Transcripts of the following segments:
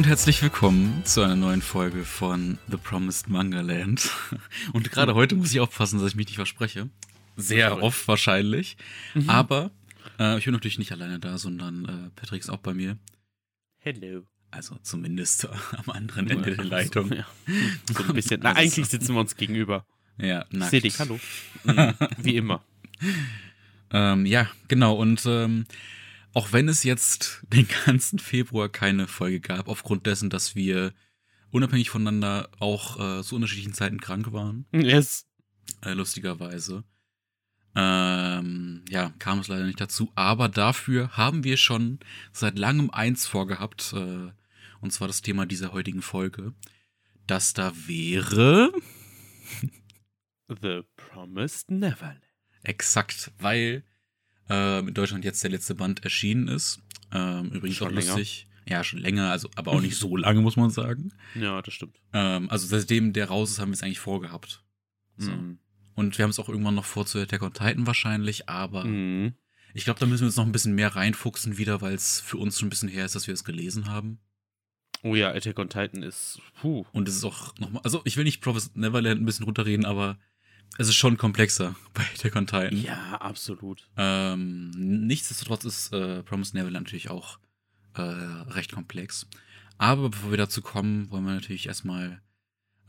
und herzlich willkommen zu einer neuen Folge von The Promised Manga Land. Und gerade heute muss ich aufpassen, dass ich mich nicht verspreche. Sehr oft wahrscheinlich. Mhm. Aber äh, ich bin natürlich nicht alleine da, sondern äh, Patrick ist auch bei mir. Hello. Also zumindest am anderen Ende der Leitung. Ja. So ein bisschen. Na, eigentlich sitzen wir uns gegenüber. Ja, nackt. Seh dich, hallo. Mhm, wie immer. ähm, ja, genau. Und ähm, auch wenn es jetzt den ganzen Februar keine Folge gab, aufgrund dessen, dass wir unabhängig voneinander auch äh, zu unterschiedlichen Zeiten krank waren. Yes. Äh, lustigerweise. Ähm, ja, kam es leider nicht dazu. Aber dafür haben wir schon seit langem eins vorgehabt. Äh, und zwar das Thema dieser heutigen Folge. Das da wäre. The Promised Neverland. Exakt, weil äh, in Deutschland jetzt der letzte Band erschienen ist. Ähm, übrigens schon auch lustig. Länger. Ja, schon länger, also aber auch nicht so lange, muss man sagen. Ja, das stimmt. Ähm, also seitdem der raus ist, haben wir es eigentlich vorgehabt. So. Mhm. Und wir haben es auch irgendwann noch vor zu Attack on Titan wahrscheinlich, aber mhm. ich glaube, da müssen wir uns noch ein bisschen mehr reinfuchsen wieder, weil es für uns schon ein bisschen her ist, dass wir es gelesen haben. Oh ja, Attack on Titan ist, puh. Und es ist auch nochmal, also ich will nicht Professor Neverland ein bisschen runterreden, aber es ist schon komplexer bei Attack on Titan. Ja, absolut. Ähm, nichtsdestotrotz ist äh, Promise Neverland natürlich auch äh, recht komplex. Aber bevor wir dazu kommen, wollen wir natürlich erstmal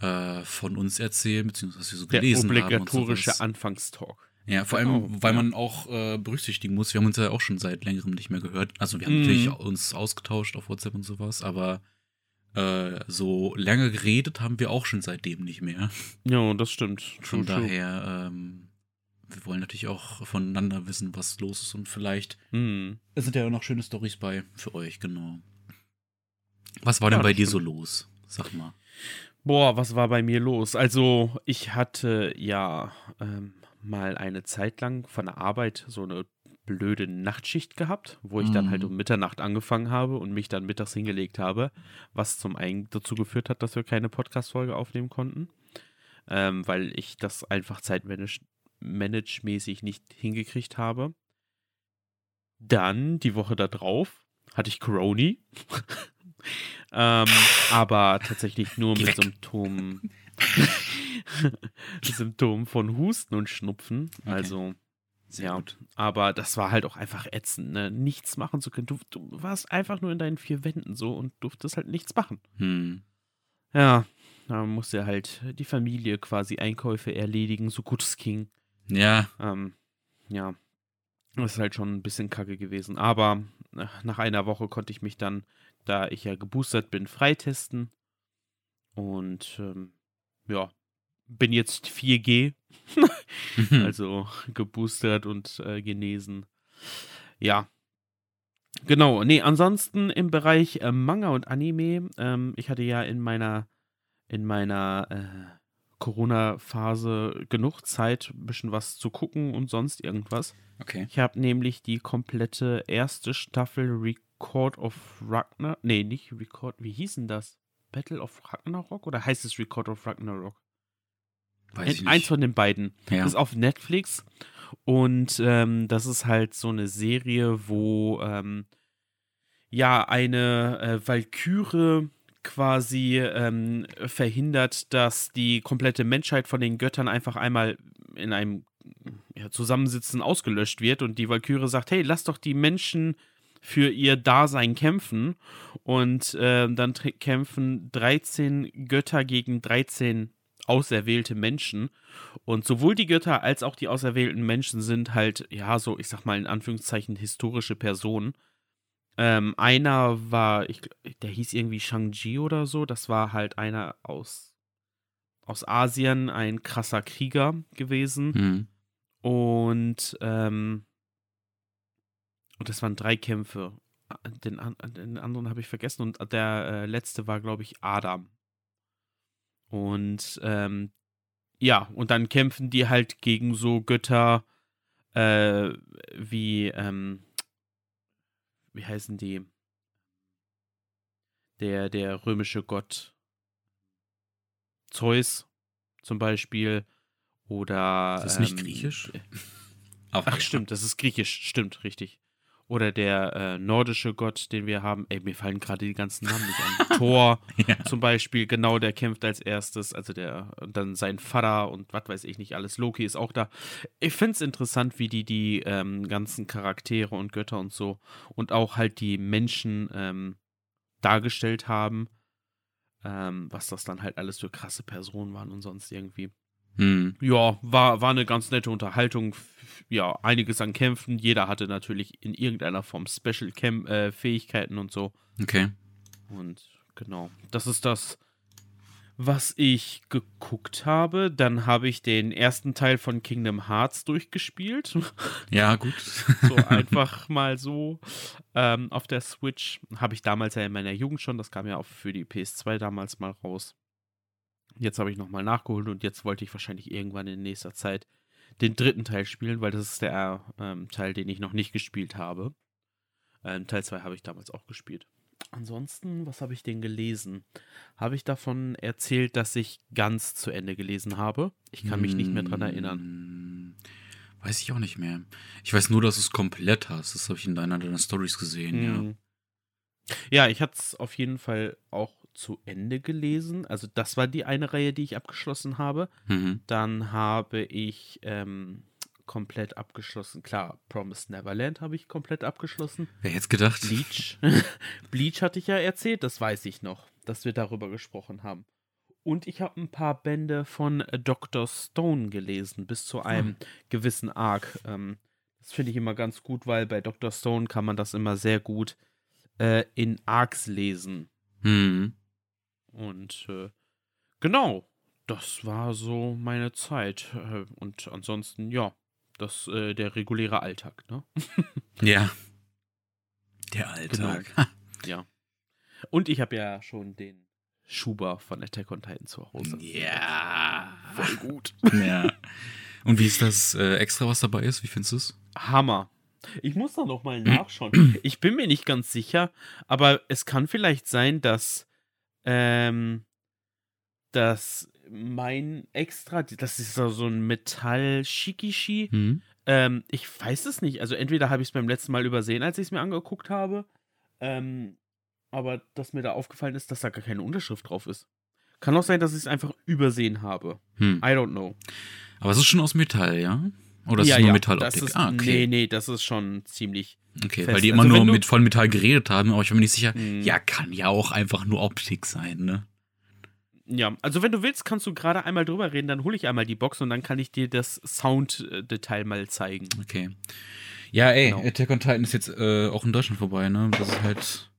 äh, von uns erzählen, beziehungsweise was wir so gelesen haben. Der obligatorische Anfangstalk. Ja, vor allem, genau, weil ja. man auch äh, berücksichtigen muss, wir haben uns ja auch schon seit längerem nicht mehr gehört. Also wir haben mm. natürlich uns ausgetauscht auf WhatsApp und sowas, aber äh, so lange geredet haben wir auch schon seitdem nicht mehr. Ja, das stimmt. Von true, daher, ähm, wir wollen natürlich auch voneinander wissen, was los ist und vielleicht hm. es sind ja auch noch schöne Stories bei für euch, genau. Was war ja, denn bei dir stimmt. so los? Sag mal. Boah, was war bei mir los? Also, ich hatte ja ähm, mal eine Zeit lang von der Arbeit so eine blöde Nachtschicht gehabt, wo ich mhm. dann halt um mhm. Mitternacht angefangen habe und mich dann mittags hingelegt habe, was zum einen dazu geführt hat, dass wir keine Podcast-Folge aufnehmen konnten, ähm, weil ich das einfach zeitmanagemäßig nicht hingekriegt habe. Dann die Woche darauf hatte ich Corona. ähm, aber tatsächlich nur mit Symptomen. Symptomen von Husten und Schnupfen. Okay. Also sehr ja, gut. Aber das war halt auch einfach ätzend, ne? nichts machen zu können. Du, du, warst einfach nur in deinen vier Wänden so und durftest halt nichts machen. Hm. Ja, da musste halt die Familie quasi Einkäufe erledigen, so gut es ging. Ja. Ähm, ja, das ist halt schon ein bisschen kacke gewesen. Aber äh, nach einer Woche konnte ich mich dann, da ich ja geboostert bin, freitesten. Und ähm, ja, bin jetzt 4G, mhm. also geboostert und äh, genesen. Ja. Genau, nee, ansonsten im Bereich äh, Manga und Anime, ähm, ich hatte ja in meiner, in meiner äh, Corona-Phase genug Zeit, ein bisschen was zu gucken und sonst irgendwas. Okay. Ich habe nämlich die komplette erste Staffel Record of Ragnarok, nee, nicht Record, wie hieß denn das? Battle of Ragnarok oder heißt es Record of Ragnarok? Weiß Eins von den beiden. Ja. Ist auf Netflix. Und ähm, das ist halt so eine Serie, wo ähm, ja eine äh, Valkyrie quasi ähm, verhindert, dass die komplette Menschheit von den Göttern einfach einmal in einem ja, Zusammensitzen ausgelöscht wird und die Valkyrie sagt, hey, lass doch die Menschen für ihr Dasein kämpfen und äh, dann kämpfen 13 Götter gegen 13 auserwählte Menschen. Und sowohl die Götter als auch die auserwählten Menschen sind halt, ja, so, ich sag mal in Anführungszeichen, historische Personen. Ähm, einer war, ich, der hieß irgendwie Shang-Chi oder so. Das war halt einer aus, aus Asien, ein krasser Krieger gewesen. Mhm. Und, ähm, und das waren drei Kämpfe. Den, den anderen habe ich vergessen. Und der äh, letzte war, glaube ich, Adam. Und ähm, ja, und dann kämpfen die halt gegen so Götter äh, wie, ähm, wie heißen die? Der, der römische Gott Zeus zum Beispiel. Oder. Das ist nicht ähm, griechisch? Ach, stimmt, das ist griechisch, stimmt, richtig. Oder der äh, nordische Gott, den wir haben. Ey, mir fallen gerade die ganzen Namen nicht an. Thor ja. zum Beispiel, genau, der kämpft als erstes. Also der, und dann sein Vater und was weiß ich nicht alles. Loki ist auch da. Ich finde es interessant, wie die die ähm, ganzen Charaktere und Götter und so und auch halt die Menschen ähm, dargestellt haben. Ähm, was das dann halt alles für krasse Personen waren und sonst irgendwie. Hm. Ja, war, war eine ganz nette Unterhaltung. Ja, einiges an Kämpfen. Jeder hatte natürlich in irgendeiner Form Special-Fähigkeiten äh, und so. Okay. Und genau, das ist das, was ich geguckt habe. Dann habe ich den ersten Teil von Kingdom Hearts durchgespielt. Ja, gut. so einfach mal so. Ähm, auf der Switch habe ich damals ja in meiner Jugend schon, das kam ja auch für die PS2 damals mal raus. Jetzt habe ich nochmal nachgeholt und jetzt wollte ich wahrscheinlich irgendwann in nächster Zeit den dritten Teil spielen, weil das ist der ähm, Teil, den ich noch nicht gespielt habe. Ähm, Teil 2 habe ich damals auch gespielt. Ansonsten, was habe ich denn gelesen? Habe ich davon erzählt, dass ich ganz zu Ende gelesen habe? Ich kann mich nicht mehr dran erinnern. Hm, weiß ich auch nicht mehr. Ich weiß nur, dass du es komplett hast. Das habe ich in deiner deiner Stories gesehen, hm. ja. Ja, ich hatte es auf jeden Fall auch zu Ende gelesen. Also das war die eine Reihe, die ich abgeschlossen habe. Mhm. Dann habe ich ähm, komplett abgeschlossen. Klar, Promised Neverland habe ich komplett abgeschlossen. Wer hätte gedacht? Bleach. Bleach hatte ich ja erzählt, das weiß ich noch, dass wir darüber gesprochen haben. Und ich habe ein paar Bände von Dr. Stone gelesen, bis zu einem hm. gewissen Arc. Ähm, das finde ich immer ganz gut, weil bei Dr. Stone kann man das immer sehr gut äh, in Arcs lesen. Hm. Und äh, genau, das war so meine Zeit. Äh, und ansonsten, ja, das äh, der reguläre Alltag, ne? ja. Der Alltag. Genau. ja. Und ich habe ja schon den Schuber von Attack on Titan zu Hause. Ja. Voll gut. ja. Und wie ist das äh, extra, was dabei ist? Wie findest du es? Hammer. Ich muss da noch mal nachschauen. ich bin mir nicht ganz sicher, aber es kann vielleicht sein, dass ähm, dass mein extra, das ist so ein Metall-Shikishi. Mhm. Ähm, ich weiß es nicht. Also entweder habe ich es beim letzten Mal übersehen, als ich es mir angeguckt habe. Ähm, aber dass mir da aufgefallen ist, dass da gar keine Unterschrift drauf ist. Kann auch sein, dass ich es einfach übersehen habe. Hm. I don't know. Aber es ist schon aus Metall, ja? Oder ist ja, es nur ja, Metalloptik? Ist, ah, okay. Nee, nee, das ist schon ziemlich. Okay, fest. weil die immer also nur mit voll Metall geredet haben, aber ich bin mir nicht sicher. Hm. Ja, kann ja auch einfach nur Optik sein, ne? Ja, also wenn du willst, kannst du gerade einmal drüber reden, dann hole ich einmal die Box und dann kann ich dir das Sound-Detail mal zeigen. Okay. Ja, ey, genau. Attack on Titan ist jetzt äh, auch in Deutschland vorbei, ne? Das ist halt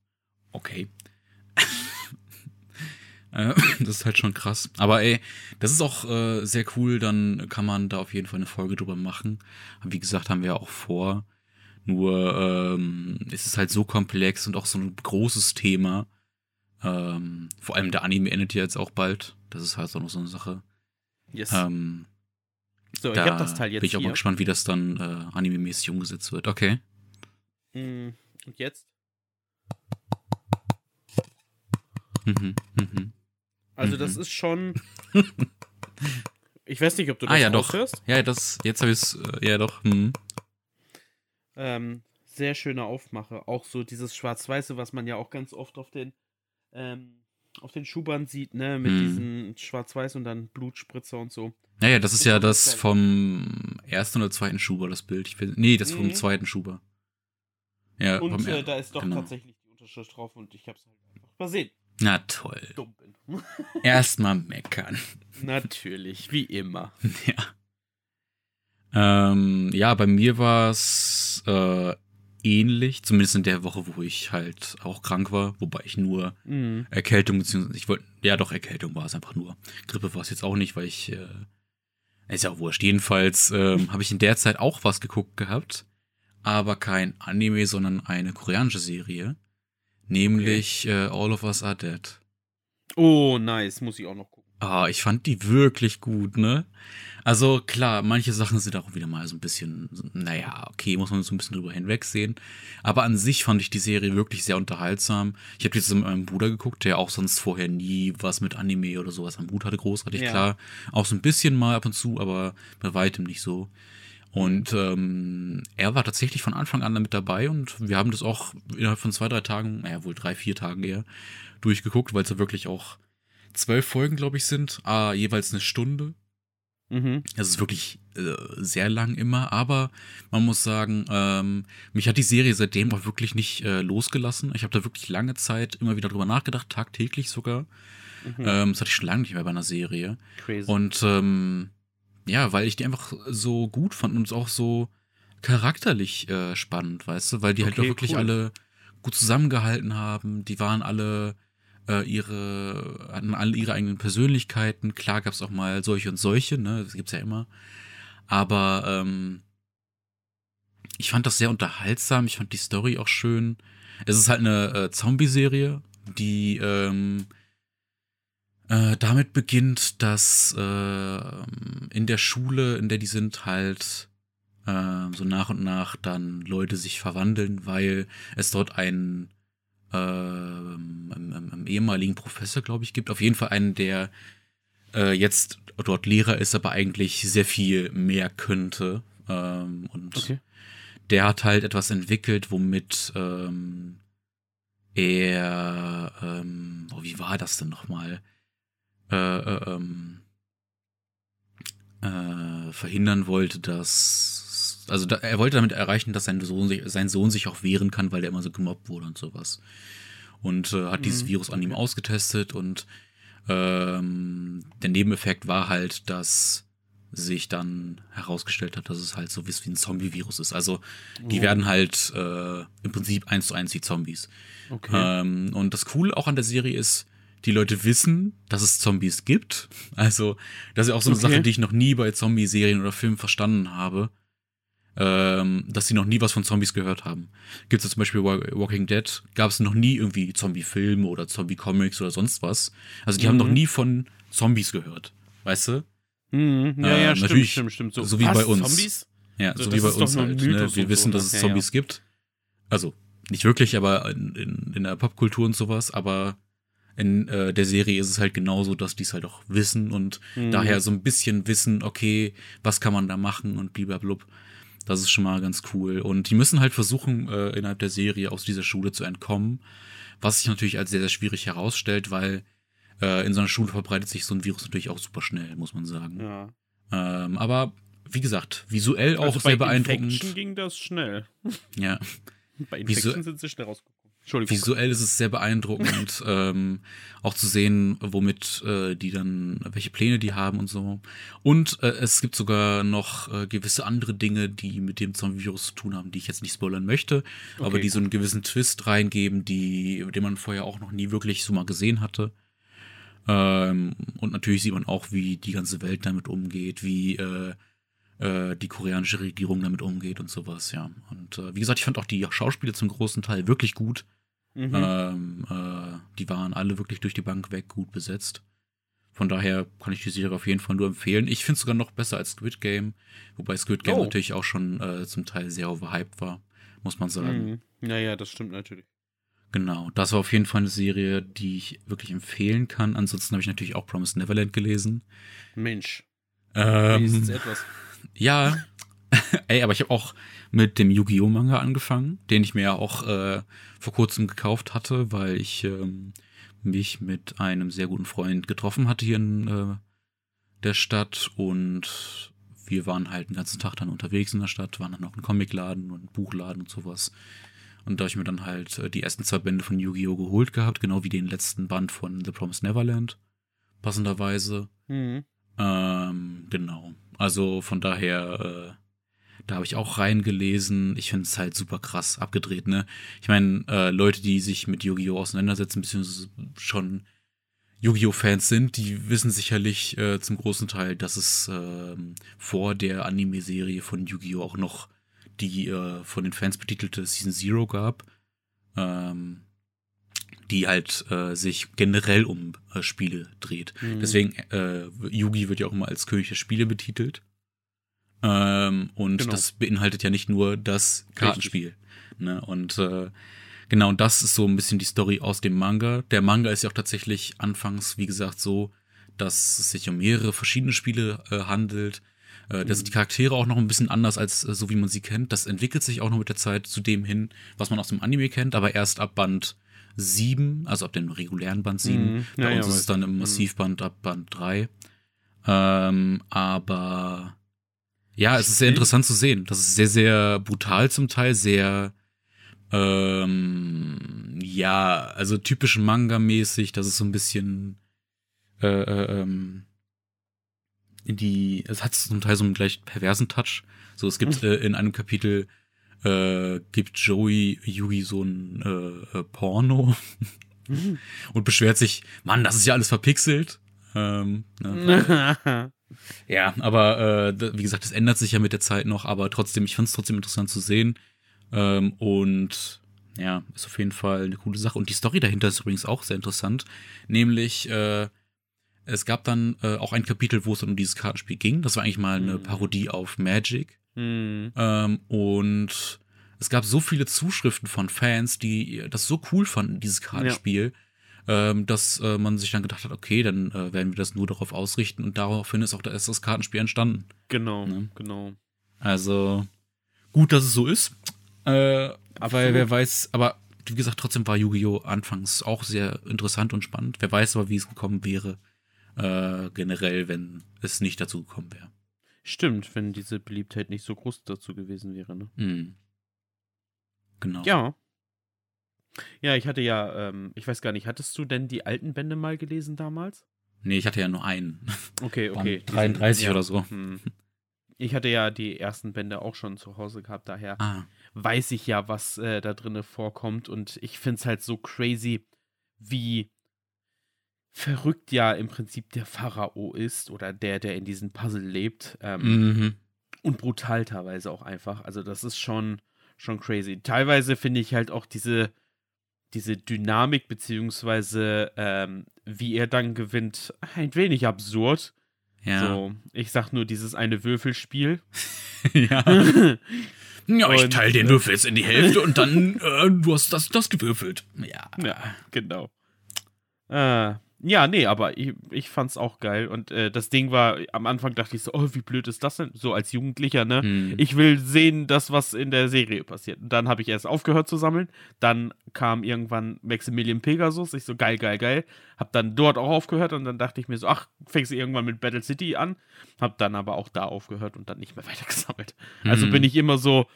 okay. Äh, das ist halt schon krass. Aber ey, das ist auch äh, sehr cool, dann kann man da auf jeden Fall eine Folge drüber machen. Wie gesagt, haben wir ja auch vor. Nur ähm, es ist halt so komplex und auch so ein großes Thema. Ähm, vor allem der Anime endet ja jetzt auch bald. Das ist halt auch noch so eine Sache. Yes. Ähm, so, ich hab das Teil jetzt. Bin ich auch hier. mal gespannt, wie das dann äh, anime-mäßig umgesetzt wird. Okay. Mm, und jetzt? Mhm, mhm. Also, mhm. das ist schon. ich weiß nicht, ob du das ah, ja, doch. hörst. Ja, das, jetzt habe ich es. Äh, ja, doch. Mhm. Ähm, sehr schöne Aufmache. Auch so dieses Schwarz-Weiße, was man ja auch ganz oft auf den ähm, auf den Schubern sieht, ne, mit hm. diesen Schwarz-Weiß und dann Blutspritzer und so. Naja, das ist ja das vom ersten oder zweiten Schuber, das Bild. Ich will, nee, das mhm. vom zweiten Schuber. Ja, und äh, da ist doch genau. tatsächlich die Unterschrift drauf und ich hab's halt einfach übersehen. Na toll. Dumm bin. Erstmal meckern. Natürlich, wie immer. Ja. Ähm, ja, bei mir war es äh, ähnlich, zumindest in der Woche, wo ich halt auch krank war, wobei ich nur mhm. Erkältung, beziehungsweise ich wollte, ja doch, Erkältung war es einfach nur. Grippe war es jetzt auch nicht, weil ich, äh, ist ja auch wurscht. Jedenfalls ähm, habe ich in der Zeit auch was geguckt gehabt, aber kein Anime, sondern eine koreanische Serie, nämlich okay. äh, All of Us Are Dead. Oh, nice, muss ich auch noch gucken. Ah, ich fand die wirklich gut, ne? Also klar, manche Sachen sind auch wieder mal so ein bisschen, naja, okay, muss man so ein bisschen drüber hinwegsehen. Aber an sich fand ich die Serie wirklich sehr unterhaltsam. Ich habe die zusammen mit meinem Bruder geguckt, der auch sonst vorher nie was mit Anime oder sowas am Hut hatte, großartig, ja. klar. Auch so ein bisschen mal ab und zu, aber bei weitem nicht so. Und ähm, er war tatsächlich von Anfang an damit dabei und wir haben das auch innerhalb von zwei, drei Tagen, naja, wohl drei, vier Tagen eher, durchgeguckt, weil es ja wirklich auch zwölf Folgen, glaube ich, sind, ah, jeweils eine Stunde. Mhm. Es ist wirklich äh, sehr lang immer, aber man muss sagen, ähm, mich hat die Serie seitdem auch wirklich nicht äh, losgelassen. Ich habe da wirklich lange Zeit immer wieder drüber nachgedacht, tagtäglich sogar. Mhm. Ähm, das hatte ich schon lange nicht mehr bei einer Serie. Crazy. Und ähm, ja, weil ich die einfach so gut fand und auch so charakterlich äh, spannend, weißt du, weil die halt okay, halt auch wirklich cool. alle gut zusammengehalten haben. Die waren alle äh, ihre, hatten alle ihre eigenen Persönlichkeiten. Klar gab es auch mal solche und solche, ne? Das gibt's ja immer. Aber ähm, ich fand das sehr unterhaltsam. Ich fand die Story auch schön. Es ist halt eine äh, Zombie-Serie, die ähm, äh, damit beginnt, dass äh, in der Schule, in der die sind, halt äh, so nach und nach dann Leute sich verwandeln, weil es dort einen äh, einen, ehemaligen Professor, glaube ich, gibt. Auf jeden Fall einen, der äh, jetzt dort Lehrer ist, aber eigentlich sehr viel mehr könnte. Ähm, und okay. der hat halt etwas entwickelt, womit ähm, er, ähm, oh, wie war das denn nochmal? Äh, äh, ähm, äh, verhindern wollte, dass also da, er wollte damit erreichen, dass sein Sohn, sich, sein Sohn sich auch wehren kann, weil er immer so gemobbt wurde und sowas. Und äh, hat mhm. dieses Virus an ihm ausgetestet und ähm, der Nebeneffekt war halt, dass sich dann herausgestellt hat, dass es halt so wie ein Zombie-Virus ist. Also die oh. werden halt äh, im Prinzip eins zu eins die Zombies. Okay. Ähm, und das Coole auch an der Serie ist, die Leute wissen, dass es Zombies gibt. Also, das ist auch so eine okay. Sache, die ich noch nie bei Zombie-Serien oder Filmen verstanden habe. Ähm, dass sie noch nie was von Zombies gehört haben. Gibt es zum Beispiel Walking Dead, gab es noch nie irgendwie Zombie-Filme oder Zombie-Comics oder sonst was. Also die mhm. haben noch nie von Zombies gehört. Weißt du? Mhm. Ja, äh, ja, stimmt, natürlich, stimmt, stimmt. So, so wie bei uns. Zombies? Ja, so, so wie bei uns halt. Ne? Wir wissen, dass es Zombies ja. gibt. Also, nicht wirklich, aber in, in, in der Popkultur und sowas, aber in äh, der Serie ist es halt genauso, dass die es halt auch wissen und mhm. daher so ein bisschen wissen, okay, was kann man da machen und blub. Das ist schon mal ganz cool. Und die müssen halt versuchen, äh, innerhalb der Serie aus dieser Schule zu entkommen, was sich natürlich als sehr, sehr schwierig herausstellt, weil äh, in so einer Schule verbreitet sich so ein Virus natürlich auch super schnell, muss man sagen. Ja. Ähm, aber wie gesagt, visuell also auch sehr beeindruckend. Bei Infection ging das schnell. Ja. Bei Infection Visu sind sie schnell rausgekommen. Visuell ist es sehr beeindruckend, ähm, auch zu sehen, womit äh, die dann, welche Pläne die haben und so. Und äh, es gibt sogar noch äh, gewisse andere Dinge, die mit dem Zombie-Virus zu tun haben, die ich jetzt nicht spoilern möchte, okay, aber die gut. so einen gewissen Twist reingeben, die, den man vorher auch noch nie wirklich so mal gesehen hatte. Ähm, und natürlich sieht man auch, wie die ganze Welt damit umgeht, wie äh, äh, die koreanische Regierung damit umgeht und sowas, ja. Und äh, wie gesagt, ich fand auch die Schauspieler zum großen Teil wirklich gut. Mhm. Ähm, äh, die waren alle wirklich durch die Bank weg gut besetzt. Von daher kann ich die Serie auf jeden Fall nur empfehlen. Ich finde es sogar noch besser als Squid Game, wobei Squid Game oh. natürlich auch schon äh, zum Teil sehr overhyped war, muss man sagen. Mhm. Naja, das stimmt natürlich. Genau, das war auf jeden Fall eine Serie, die ich wirklich empfehlen kann. Ansonsten habe ich natürlich auch Promised Neverland gelesen. Mensch. Ähm, etwas. Ja, ey, aber ich habe auch mit dem Yu-Gi-Oh! Manga angefangen, den ich mir ja auch äh, vor kurzem gekauft hatte, weil ich ähm, mich mit einem sehr guten Freund getroffen hatte hier in äh, der Stadt und wir waren halt den ganzen Tag dann unterwegs in der Stadt, waren dann noch ein Comicladen und ein Buchladen und sowas. Und da habe ich mir dann halt äh, die ersten zwei Bände von Yu-Gi-Oh! geholt gehabt, genau wie den letzten Band von The Promised Neverland, passenderweise. Mhm. Ähm, genau. Also von daher, äh, da habe ich auch reingelesen. Ich finde es halt super krass abgedreht, ne? Ich meine, äh, Leute, die sich mit Yu-Gi-Oh! auseinandersetzen, beziehungsweise schon Yu-Gi-Oh!-Fans sind, die wissen sicherlich äh, zum großen Teil, dass es äh, vor der Anime-Serie von Yu-Gi-Oh! auch noch die äh, von den Fans betitelte Season Zero gab. Ähm, die halt äh, sich generell um äh, Spiele dreht. Mhm. Deswegen, äh, Yugi wird ja auch immer als König der Spiele betitelt. Ähm, und genau. das beinhaltet ja nicht nur das Kartenspiel. Ne? Und äh, genau, das ist so ein bisschen die Story aus dem Manga. Der Manga ist ja auch tatsächlich anfangs, wie gesagt, so, dass es sich um mehrere verschiedene Spiele äh, handelt. Äh, da sind die Charaktere auch noch ein bisschen anders als äh, so, wie man sie kennt. Das entwickelt sich auch noch mit der Zeit zu dem hin, was man aus dem Anime kennt, aber erst ab Band 7, also ab dem regulären Band 7. Mhm. Bei Ja, uns ja, ist es dann im Massivband ab Band 3. Ähm, aber ja, es ist sehr interessant zu sehen. Das ist sehr, sehr brutal zum Teil, sehr ähm, ja, also typisch Manga-mäßig, das ist so ein bisschen äh, äh, ähm, in die, es hat zum Teil so einen gleich perversen Touch. So, es gibt äh, in einem Kapitel äh, gibt Joey Yugi so ein äh, äh, Porno Mhm. und beschwert sich, Mann, das ist ja alles verpixelt. Ähm, ne? Ja, aber äh, wie gesagt, das ändert sich ja mit der Zeit noch, aber trotzdem, ich fand es trotzdem interessant zu sehen. Ähm, und ja, ist auf jeden Fall eine coole Sache. Und die Story dahinter ist übrigens auch sehr interessant. Nämlich, äh, es gab dann äh, auch ein Kapitel, wo es um dieses Kartenspiel ging. Das war eigentlich mal eine Mhm. Parodie auf Magic. Mhm. Ähm, und es gab so viele Zuschriften von Fans, die das so cool fanden, dieses Kartenspiel, ähm, dass äh, man sich dann gedacht hat, okay, dann äh, werden wir das nur darauf ausrichten und daraufhin ist auch da ist das Kartenspiel entstanden. Genau, Ne? genau. Also gut, dass es so ist. Äh, weil wer weiß, aber wie gesagt, trotzdem war Yu-Gi-Oh! anfangs auch sehr interessant und spannend. Wer weiß aber, wie es gekommen wäre, äh, generell, wenn es nicht dazu gekommen wäre. Stimmt, wenn diese Beliebtheit nicht so groß dazu gewesen wäre, ne? Hm. Genau. Ja. Ja, ich hatte ja, ähm, ich weiß gar nicht, hattest du denn die alten Bände mal gelesen damals? Nee, ich hatte ja nur einen. Okay, Waren okay. 33 oder so. Hm. Ich hatte ja die ersten Bände auch schon zu Hause gehabt, daher Ah. weiß ich ja, was äh, da drinne vorkommt und ich finde es halt so crazy, wie verrückt ja im Prinzip der Pharao ist oder der, der in diesem Puzzle lebt ähm, Mhm. und brutal teilweise auch einfach. Also das ist schon, schon crazy. Teilweise finde ich halt auch diese, diese Dynamik beziehungsweise ähm, wie er dann gewinnt, ein wenig absurd. Ja. So, ich sag nur dieses eine Würfelspiel. ja. Ja, ich teile den äh, Würfel jetzt in die Hälfte und dann, äh, du hast das, das gewürfelt. Ja. Ja, genau. Äh, ja, nee, aber ich, ich fand's auch geil. Und äh, das Ding war, am Anfang dachte ich so, oh, wie blöd ist das denn? So als Jugendlicher, ne? Hm. Ich will sehen, das, was in der Serie passiert. Und dann habe ich erst aufgehört zu sammeln. Dann kam irgendwann Maximilian Pegasus. Ich so, geil, geil, geil. Hab dann dort auch aufgehört und dann dachte ich mir so, ach, fängst du irgendwann mit Battle City an. Hab dann aber auch da aufgehört und dann nicht mehr weiter gesammelt. Also Mhm. bin ich immer so,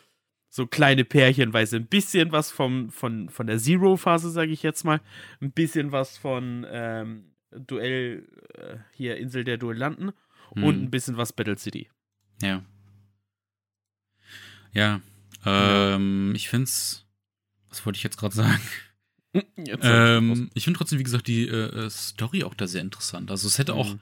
so kleine Pärchenweise. Ein bisschen was vom, von, von der Zero-Phase, sage ich jetzt mal. Ein bisschen was von ähm, Duell, äh, hier Insel der Duellanten. Und Mhm. ein bisschen was Battle City. Ja. Ja. Ähm, ich find's. Was wollte ich jetzt gerade sagen? Jetzt. Ähm, ich finde trotzdem, wie gesagt, die äh, äh, Story auch da sehr interessant. Also es hätte auch Mhm.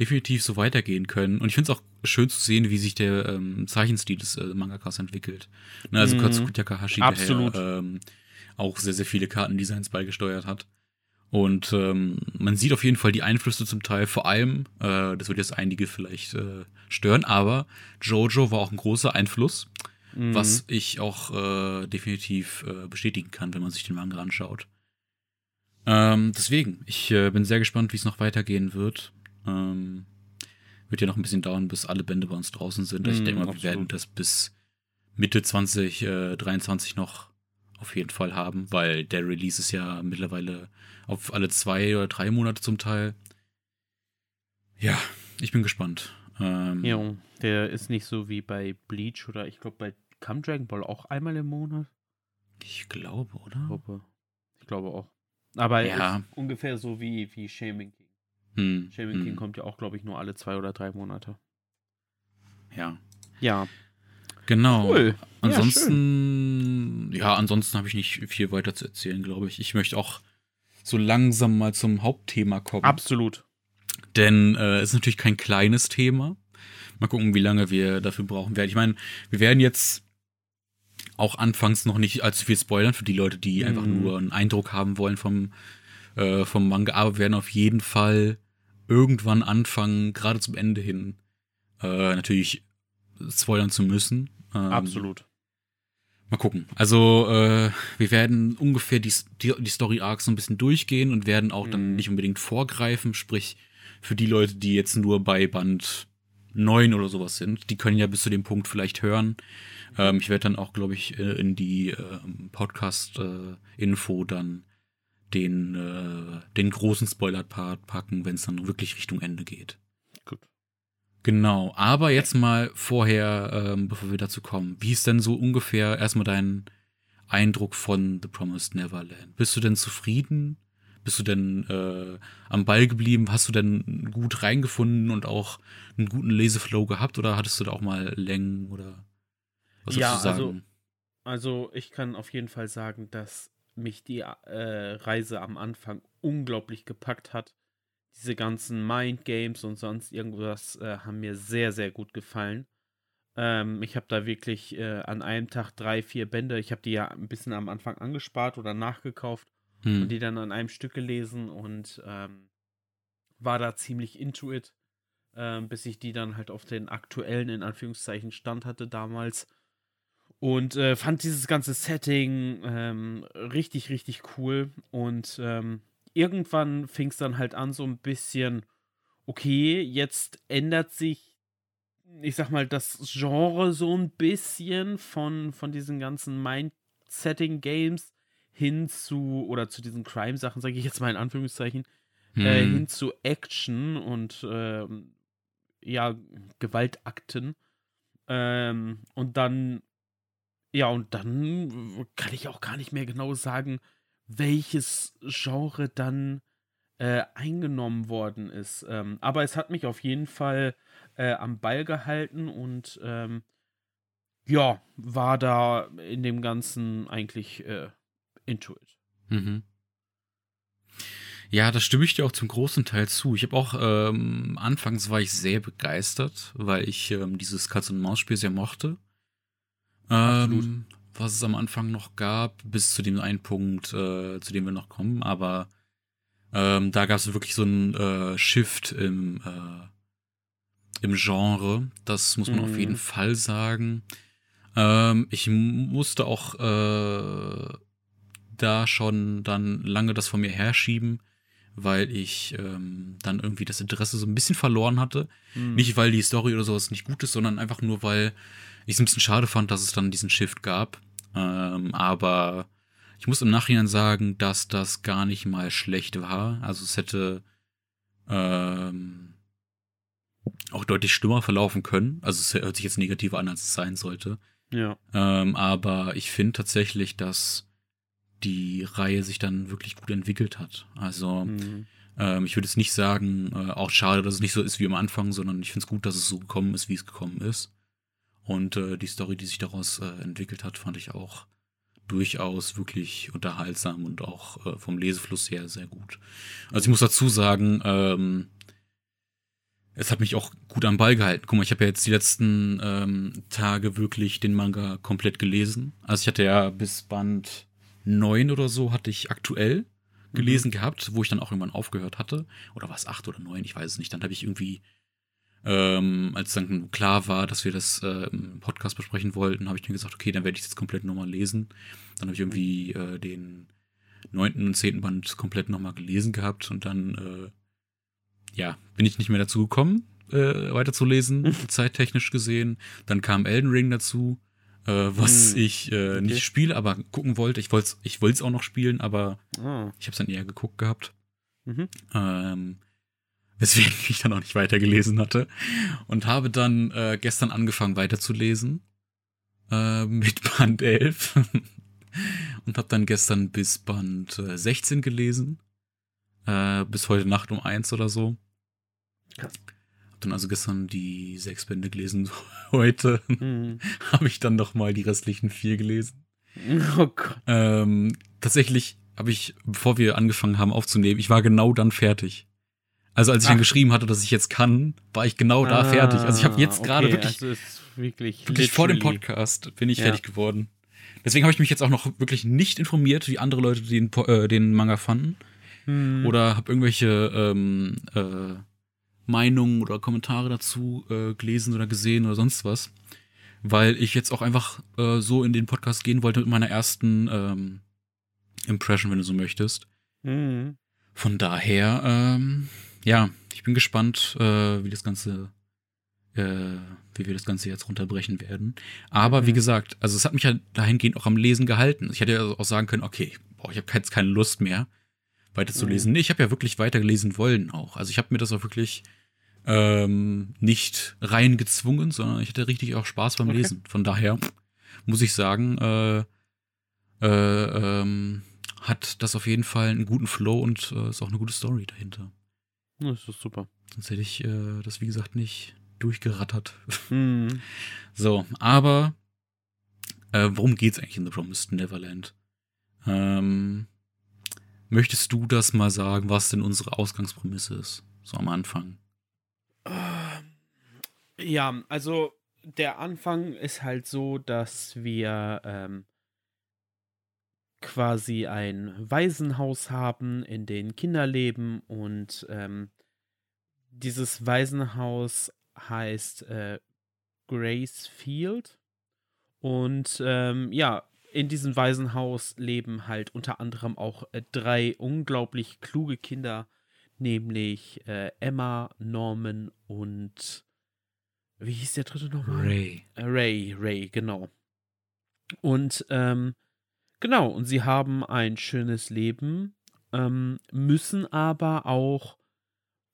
Definitiv so weitergehen können. Und ich finde es auch schön zu sehen, wie sich der ähm, Zeichenstil des äh, Mangakas entwickelt. Ne, also Mhm. Katsuki Takahashi, Absolut. der ähm, auch sehr, sehr viele Kartendesigns beigesteuert hat. Und ähm, man sieht auf jeden Fall die Einflüsse zum Teil, vor allem, äh, das wird jetzt einige vielleicht äh, stören, aber Jojo war auch ein großer Einfluss, Mhm. was ich auch äh, definitiv äh, bestätigen kann, wenn man sich den Manga anschaut. Ähm, deswegen, ich äh, bin sehr gespannt, wie es noch weitergehen wird. Ähm, wird ja noch ein bisschen dauern, bis alle Bände bei uns draußen sind. ich Mm, denke mal, wir absolut. werden das bis Mitte 2023 noch auf jeden Fall haben, weil der Release ist ja mittlerweile auf alle zwei oder drei Monate zum Teil. Ja, ich bin gespannt. Ähm, Ja, der ist nicht so wie bei Bleach oder ich glaube bei kam Dragon Ball auch einmal im Monat. Ich glaube, Ich oder? glaube, ich glaube auch. Aber er Ja. ist ungefähr so wie, wie Shaming. Hm, Shaming hm, King kommt ja auch, glaube ich, nur alle zwei oder drei Monate. Ja, Ja, genau. cool. Ansonsten, ja, ansonsten habe ich nicht viel weiter zu erzählen, glaube ich. Ich möchte auch so langsam mal zum Hauptthema kommen. Absolut. Denn äh, es ist natürlich kein kleines Thema. Mal gucken, wie lange wir dafür brauchen werden. Ich meine, wir werden jetzt auch anfangs noch nicht allzu viel spoilern für die Leute, die Mhm. einfach nur einen Eindruck haben wollen vom, äh, vom Manga. Aber wir werden auf jeden Fall irgendwann anfangen, gerade zum Ende hin, äh, natürlich spoilern zu müssen. Ähm, Absolut. Mal gucken. Also, äh, wir werden ungefähr die, die, die Story Arcs so ein bisschen durchgehen und werden auch dann Mhm. nicht unbedingt vorgreifen, sprich für die Leute, die jetzt nur bei Band neun oder sowas sind. Die können ja bis zu dem Punkt vielleicht hören. Ähm, ich werde dann auch, glaube ich, äh, in die äh, Podcast-Info äh, dann den, äh, den großen Spoiler-Part packen, wenn es dann wirklich Richtung Ende geht. Gut. Genau, aber jetzt mal vorher, ähm, bevor wir dazu kommen, wie ist denn so ungefähr erstmal dein Eindruck von The Promised Neverland? Bist du denn zufrieden? Bist du denn äh, am Ball geblieben? Hast du denn gut reingefunden und auch einen guten Leseflow gehabt oder hattest du da auch mal Längen oder was ja, du sagen? Also, also ich kann auf jeden Fall sagen, dass mich die äh, Reise am Anfang unglaublich gepackt hat. Diese ganzen Mind Games und sonst irgendwas äh, haben mir sehr, sehr gut gefallen. Ähm, ich habe da wirklich äh, an einem Tag drei, vier Bände. Ich habe die ja ein bisschen am Anfang angespart oder nachgekauft hm. und die dann an einem Stück gelesen und ähm, war da ziemlich into it, ähm, bis ich die dann halt auf den aktuellen, in Anführungszeichen, Stand hatte damals. Und äh, fand dieses ganze Setting ähm, richtig, richtig cool. Und ähm, irgendwann fing es dann halt an, so ein bisschen, okay, jetzt ändert sich, ich sag mal, das Genre so ein bisschen von, von diesen ganzen Mind-Setting-Games hin zu, oder zu diesen Crime-Sachen, sage ich jetzt mal in Anführungszeichen, äh, hm. äh, hin zu Action und äh, ja, Gewaltakten. Ähm, und dann ja, und dann kann ich auch gar nicht mehr genau sagen, welches Genre dann äh, eingenommen worden ist. Ähm, aber es hat mich auf jeden Fall äh, am Ball gehalten und ähm, ja, war da in dem Ganzen eigentlich äh, into it. Mhm. Ja, das stimme ich dir auch zum großen Teil zu. Ich habe auch, ähm, anfangs war ich sehr begeistert, weil ich ähm, dieses Katz-und-Maus-Spiel sehr mochte. Ähm, was es am Anfang noch gab, bis zu dem einen Punkt, äh, zu dem wir noch kommen. Aber ähm, da gab es wirklich so einen äh, Shift im, äh, im Genre. Das muss man mhm. auf jeden Fall sagen. Ähm, ich musste auch äh, da schon dann lange das von mir herschieben, weil ich ähm, dann irgendwie das Interesse so ein bisschen verloren hatte. Mhm. Nicht, weil die Story oder sowas nicht gut ist, sondern einfach nur, weil ich es ein bisschen schade fand, dass es dann diesen Shift gab. Ähm, aber ich muss im Nachhinein sagen, dass das gar nicht mal schlecht war. Also es hätte ähm, auch deutlich schlimmer verlaufen können. Also es hört sich jetzt negativer an, als es sein sollte. Ja. Ähm, aber ich finde tatsächlich, dass die Reihe sich dann wirklich gut entwickelt hat. Also mhm. ähm, ich würde jetzt nicht sagen, äh, auch schade, dass es nicht so ist wie am Anfang, sondern ich finde es gut, dass es so gekommen ist, wie es gekommen ist. Und äh, die Story, die sich daraus äh, entwickelt hat, fand ich auch durchaus wirklich unterhaltsam und auch äh, vom Lesefluss her sehr gut. Also ich muss dazu sagen, ähm, es hat mich auch gut am Ball gehalten. Guck mal, ich habe ja jetzt die letzten ähm, Tage wirklich den Manga komplett gelesen. Also ich hatte ja bis Band 9 oder so hatte ich aktuell gelesen mhm. gehabt, wo ich dann auch irgendwann aufgehört hatte. Oder war es 8 oder 9, ich weiß es nicht. Dann habe ich irgendwie ähm, als dann klar war, dass wir das äh, im Podcast besprechen wollten, habe ich mir gesagt, okay, dann werde ich das komplett nochmal lesen. Dann habe ich irgendwie äh, den neunten und zehnten Band komplett nochmal gelesen gehabt und dann, äh, ja, bin ich nicht mehr dazu gekommen, äh, weiterzulesen, zeittechnisch gesehen. Dann kam Elden Ring dazu, äh, was hm. ich äh, okay. nicht spiele, aber gucken wollte. Ich wollte es ich wollt's auch noch spielen, aber oh. ich habe es dann eher geguckt gehabt. Mhm. Ähm, weswegen ich dann auch nicht weitergelesen hatte. Und habe dann äh, gestern angefangen weiterzulesen äh, mit Band 11 und habe dann gestern bis Band äh, 16 gelesen. Äh, bis heute Nacht um eins oder so. Krass. Hab dann also gestern die sechs Bände gelesen. Heute mhm. habe ich dann noch mal die restlichen vier gelesen. Oh Gott. Ähm, tatsächlich habe ich, bevor wir angefangen haben aufzunehmen, ich war genau dann fertig. Also als ich Ach. dann geschrieben hatte, dass ich jetzt kann, war ich genau da ah, fertig. Also ich habe jetzt gerade okay, wirklich, also wirklich, wirklich vor dem Podcast bin ich ja. fertig geworden. Deswegen habe ich mich jetzt auch noch wirklich nicht informiert, wie andere Leute den, äh, den Manga fanden. Hm. Oder habe irgendwelche ähm, äh, Meinungen oder Kommentare dazu äh, gelesen oder gesehen oder sonst was. Weil ich jetzt auch einfach äh, so in den Podcast gehen wollte mit meiner ersten ähm, Impression, wenn du so möchtest. Hm. Von daher, ähm, ja, ich bin gespannt, äh, wie das Ganze äh, wie wir das Ganze jetzt runterbrechen werden. Aber mhm. wie gesagt, also es hat mich ja dahingehend auch am Lesen gehalten. Ich hätte ja auch sagen können, okay, boah, ich habe jetzt keine Lust mehr, weiterzulesen. Mhm. Nee, ich habe ja wirklich weitergelesen wollen auch. Also ich habe mir das auch wirklich ähm, nicht rein gezwungen, sondern ich hatte richtig auch Spaß beim okay. Lesen. Von daher muss ich sagen, äh, äh, ähm, hat das auf jeden Fall einen guten Flow und äh, ist auch eine gute Story dahinter. Das ist super. Sonst hätte ich äh, das, wie gesagt, nicht durchgerattert. Mhm. So, aber äh, worum geht's eigentlich in The Promised Neverland? Ähm, möchtest du das mal sagen, was denn unsere Ausgangsprämisse ist? So am Anfang. Ja, also der Anfang ist halt so, dass wir ähm, quasi ein Waisenhaus haben, in dem Kinder leben und ähm, dieses Waisenhaus heißt äh, Grace Field und ähm, ja, in diesem Waisenhaus leben halt unter anderem auch äh, drei unglaublich kluge Kinder, nämlich äh, Emma, Norman und wie hieß der dritte nochmal? Ray. Äh, Ray, Ray, genau. Und ähm, genau, und sie haben ein schönes Leben, ähm, müssen aber auch,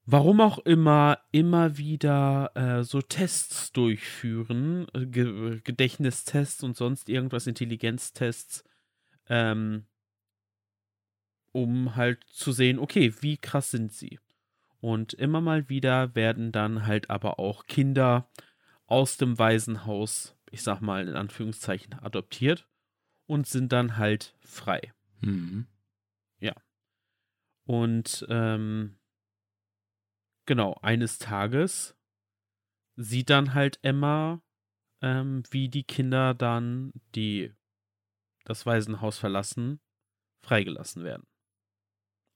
warum auch immer, immer wieder äh, so Tests durchführen, äh, Ge Gedächtnistests und sonst irgendwas, Intelligenztests, ähm, um halt zu sehen, okay, wie krass sind sie. Und immer mal wieder werden dann halt aber auch Kinder aus dem Waisenhaus, ich sag mal in Anführungszeichen, adoptiert und sind dann halt frei. Mhm. Ja. Und ähm, genau, eines Tages sieht dann halt Emma, ähm, wie die Kinder dann, die das Waisenhaus verlassen, freigelassen werden.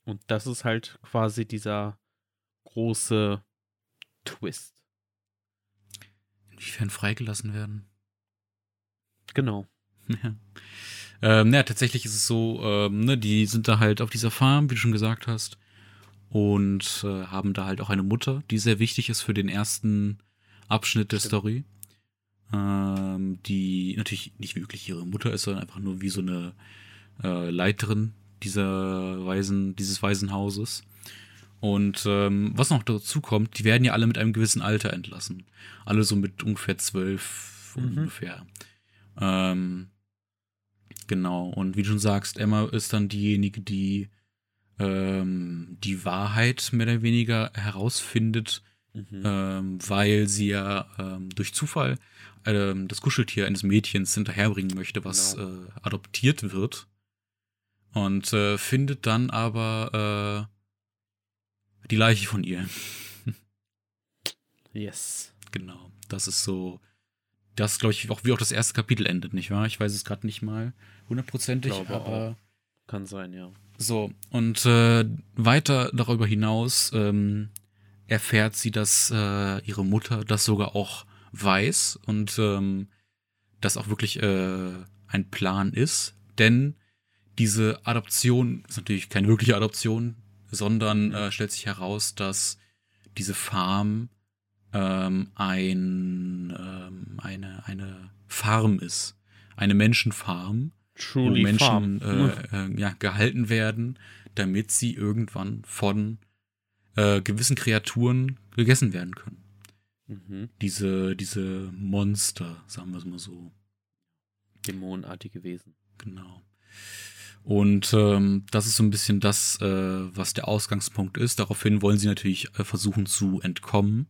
Und das ist halt quasi dieser große Twist. Inwiefern freigelassen werden? Genau. Ja. Ähm, ja, tatsächlich ist es so, ähm, ne, die sind da halt auf dieser Farm, wie du schon gesagt hast, und äh, haben da halt auch eine Mutter, die sehr wichtig ist für den ersten Abschnitt der Stimmt. Story. Ähm, die natürlich nicht wirklich ihre Mutter ist, sondern einfach nur wie so eine äh, Leiterin dieser Waisen, dieses Waisenhauses. Und ähm, was noch dazu kommt, die werden ja alle mit einem gewissen Alter entlassen. Alle so mit ungefähr zwölf mhm. ungefähr. Ähm, genau. Und wie du schon sagst, Emma ist dann diejenige, die ähm, die Wahrheit mehr oder weniger herausfindet, mhm. ähm, weil sie ja ähm, durch Zufall ähm, das Kuscheltier eines Mädchens hinterherbringen möchte, was genau. äh, adoptiert wird. Und äh, findet dann aber äh, die Leiche von ihr. yes. Genau. Das ist so. Das, glaube ich, auch wie auch das erste Kapitel endet, nicht wahr? Ich weiß es gerade nicht mal hundertprozentig, aber. Auch. Kann sein, ja. So, und äh, weiter darüber hinaus ähm, erfährt sie, dass äh, ihre Mutter das sogar auch weiß und ähm, das auch wirklich äh, ein Plan ist. Denn diese Adoption ist natürlich keine wirkliche Adoption, sondern äh, stellt sich heraus, dass diese Farm ähm, ein, ähm, eine, eine Farm ist. Eine Menschenfarm, Truly wo Menschen äh, äh, ja, gehalten werden, damit sie irgendwann von äh, gewissen Kreaturen gegessen werden können. Mhm. Diese, diese Monster, sagen wir es mal so. Dämonenartige Wesen. Genau. Und ähm, das ist so ein bisschen das, äh, was der Ausgangspunkt ist. Daraufhin wollen sie natürlich äh, versuchen zu entkommen.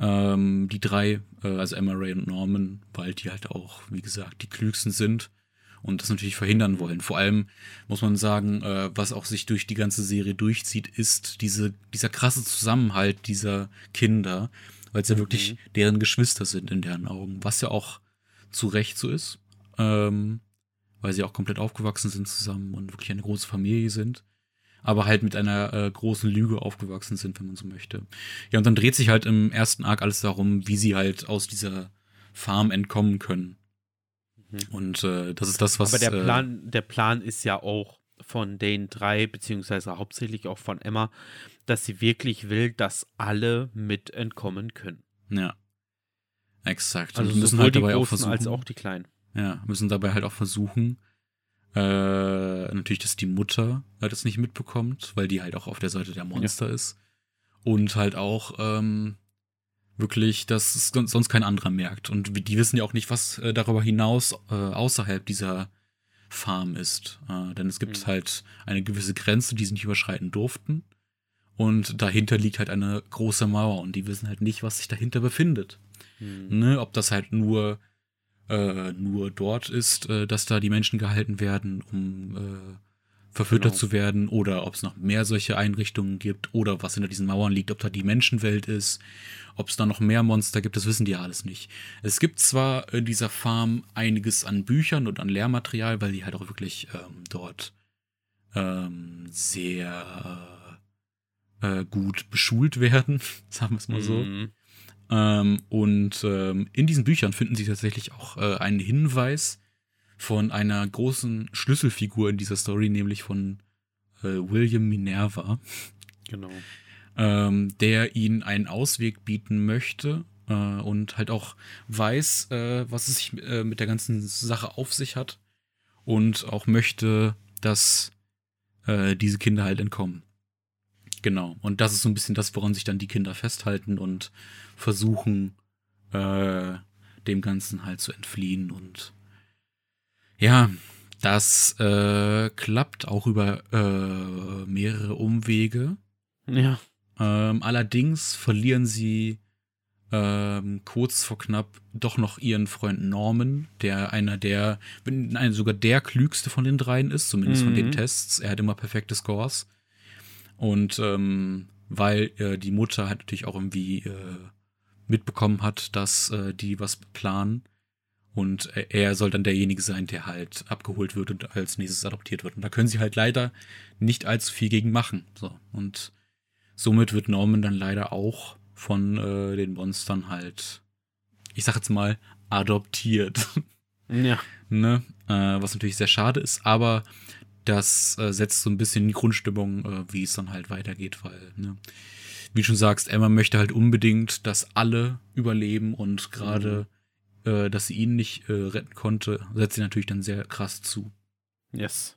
Ähm, die drei, äh, also Emma, Ray und Norman, weil die halt auch, wie gesagt, die klügsten sind und das natürlich verhindern wollen. Vor allem muss man sagen, äh, was auch sich durch die ganze Serie durchzieht, ist diese, dieser krasse Zusammenhalt dieser Kinder, weil es ja mhm. wirklich deren Geschwister sind in deren Augen, was ja auch zu Recht so ist. Ähm, weil sie auch komplett aufgewachsen sind zusammen und wirklich eine große Familie sind. Aber halt mit einer äh, großen Lüge aufgewachsen sind, wenn man so möchte. Ja, und dann dreht sich halt im ersten Arc alles darum, wie sie halt aus dieser Farm entkommen können. Mhm. Und äh, das ist das, was. Aber der äh, Plan, äh, der Plan ist ja auch von den drei, beziehungsweise hauptsächlich auch von Emma, dass sie wirklich will, dass alle mit entkommen können. Ja. Exakt. Also und müssen halt dabei auch versuchen, als auch die Kleinen. ja, müssen dabei halt auch versuchen, äh, natürlich, dass die Mutter äh, das nicht mitbekommt, weil die halt auch auf der Seite der Monster ist. Und halt auch ähm, wirklich, dass es sonst kein anderer merkt. Und die wissen ja auch nicht, was äh, darüber hinaus äh, außerhalb dieser Farm ist. Äh, denn es gibt Mhm. halt eine gewisse Grenze, die sie nicht überschreiten durften. Und dahinter liegt halt eine große Mauer und die wissen halt nicht, was sich dahinter befindet. Hm. Ne, ob das halt nur, äh, nur dort ist, äh, dass da die Menschen gehalten werden, um äh, verfüttert Genau. zu werden, oder ob es noch mehr solche Einrichtungen gibt, oder was hinter diesen Mauern liegt, ob da die Menschenwelt ist, ob es da noch mehr Monster gibt, das wissen die ja alles nicht. Es gibt zwar in dieser Farm einiges an Büchern und an Lehrmaterial, weil die halt auch wirklich ähm, dort ähm, sehr äh, gut beschult werden, sagen wir es mal so. Mhm. Ähm, und ähm, in diesen Büchern finden Sie tatsächlich auch äh, einen Hinweis von einer großen Schlüsselfigur in dieser Story, nämlich von äh, William Minerva, Genau. ähm, der ihnen einen Ausweg bieten möchte äh, und halt auch weiß, äh, was es sich äh, mit der ganzen Sache auf sich hat und auch möchte, dass äh, diese Kinder halt entkommen. Genau. Und das ist so ein bisschen das, woran sich dann die Kinder festhalten und versuchen, äh, dem Ganzen halt zu entfliehen. Und ja, das äh, klappt auch über äh, mehrere Umwege. Ja. Ähm, allerdings verlieren sie ähm, kurz vor knapp doch noch ihren Freund Norman, der einer der, wenn nein, sogar der klügste von den dreien ist, zumindest von den Mhm. Tests. Er hat immer perfekte Scores. Und ähm, weil äh, die Mutter halt natürlich auch irgendwie äh, mitbekommen hat, dass äh, die was planen. Und äh, er soll dann derjenige sein, der halt abgeholt wird und als nächstes adoptiert wird. Und da können sie halt leider nicht allzu viel gegen machen. So. Und somit wird Norman dann leider auch von äh, den Monstern halt, ich sag jetzt mal, adoptiert. Ja. ne? Äh, was natürlich sehr schade ist, aber das äh, setzt so ein bisschen die Grundstimmung, äh, wie es dann halt weitergeht, weil, ne? Wie du schon sagst, Emma möchte halt unbedingt, dass alle überleben und gerade, äh, dass sie ihn nicht äh, retten konnte, setzt sie natürlich dann sehr krass zu. Yes.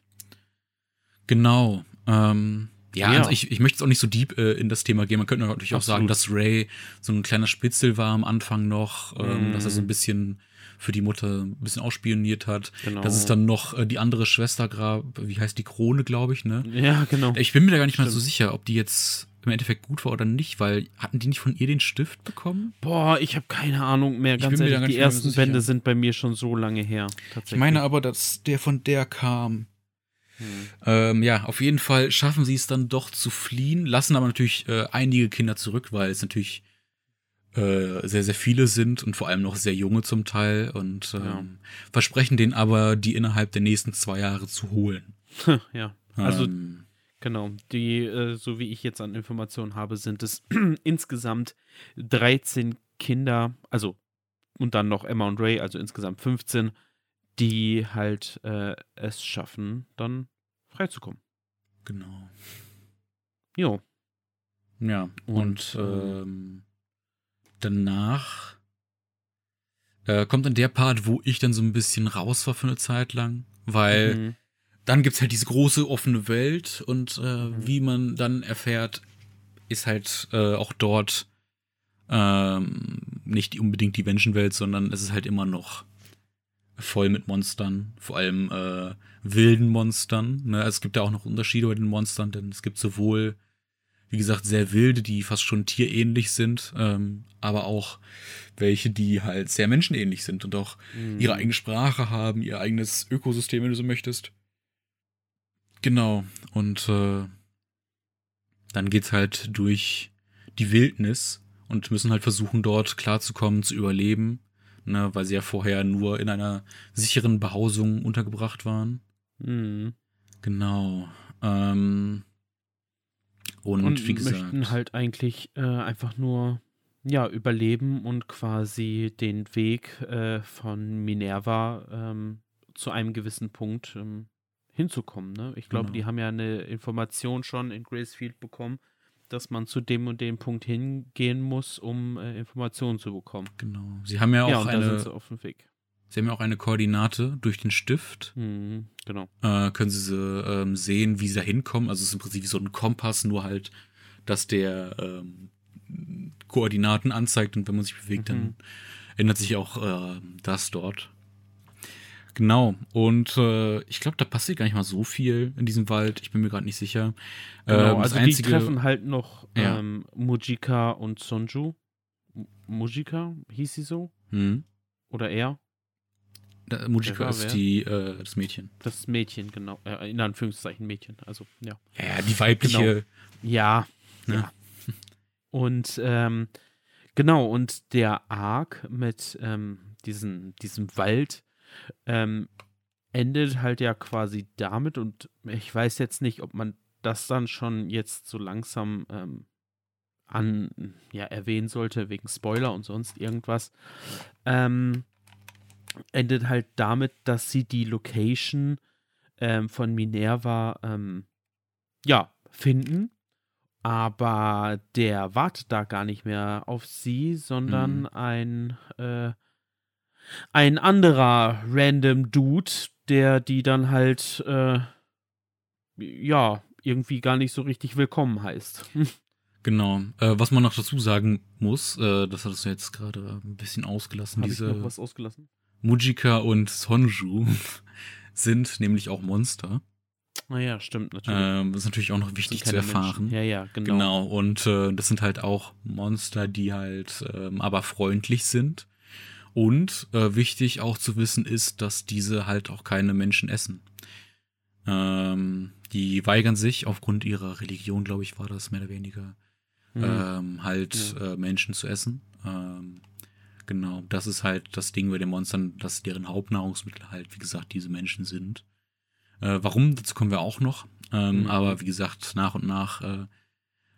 Genau. Ähm, ja, Ja. Also ich, ich möchte jetzt auch nicht so deep äh, in das Thema gehen. Man könnte natürlich auch Absolut. sagen, dass Ray so ein kleiner Spitzel war am Anfang noch, ähm, Mm. dass er so ein bisschen für die Mutter ein bisschen ausspioniert hat. Genau. Dass es dann noch äh, die andere Schwester gab, wie heißt die Krone, glaube ich, ne? Ja, genau. Ich bin mir da gar nicht mal so Stimmt. sicher, ob die jetzt im Endeffekt gut war oder nicht, weil hatten die nicht von ihr den Stift bekommen? Boah, ich habe keine Ahnung mehr. Ganz ehrlich, die so ersten sicher. Bände sind bei mir schon so lange her. Ich meine aber, dass der von der kam. Hm. Ähm, ja, auf jeden Fall schaffen sie es dann doch zu fliehen, lassen aber natürlich äh, einige Kinder zurück, weil es natürlich äh, sehr, sehr viele sind und vor allem noch sehr junge zum Teil und ähm, Ja. versprechen denen aber, die innerhalb der nächsten zwei Jahre zu holen. ja. Also, ähm, genau. Die, äh, so wie ich jetzt an Informationen habe, sind es insgesamt 13 Kinder, also und dann noch Emma und Ray, also insgesamt 15, die halt äh, es schaffen, dann freizukommen. genau. Jo. Ja, und, Und, äh, ähm, danach äh, kommt dann der Part, wo ich dann so ein bisschen raus war für eine Zeit lang, weil Mhm. Dann gibt's halt diese große offene Welt und äh, Mhm. wie man dann erfährt, ist halt äh, auch dort ähm, nicht unbedingt die Menschenwelt, sondern es ist halt immer noch voll mit Monstern, vor allem äh, wilden Monstern. Ne? Also es gibt ja auch noch Unterschiede bei den Monstern, denn es gibt sowohl, wie gesagt, sehr wilde, die fast schon tierähnlich sind, ähm, aber auch welche, die halt sehr menschenähnlich sind und auch Mhm. ihre eigene Sprache haben, ihr eigenes Ökosystem, wenn du so möchtest. Genau. Und äh, dann geht's halt durch die Wildnis und müssen halt versuchen, dort klarzukommen, zu überleben. Ne, weil sie ja vorher nur in einer sicheren Behausung untergebracht waren. Mhm. Genau. Ähm, und, Und, wie gesagt. möchten halt eigentlich äh, einfach nur ja überleben und quasi den Weg äh, von Minerva ähm, zu einem gewissen Punkt ähm, hinzukommen. Ne? Ich glaube, Genau. die haben ja eine Information schon in Gracefield bekommen, dass man zu dem und dem Punkt hingehen muss, um äh, Informationen zu bekommen. Genau. Sie haben ja auch ja, und da sind eine, sie auf dem Weg. Sie haben ja auch eine Koordinate durch den Stift. Mhm, genau. Äh, können Sie ähm, sehen, wie sie da hinkommen. Also es ist im Prinzip wie so ein Kompass, nur halt, dass der ähm, Koordinaten anzeigt und wenn man sich bewegt, dann Mhm. ändert sich auch äh, das dort. Genau. Und äh, ich glaube, da passiert gar nicht mal so viel in diesem Wald. Ich bin mir gerade nicht sicher. Genau, Ähm, also die treffen halt noch Ja. ähm, Mujika und Sonju. M- Mujika, hieß sie so? Hm. Oder er? Da, Mujika ist wer? die, äh, das Mädchen. Das Mädchen, genau. Äh, in Anführungszeichen Mädchen. Also, ja. Ja, die weibliche. Ja, Ne? ja. Und ähm, genau, und der Arc mit ähm, diesem, diesem Wald ähm, endet halt ja quasi damit und ich weiß jetzt nicht, ob man das dann schon jetzt so langsam ähm, an, ja, erwähnen sollte, wegen Spoiler und sonst irgendwas. Ähm, endet halt damit, dass sie die Location ähm, von Minerva ähm, ja, finden. Aber der wartet da gar nicht mehr auf sie, sondern Mhm. ein, äh, ein anderer random Dude, der die dann halt, äh, ja, irgendwie gar nicht so richtig willkommen heißt. Genau. Äh, was man noch dazu sagen muss, äh, das hattest du jetzt gerade ein bisschen ausgelassen, ich diese noch was ausgelassen? Mujika und Sonju sind nämlich auch Monster. Naja, stimmt natürlich. Ähm, das ist natürlich auch noch wichtig zu erfahren. Menschen. Ja, ja, genau. Genau, und äh, das sind halt auch Monster, die halt ähm, aber freundlich sind. Und äh, wichtig auch zu wissen ist, dass diese halt auch keine Menschen essen. Ähm, die weigern sich aufgrund ihrer Religion, glaube ich, war das mehr oder weniger, Mhm. ähm, halt äh, Menschen zu essen. Ähm, genau, das ist halt das Ding bei den Monstern, dass deren Hauptnahrungsmittel halt, wie gesagt, diese Menschen sind. Äh, warum, dazu kommen wir auch noch. Ähm, Mhm. Aber wie gesagt, nach und nach. Äh,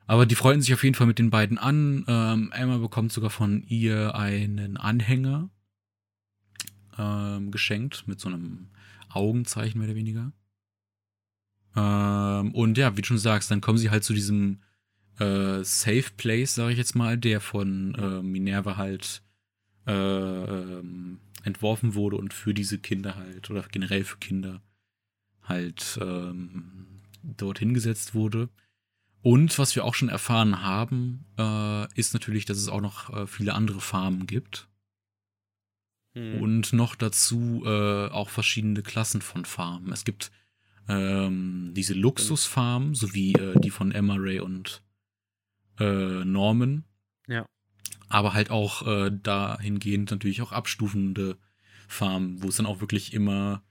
aber die freuen sich auf jeden Fall mit den beiden an. Ähm, Emma bekommt sogar von ihr einen Anhänger ähm, geschenkt mit so einem Augenzeichen mehr oder weniger. Ähm, und ja, wie du schon sagst, dann kommen sie halt zu diesem äh, Safe Place, sage ich jetzt mal, der von äh, Minerva halt äh, ähm, entworfen wurde und für diese Kinder halt oder generell für Kinder halt ähm, dorthin gesetzt wurde. Und was wir auch schon erfahren haben, äh, ist natürlich, dass es auch noch äh, viele andere Farmen gibt. Mhm. Und noch dazu äh, auch verschiedene Klassen von Farmen. Es gibt ähm, diese Luxusfarmen, sowie äh, die von Emma Ray und äh, Norman. Ja. Aber halt auch äh, dahingehend natürlich auch abstufende Farmen, wo es dann auch wirklich immer,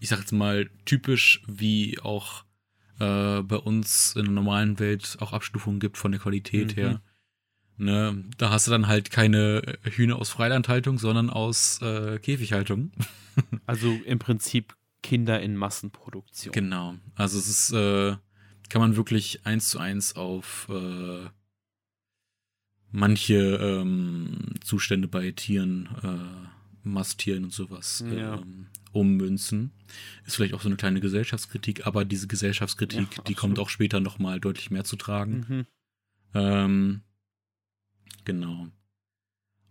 ich sag jetzt mal, typisch wie auch äh, bei uns in der normalen Welt auch Abstufungen gibt von der Qualität Mhm. her. Ne, da hast du dann halt keine Hühner aus Freilandhaltung, sondern aus äh, Käfighaltung. Also im Prinzip Kinder in Massenproduktion. Genau. Also es ist, äh, kann man wirklich eins zu eins auf äh, manche ähm, Zustände bei Tieren, äh, Masttieren und sowas Ja. ähm, ummünzen. Ist vielleicht auch so eine kleine Gesellschaftskritik, aber diese Gesellschaftskritik, Ja, die kommt auch später nochmal deutlich mehr zu tragen. Mhm. Ähm, genau.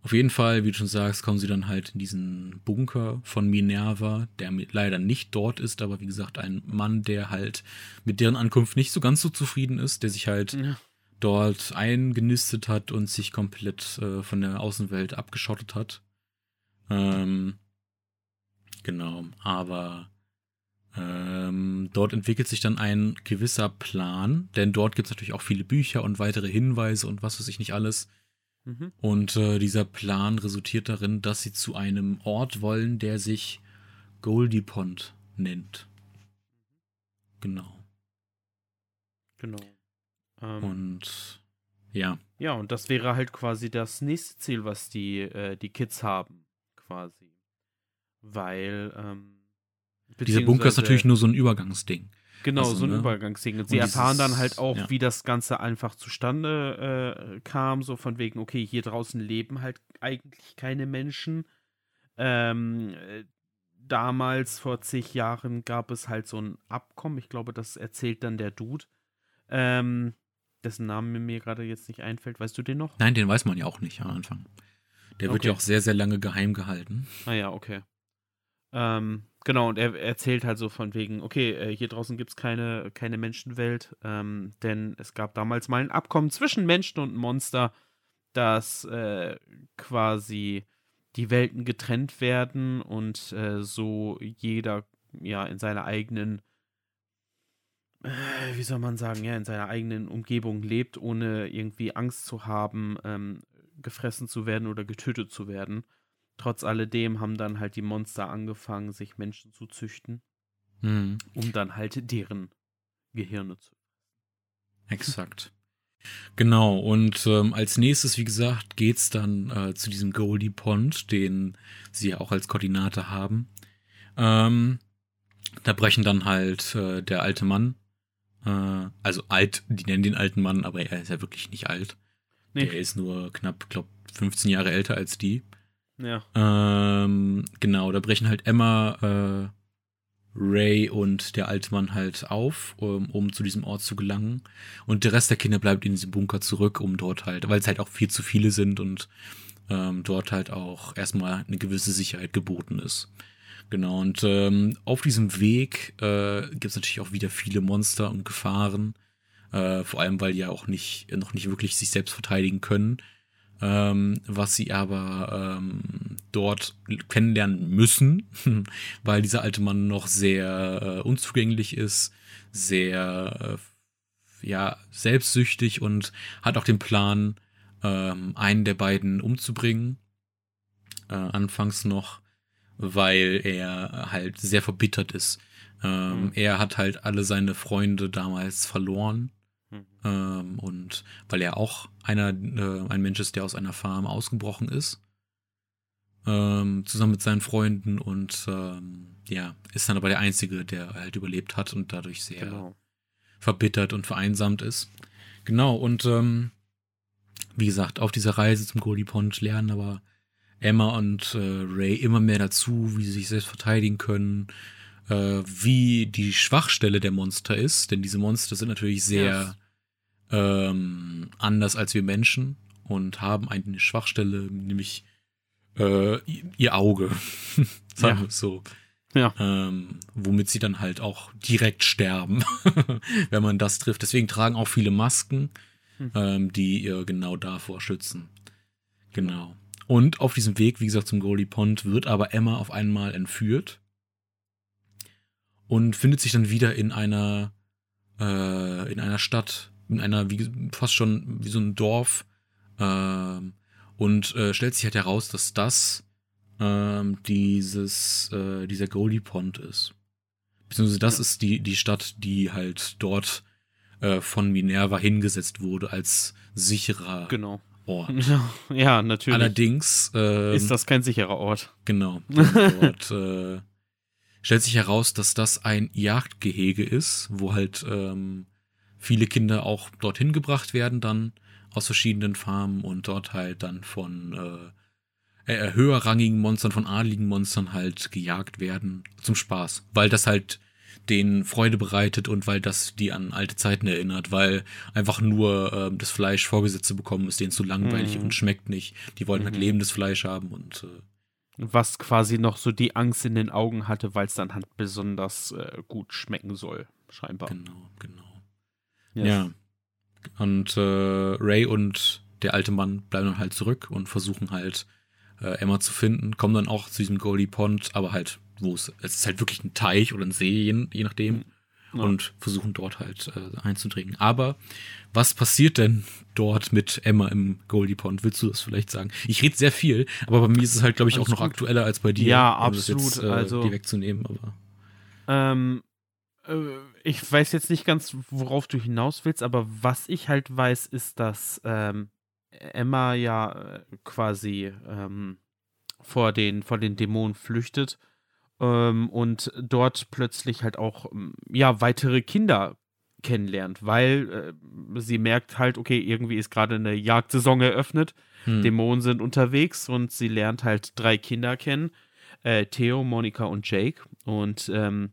Auf jeden Fall, wie du schon sagst, kommen sie dann halt in diesen Bunker von Minerva, der leider nicht dort ist, aber wie gesagt, ein Mann, der halt mit deren Ankunft nicht so ganz so zufrieden ist, der sich halt Ja. dort eingenistet hat und sich komplett äh, von der Außenwelt abgeschottet hat. Ähm, genau, aber ähm, dort entwickelt sich dann ein gewisser Plan, denn dort gibt es natürlich auch viele Bücher und weitere Hinweise und was weiß ich nicht alles. Mhm. Und äh, dieser Plan resultiert darin, dass sie zu einem Ort wollen, der sich Goldie Pond nennt. Genau. Genau. Ähm, Und ja, ja, und das wäre halt quasi das nächste Ziel, was die, äh, die Kids haben, quasi. Weil, ähm, dieser Bunker ist natürlich nur so ein Übergangsding. Genau, Also, so ein ne? Übergangsding. Und sie erfahren dann halt auch, ja. wie das Ganze einfach zustande äh, kam, so von wegen, okay, hier draußen leben halt eigentlich keine Menschen. Ähm, äh, damals, vor zig Jahren, gab es halt so ein Abkommen, ich glaube, das erzählt dann der Dude, ähm, dessen Name mir gerade jetzt nicht einfällt. Weißt du den noch? Nein, den weiß man ja auch nicht am Anfang. Der wird Okay. ja auch sehr, sehr lange geheim gehalten. Ah ja, okay. Ähm, genau, und er erzählt halt so von wegen, okay, äh, hier draußen gibt es keine, keine Menschenwelt, ähm, denn es gab damals mal ein Abkommen zwischen Menschen und Monster, dass äh, quasi die Welten getrennt werden und äh, so jeder ja in seiner eigenen, äh, wie soll man sagen, ja, in seiner eigenen Umgebung lebt, ohne irgendwie Angst zu haben, ähm, gefressen zu werden oder getötet zu werden. Trotz alledem haben dann halt die Monster angefangen, sich Menschen zu züchten, Hm, um dann halt deren Gehirne zu. exakt. Genau, und ähm, als nächstes, wie gesagt, geht's dann äh, zu diesem Goldie Pond, den sie ja auch als Koordinate haben. Ähm, da brechen dann halt äh, der alte Mann, äh, also alt, die nennen den alten Mann, aber er ist ja wirklich nicht alt. Nee. Der ist nur knapp, glaub, 15 Jahre älter als die. Ja. Ähm, genau, da brechen halt Emma, äh, Ray und der alte Mann halt auf, um, um zu diesem Ort zu gelangen. Und der Rest der Kinder bleibt in diesem Bunker zurück, um dort halt, weil es halt auch viel zu viele sind und ähm, dort halt auch erstmal eine gewisse Sicherheit geboten ist. Genau, und ähm, auf diesem Weg äh, gibt es natürlich auch wieder viele Monster und Gefahren. Äh, vor allem, weil die ja auch nicht, noch nicht wirklich sich selbst verteidigen können. Ähm, was sie aber ähm, dort kennenlernen müssen, weil dieser alte Mann noch sehr äh, unzugänglich ist, sehr äh, ja selbstsüchtig und hat auch den Plan, ähm, einen der beiden umzubringen. Äh, anfangs noch, weil er halt sehr verbittert ist. Ähm, Mhm. Er hat halt alle seine Freunde damals verloren. Mhm. Ähm, und weil er auch einer, äh, ein Mensch ist, der aus einer Farm ausgebrochen ist. Ähm, zusammen mit seinen Freunden und ähm, ja, ist dann aber der Einzige, der halt überlebt hat und dadurch sehr Genau. verbittert und vereinsamt ist. Genau, und ähm, wie gesagt, auf dieser Reise zum Goldie Pond lernen aber Emma und äh, Ray immer mehr dazu, wie sie sich selbst verteidigen können, äh, wie die Schwachstelle der Monster ist, denn diese Monster sind natürlich sehr ähm, anders als wir Menschen und haben eine Schwachstelle, nämlich äh, ihr Auge, sagen Ja. wir es so. Ja. Ähm, womit sie dann halt auch direkt sterben, wenn man das trifft. Deswegen tragen auch viele Masken, Hm. ähm, die ihr genau davor schützen. Genau. Und auf diesem Weg, wie gesagt, zum Goldie Pond wird aber Emma auf einmal entführt und findet sich dann wieder in einer äh, in einer Stadt, in einer wie fast schon wie so ein Dorf ähm, und äh, stellt sich halt heraus, dass das ähm, dieses äh, dieser Goldie Pond ist. Beziehungsweise das Ja. ist die die Stadt, die halt dort äh, von Minerva hingesetzt wurde als sicherer Genau. Ort. ja, natürlich. Allerdings ähm, ist das kein sicherer Ort. Genau. Dort äh, stellt sich heraus, dass das ein Jagdgehege ist, wo halt ähm, viele Kinder auch dorthin gebracht werden, dann aus verschiedenen Farmen und dort halt dann von äh, äh, höherrangigen Monstern, von adligen Monstern halt gejagt werden zum Spaß, weil das halt denen Freude bereitet und weil das die an alte Zeiten erinnert, weil einfach nur ähm, das Fleisch vorgesetzt zu bekommen ist denen zu langweilig Mhm. und schmeckt nicht. Die wollen halt Mhm. lebendes Fleisch haben und äh, Was quasi noch so die Angst in den Augen hatte, weil es dann halt besonders äh, gut schmecken soll, scheinbar. Genau, genau. Yes. Ja. Und äh, Ray und der alte Mann bleiben dann halt zurück und versuchen halt äh, Emma zu finden, kommen dann auch zu diesem Goldie Pond, aber halt, wo es, es ist halt wirklich ein Teich oder ein See, je, je nachdem, Ja. und versuchen dort halt äh, einzudringen. Aber was passiert denn dort mit Emma im Goldie Pond? Willst du das vielleicht sagen? Ich rede sehr viel, aber bei mir ist es halt, glaube ich, auch Alles noch gut. aktueller als bei dir. Ja, um das absolut. Jetzt, äh, Also- die wegzunehmen, aber. Ähm, äh, ich weiß jetzt nicht ganz, worauf du hinaus willst, aber was ich halt weiß, ist, dass ähm, Emma ja äh, quasi ähm, vor, den, vor den Dämonen flüchtet ähm, und dort plötzlich halt auch ähm, ja, weitere Kinder kennenlernt, weil äh, sie merkt halt, okay, irgendwie ist gerade eine Jagdsaison eröffnet Hm. Dämonen sind unterwegs und sie lernt halt drei Kinder kennen. Äh, Theo, Monika und Jake. Und ähm,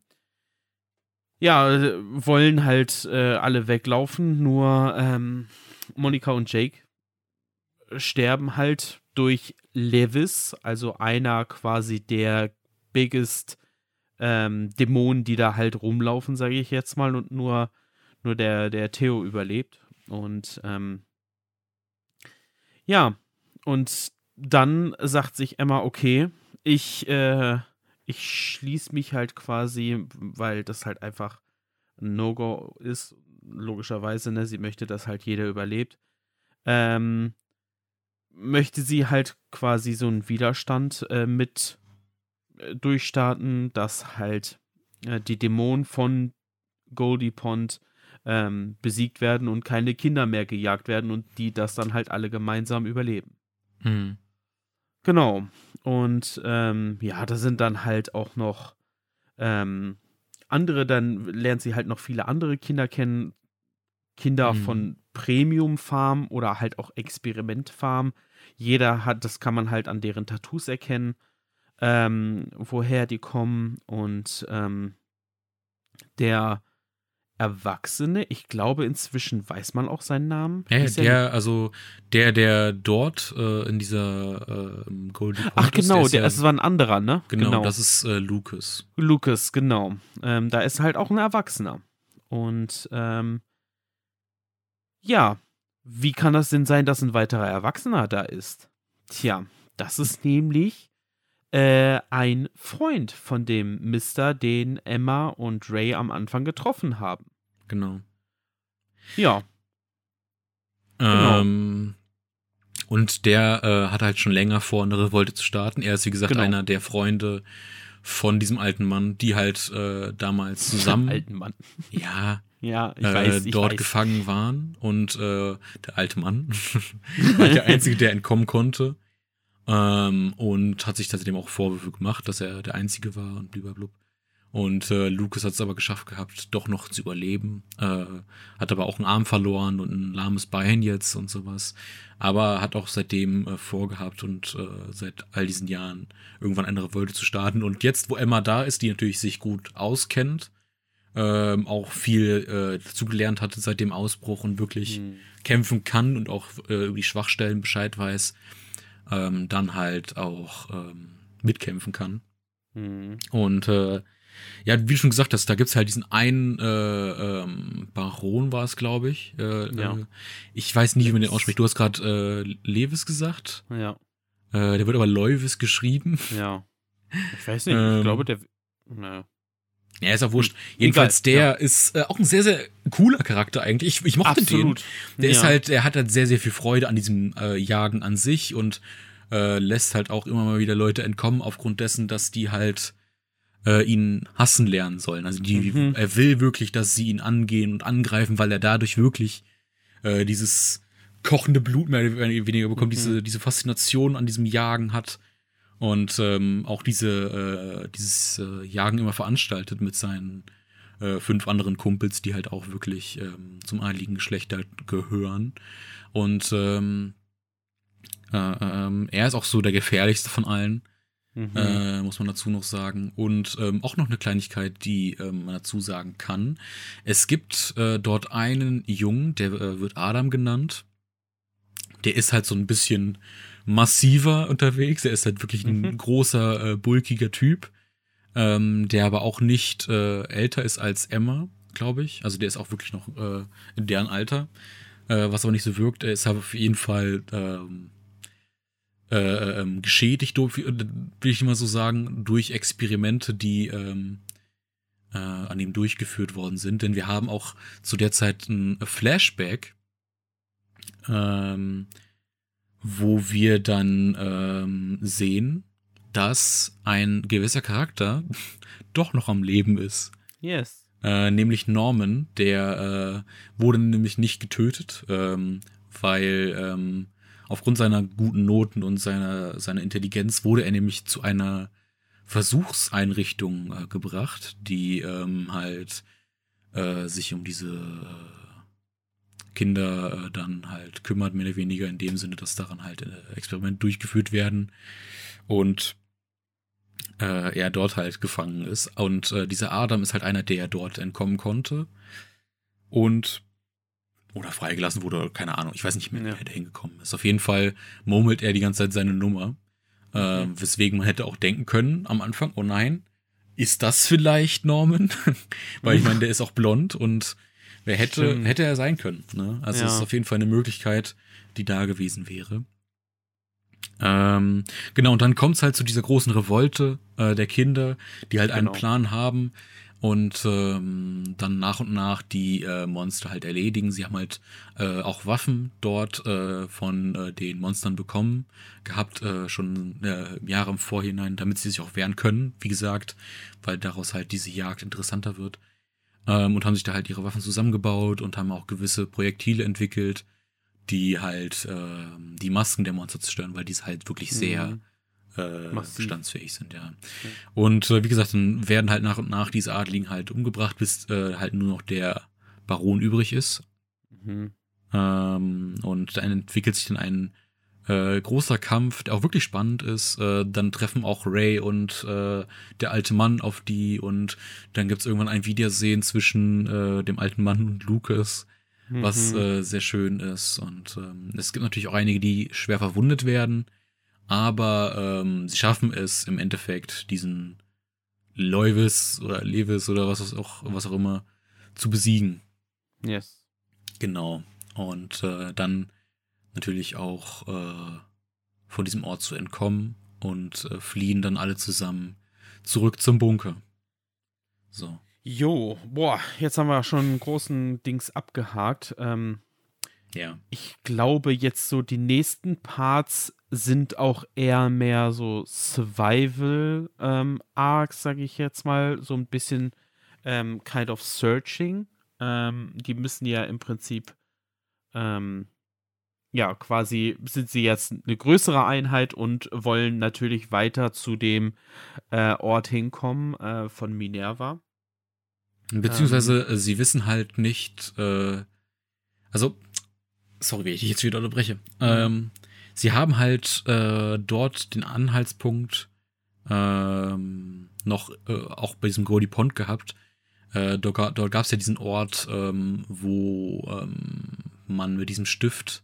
ja, wollen halt äh, alle weglaufen, nur ähm, Monika und Jake sterben halt durch Levis, also einer quasi der biggest ähm, Dämonen, die da halt rumlaufen, sage ich jetzt mal, und nur, nur der, der Theo überlebt. Und ähm, ja, und dann sagt sich Emma, okay, ich, äh, ich schließe mich halt quasi, weil das halt einfach ein No-Go ist, logischerweise, ne? Sie möchte, dass halt jeder überlebt. Ähm, möchte sie halt quasi so einen Widerstand äh, mit äh, durchstarten, dass halt äh, die Dämonen von Goldie Pond ähm, besiegt werden und keine Kinder mehr gejagt werden und die das dann halt alle gemeinsam überleben. Mhm. Genau. Und ähm, ja, da sind dann halt auch noch ähm, andere, dann lernt sie halt noch viele andere Kinder kennen. Kinder mhm. von Premium Farm oder halt auch Experiment Farm. Jeder hat, das kann man halt an deren Tattoos erkennen, ähm, woher die kommen. Und ähm, der Erwachsene, ich glaube inzwischen weiß man auch seinen Namen. Ja, der, also der, der dort äh, in dieser äh, Golden Ach genau, ist, der, der ja, war ein anderer, ne? Genau, genau. das ist äh, Lucas. Lucas, genau. Ähm, da ist halt auch ein Erwachsener. Und ähm, ja, wie kann das denn sein, dass ein weiterer Erwachsener da ist? Tja, das ist nämlich äh, ein Freund von dem Mister, den Emma und Ray am Anfang getroffen haben. Genau. Ja. Ähm, genau. Und der äh, hat halt schon länger vor, eine Revolte zu starten. Er ist, wie gesagt, genau. einer der Freunde von diesem alten Mann, die halt äh, damals zusammen. alten Mann. Ja. Ja, ich äh, weiß. Ich dort weiß. gefangen waren. Und äh, der alte Mann war der Einzige, der entkommen konnte. Ähm, und hat sich seitdem auch Vorwürfe gemacht, dass er der Einzige war und blablabla. Und äh, Lucas hat es aber geschafft gehabt, doch noch zu überleben. Äh, hat aber auch einen Arm verloren und ein lahmes Bein jetzt und sowas. Aber hat auch seitdem äh, vorgehabt und äh, seit all diesen Jahren irgendwann eine Revolte zu starten. Und jetzt, wo Emma da ist, die natürlich sich gut auskennt, ähm, auch viel äh, dazugelernt hatte seit dem Ausbruch und wirklich mhm. kämpfen kann und auch äh, über die Schwachstellen Bescheid weiß, ähm, dann halt auch ähm, mitkämpfen kann. Mhm. Und äh, ja, wie du schon gesagt hast, da gibt's halt diesen einen äh, ähm, Baron war es, glaube ich. Äh, ja. Äh, ich weiß nicht, wie man den ausspricht. Du hast gerade äh, Lewis gesagt. Ja. Äh, der wird aber Leuvis geschrieben. Ja. Ich weiß nicht, ähm, ich glaube, der. Naja. Ja, ist auch wurscht. Jedenfalls, der ja. ist äh, auch ein sehr, sehr cooler Charakter eigentlich. Ich, ich mochte Absolut. den. Der ja. ist halt, er hat halt sehr, sehr viel Freude an diesem äh, Jagen an sich und äh, lässt halt auch immer mal wieder Leute entkommen aufgrund dessen, dass die halt äh, ihn hassen lernen sollen. Also die, mhm. er will wirklich, dass sie ihn angehen und angreifen, weil er dadurch wirklich äh, dieses kochende Blut mehr oder weniger bekommt, mhm. diese, diese Faszination an diesem Jagen hat und ähm, auch diese, äh, dieses äh, Jagen immer veranstaltet mit seinen äh, fünf anderen Kumpels, die halt auch wirklich ähm, zum adligen Geschlecht halt gehören. Und ähm, äh, ähm, er ist auch so der gefährlichste von allen. Mhm. Äh, muss man dazu noch sagen. Und ähm, auch noch eine Kleinigkeit, die ähm, man dazu sagen kann. Es gibt äh, dort einen Jungen, der äh, wird Adam genannt. Der ist halt so ein bisschen massiver unterwegs. Er ist halt wirklich ein mhm. großer, äh, bulkiger Typ. Ähm, der aber auch nicht äh, älter ist als Emma, glaube ich. Also der ist auch wirklich noch äh, in deren Alter. Äh, was aber nicht so wirkt. Er ist aber auf jeden Fall ähm, äh, ähm, geschädigt, will ich mal so sagen, durch Experimente, die ähm, äh, an ihm durchgeführt worden sind. Denn wir haben auch zu der Zeit ein Flashback, ähm, wo wir dann ähm, sehen, dass ein gewisser Charakter doch noch am Leben ist. Yes. Äh, nämlich Norman, der äh, wurde nämlich nicht getötet, ähm, weil ähm, aufgrund seiner guten Noten und seiner, seiner Intelligenz wurde er nämlich zu einer Versuchseinrichtung äh, gebracht, die ähm, halt äh, sich um diese Kinder äh, dann halt kümmert, mehr oder weniger in dem Sinne, dass daran halt äh, Experimente durchgeführt werden. Und äh, er dort halt gefangen ist. Und äh, dieser Adam ist halt einer, der dort entkommen konnte. Und oder freigelassen wurde, keine Ahnung. Ich weiß nicht mehr, ja. wie er hingekommen ist. Auf jeden Fall murmelt er die ganze Zeit seine Nummer. Äh. Weswegen man hätte auch denken können am Anfang, oh nein, ist das vielleicht Norman? Weil ich meine, der ist auch blond und wer hätte, Stimmt. hätte er sein können. Ne? Also es ist auf jeden Fall eine Möglichkeit, die da gewesen wäre. Ähm, genau, und dann kommt es halt zu dieser großen Revolte äh, der Kinder, die halt genau. einen Plan haben und ähm, dann nach und nach die äh, Monster halt erledigen. Sie haben halt äh, auch Waffen dort äh, von äh, den Monstern bekommen, gehabt, äh, schon äh, Jahre im Vorhinein, damit sie sich auch wehren können, wie gesagt, weil daraus halt diese Jagd interessanter wird. Ähm, und haben sich da halt ihre Waffen zusammengebaut und haben auch gewisse Projektile entwickelt, die halt äh, die Masken der Monster zerstören, weil die halt wirklich sehr mhm äh, bestandsfähig sind, ja. Okay. Und äh, wie gesagt, dann werden halt nach und nach diese Adligen halt umgebracht, bis äh, halt nur noch der Baron übrig ist. Mhm. Ähm, und dann entwickelt sich dann ein äh, großer Kampf, der auch wirklich spannend ist. Äh, dann treffen auch Ray und äh, der alte Mann auf die und dann gibt's irgendwann ein Wiedersehen zwischen äh, dem alten Mann und Lucas, mhm. was äh, sehr schön ist. Und ähm, es gibt natürlich auch einige, die schwer verwundet werden aber ähm, sie schaffen es im Endeffekt, diesen Leuvis oder Levis oder was auch, was auch immer zu besiegen. Yes. Genau. Und äh, dann natürlich auch äh, von diesem Ort zu entkommen und äh, fliehen dann alle zusammen zurück zum Bunker. So. Jo, boah, jetzt haben wir schon einen großen Dings abgehakt. Ähm, ja. Ich glaube, jetzt so die nächsten Parts sind auch eher mehr so Survival-Arcs, ähm, sage ich jetzt mal, so ein bisschen ähm, kind of searching. Ähm, die müssen ja im Prinzip, ähm, ja, quasi sind sie jetzt eine größere Einheit und wollen natürlich weiter zu dem äh, Ort hinkommen äh, von Minerva. Beziehungsweise ähm, sie wissen halt nicht, äh, also sorry, wie ich dich jetzt wieder unterbreche. Ähm, sie haben halt äh, dort den Anhaltspunkt ähm, noch äh, auch bei diesem Goldie Pond gehabt. Äh, dort, dort gab es ja diesen Ort, ähm, wo ähm, man mit diesem Stift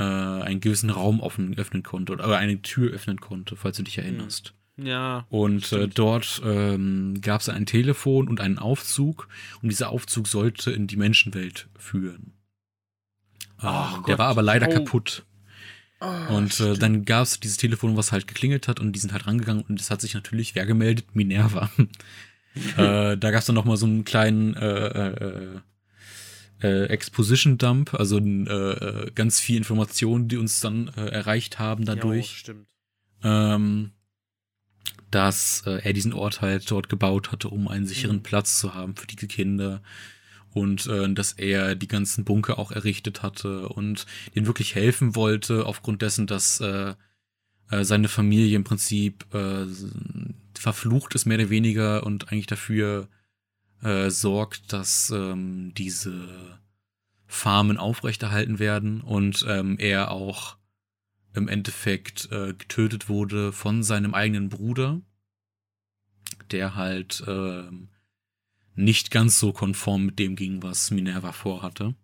äh, einen gewissen Raum offen, öffnen konnte oder eine Tür öffnen konnte, falls du dich erinnerst. Ja. Und äh, dort ähm, gab es ein Telefon und einen Aufzug und dieser Aufzug sollte in die Menschenwelt führen. Oh, der war aber leider oh. kaputt. Oh, und äh, dann gab es dieses Telefon, was halt geklingelt hat und die sind halt rangegangen und es hat sich natürlich wer gemeldet? Minerva. äh, da gab es dann noch mal so einen kleinen äh, äh, äh, Exposition Dump, also äh, äh, ganz viel Informationen, die uns dann äh, erreicht haben dadurch. Ja, stimmt. Ähm, dass äh, er diesen Ort halt dort gebaut hatte, um einen sicheren mhm. Platz zu haben für die Kinder und äh, dass er die ganzen Bunker auch errichtet hatte und denen wirklich helfen wollte, aufgrund dessen, dass äh, äh, seine Familie im Prinzip äh, verflucht ist, mehr oder weniger, und eigentlich dafür äh, sorgt, dass ähm, diese Farmen aufrechterhalten werden und ähm, er auch im Endeffekt äh, getötet wurde von seinem eigenen Bruder, der halt äh, nicht ganz so konform mit dem ging, was Minerva vorhatte.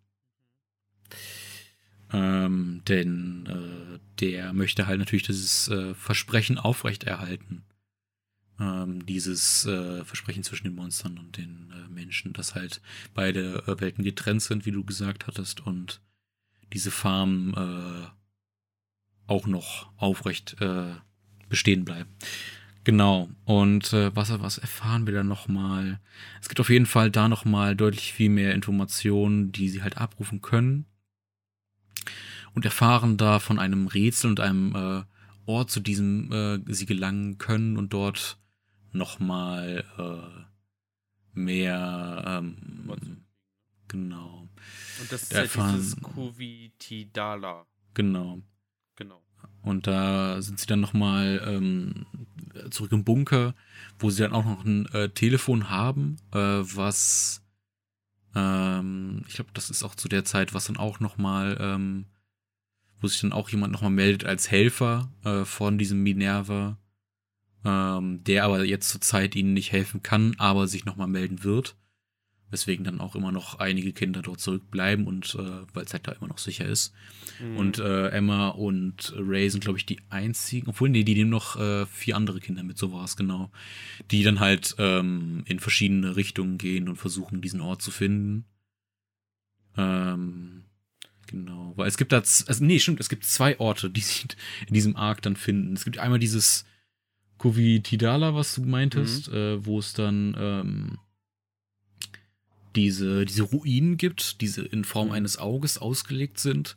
Ähm, denn äh, der möchte halt natürlich dieses äh, Versprechen aufrechterhalten. Ähm, dieses äh, Versprechen zwischen den Monstern und den Menschen, dass halt beide äh, Welten getrennt sind, wie du gesagt hattest, und diese Farm äh, auch noch aufrecht bestehen bleiben. Genau. Und äh, was, was erfahren wir da nochmal? Es gibt auf jeden Fall da nochmal deutlich viel mehr Informationen, die sie halt abrufen können. Und erfahren da von einem Rätsel und einem äh, Ort, zu diesem äh, sie gelangen können und dort nochmal äh, mehr ähm, genau. Und das ist ja erfahren, dieses Kuvitidala. Genau. Genau. Und da sind sie dann nochmal ähm, zurück im Bunker, wo sie dann auch noch ein äh, Telefon haben, äh, was ähm, ich glaube, das ist auch zu der Zeit, was dann auch nochmal, ähm, wo sich dann auch jemand nochmal meldet als Helfer äh, von diesem Minerva, ähm, der aber jetzt zur Zeit ihnen nicht helfen kann, aber sich nochmal melden wird. Weswegen dann auch immer noch einige Kinder dort zurückbleiben und äh, weil es halt da immer noch sicher ist. Mhm. Und äh, Emma und Ray sind, glaube ich, die einzigen, obwohl, nee, die nehmen noch äh, vier andere Kinder mit, so war es genau. Die dann halt ähm, in verschiedene Richtungen gehen und versuchen, diesen Ort zu finden. Ähm, genau. Weil es gibt da, also, nee, stimmt, es gibt zwei Orte, die sich in diesem Arc dann finden. Es gibt einmal dieses Tidala, was du meintest, mhm. äh, wo es dann ähm, diese, diese Ruinen gibt, diese in Form mhm. eines Auges ausgelegt sind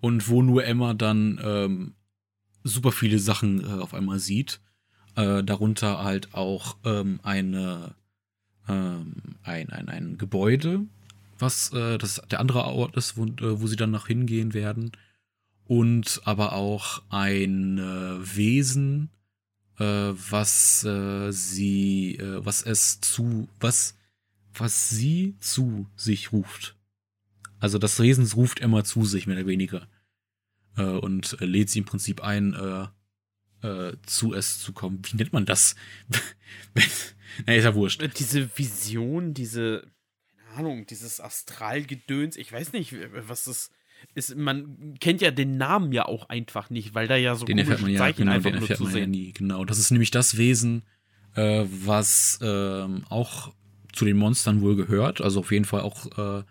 und wo nur Emma dann ähm, super viele Sachen äh, auf einmal sieht. Äh, darunter halt auch ähm, eine, ähm, ein, ein, ein Gebäude, was äh, das der andere Ort ist, wo, äh, wo sie dann nach hingehen werden. Und aber auch ein äh, Wesen, was äh, sie, äh, was es zu, was was sie zu sich ruft. Also das Wesen ruft Emma zu sich, mehr oder weniger. Äh, und lädt sie im Prinzip ein, äh, äh, zu es zu kommen. Wie nennt man das? Na, ist ja wurscht. Diese Vision, diese, keine Ahnung, dieses Astralgedöns, ich weiß nicht, was das ist. Man kennt ja den Namen ja auch einfach nicht, weil da ja so den erfährt man ja, Zeichen genau, einfach den erfährt man ja nie. Genau, das ist nämlich das Wesen, äh, was ähm, auch zu den Monstern wohl gehört. Also auf jeden Fall auch äh,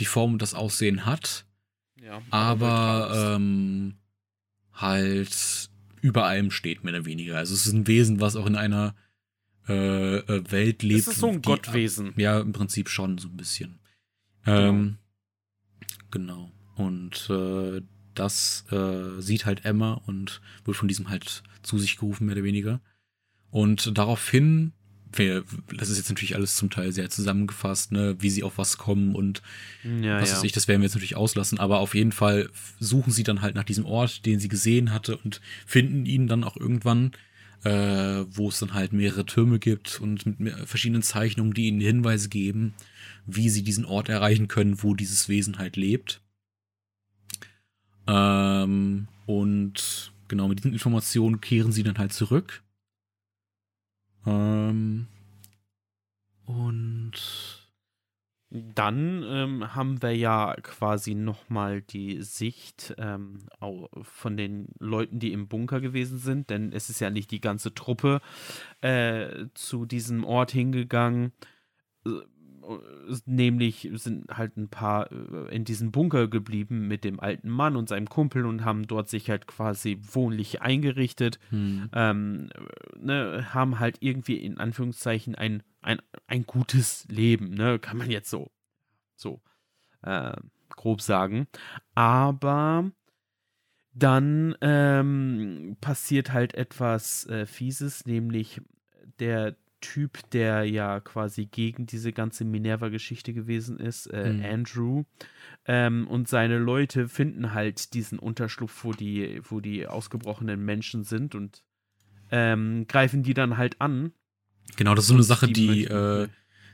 die Form und das Aussehen hat. Ja, aber ähm, halt über allem steht, mehr oder weniger. Also es ist ein Wesen, was auch in einer äh, äh Welt lebt. Das ist so ein die, Gottwesen. Ja, im Prinzip schon so ein bisschen. Ähm, genau. Und äh, das äh, sieht halt Emma und wird von diesem halt zu sich gerufen, mehr oder weniger. Und daraufhin wir, das ist jetzt natürlich alles zum Teil sehr zusammengefasst, ne, wie sie auf was kommen und ja, was ja. weiß ich, das werden wir jetzt natürlich auslassen, aber auf jeden Fall suchen sie dann halt nach diesem Ort, den sie gesehen hatte und finden ihn dann auch irgendwann, äh, wo es dann halt mehrere Türme gibt und mit verschiedenen Zeichnungen, die ihnen Hinweise geben, wie sie diesen Ort erreichen können, wo dieses Wesen halt lebt. Ähm, und genau mit diesen Informationen kehren sie dann halt zurück. Ähm, und dann ähm, haben wir ja quasi nochmal die Sicht ähm, von den Leuten, die im Bunker gewesen sind, denn es ist ja nicht die ganze Truppe äh, zu diesem Ort hingegangen, nämlich sind halt ein paar äh, in diesem Bunker geblieben mit dem alten Mann und seinem Kumpel und haben dort sich halt quasi wohnlich eingerichtet, hm. ähm, ne, haben halt irgendwie in Anführungszeichen ein, ein, ein gutes Leben, ne, kann man jetzt so, so äh, grob sagen. Aber dann ähm, passiert halt etwas äh, Fieses, nämlich der Typ, der ja quasi gegen diese ganze Minerva-Geschichte gewesen ist, äh, mhm. Andrew. Ähm, und seine Leute finden halt diesen Unterschlupf, wo die, wo die ausgebrochenen Menschen sind und ähm, greifen die dann halt an. Genau, das ist so eine Sache, die, die äh,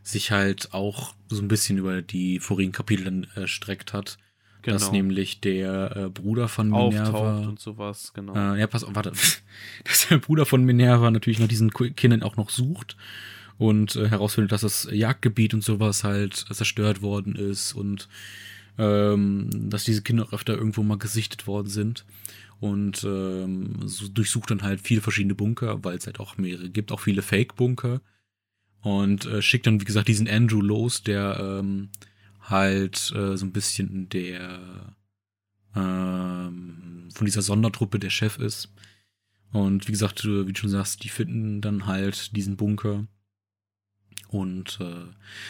sich halt auch so ein bisschen über die vorigen Kapitel dann erstreckt hat. Genau. Dass nämlich der äh, Bruder von Minerva. Auftaucht und sowas, genau. Äh, ja, pass auf, warte. dass der Bruder von Minerva natürlich nach diesen Kindern auch noch sucht und äh, herausfindet, dass das Jagdgebiet und sowas halt zerstört worden ist und ähm, dass diese Kinder auch öfter irgendwo mal gesichtet worden sind. Und ähm, so durchsucht dann halt viele verschiedene Bunker, weil es halt auch mehrere gibt, auch viele Fake-Bunker. Und äh, schickt dann, wie gesagt, diesen Andrew los, der ähm, halt äh, so ein bisschen der ähm, von dieser Sondertruppe der Chef ist. Und wie gesagt, wie du schon sagst, die finden dann halt diesen Bunker. Und äh,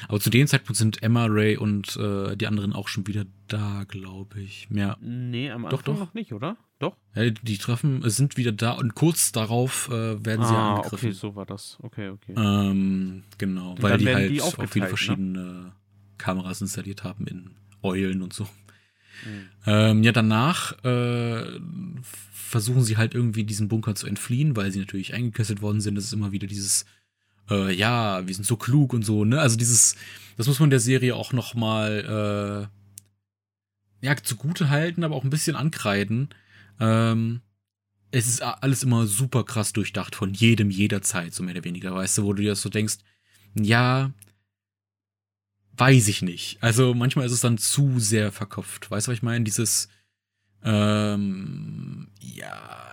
aber zu dem Zeitpunkt sind Emma, Ray und äh, die anderen auch schon wieder da, glaube ich. Mehr. Nee, am Anfang doch, doch. noch nicht, oder? Doch. Ja, die treffen, sind wieder da und kurz darauf äh, werden sie ah, angegriffen. Okay, so war das. Okay, okay. Ähm, genau, und weil die halt die auch viele ne? verschiedene ne? Kameras installiert haben in Eulen und so. Mhm. Ähm, ja, danach äh, versuchen sie halt irgendwie diesen Bunker zu entfliehen, weil sie natürlich eingekesselt worden sind. Das ist immer wieder dieses, äh, ja, wir sind so klug und so, ne? Also dieses, das muss man der Serie auch noch mal, äh, ja, zugute halten, aber auch ein bisschen ankreiden. Ähm, es ist alles immer super krass durchdacht von jedem, jederzeit, so mehr oder weniger, weißt du, wo du dir so denkst, ja, weiß ich nicht. Also manchmal ist es dann zu sehr verkopft. Weißt du, was ich meine? Dieses, ähm, ja,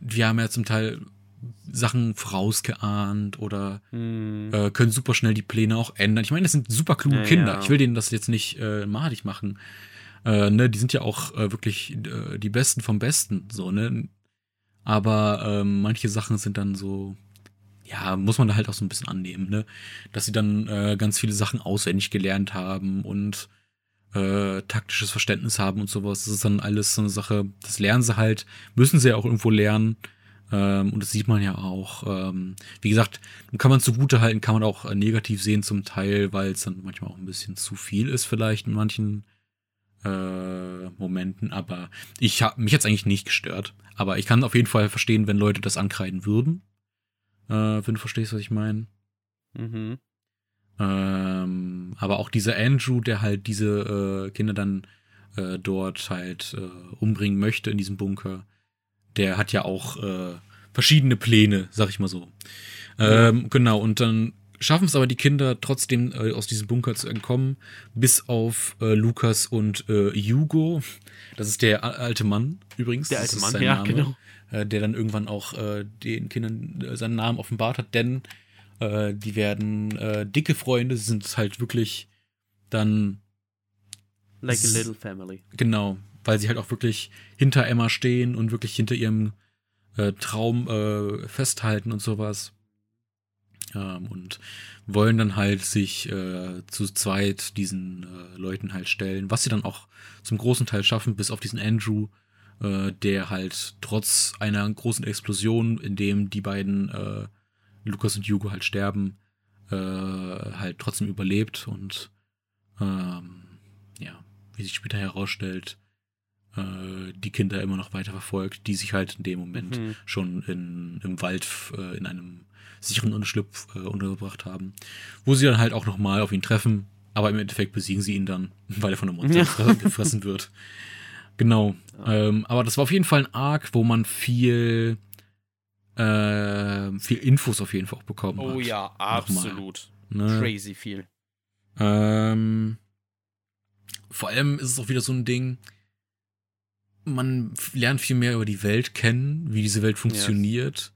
wir haben ja zum Teil Sachen vorausgeahnt oder hm. äh, können super schnell die Pläne auch ändern. Ich meine, das sind super kluge ja, Kinder. Ja. Ich will denen das jetzt nicht äh, madig machen. Äh, ne, die sind ja auch äh, wirklich äh, die Besten vom Besten, so, ne? Aber ähm, manche Sachen sind dann so, ja, muss man da halt auch so ein bisschen annehmen, ne? Dass sie dann äh, ganz viele Sachen auswendig gelernt haben und äh, taktisches Verständnis haben und sowas. Das ist dann alles so eine Sache, das lernen sie halt, müssen sie ja auch irgendwo lernen. Ähm, und das sieht man ja auch. Ähm, wie gesagt, kann man zugute halten, kann man auch äh, negativ sehen zum Teil, weil es dann manchmal auch ein bisschen zu viel ist, vielleicht in manchen äh, Momenten. Aber ich habe mich jetzt eigentlich nicht gestört. Aber ich kann auf jeden Fall verstehen, wenn Leute das ankreiden würden. Äh, wenn du verstehst, was ich meine. Mhm. Ähm, aber auch dieser Andrew, der halt diese äh, Kinder dann äh, dort halt äh, umbringen möchte in diesem Bunker, der hat ja auch äh, verschiedene Pläne, sag ich mal so. Ähm, ja. Genau, und dann schaffen es aber die Kinder trotzdem äh, aus diesem Bunker zu entkommen, bis auf äh, Lukas und äh, Hugo. Das ist der alte Mann übrigens. Der alte Mann, ja, Name, genau. Äh, der dann irgendwann auch äh, den Kindern äh, seinen Namen offenbart hat, denn äh, die werden äh, dicke Freunde, sie sind halt wirklich dann. Like a little family. Genau, weil sie halt auch wirklich hinter Emma stehen und wirklich hinter ihrem Traum festhalten und sowas. Ähm, und wollen dann halt sich äh, zu zweit diesen äh, Leuten halt stellen, was sie dann auch zum großen Teil schaffen, bis auf diesen Andrew, äh, der halt trotz einer großen Explosion, in dem die beiden äh, Lukas und Hugo halt sterben, äh, halt trotzdem überlebt und ähm, ja, wie sich später herausstellt, äh, die Kinder immer noch weiter verfolgt, die sich halt in dem Moment mhm. schon in, im Wald äh, in einem sicheren Unterschlupf äh, untergebracht haben, wo sie dann halt auch nochmal auf ihn treffen, aber im Endeffekt besiegen sie ihn dann, weil er von einem Monster ja. gefressen wird. Genau. Ja. Ähm, aber das war auf jeden Fall ein Arc, wo man viel, äh, viel Infos auf jeden Fall auch bekommen oh, hat. Oh ja, absolut. Ne? Crazy viel. Ähm, vor allem ist es auch wieder so ein Ding, man lernt viel mehr über die Welt kennen, wie diese Welt funktioniert. Yes.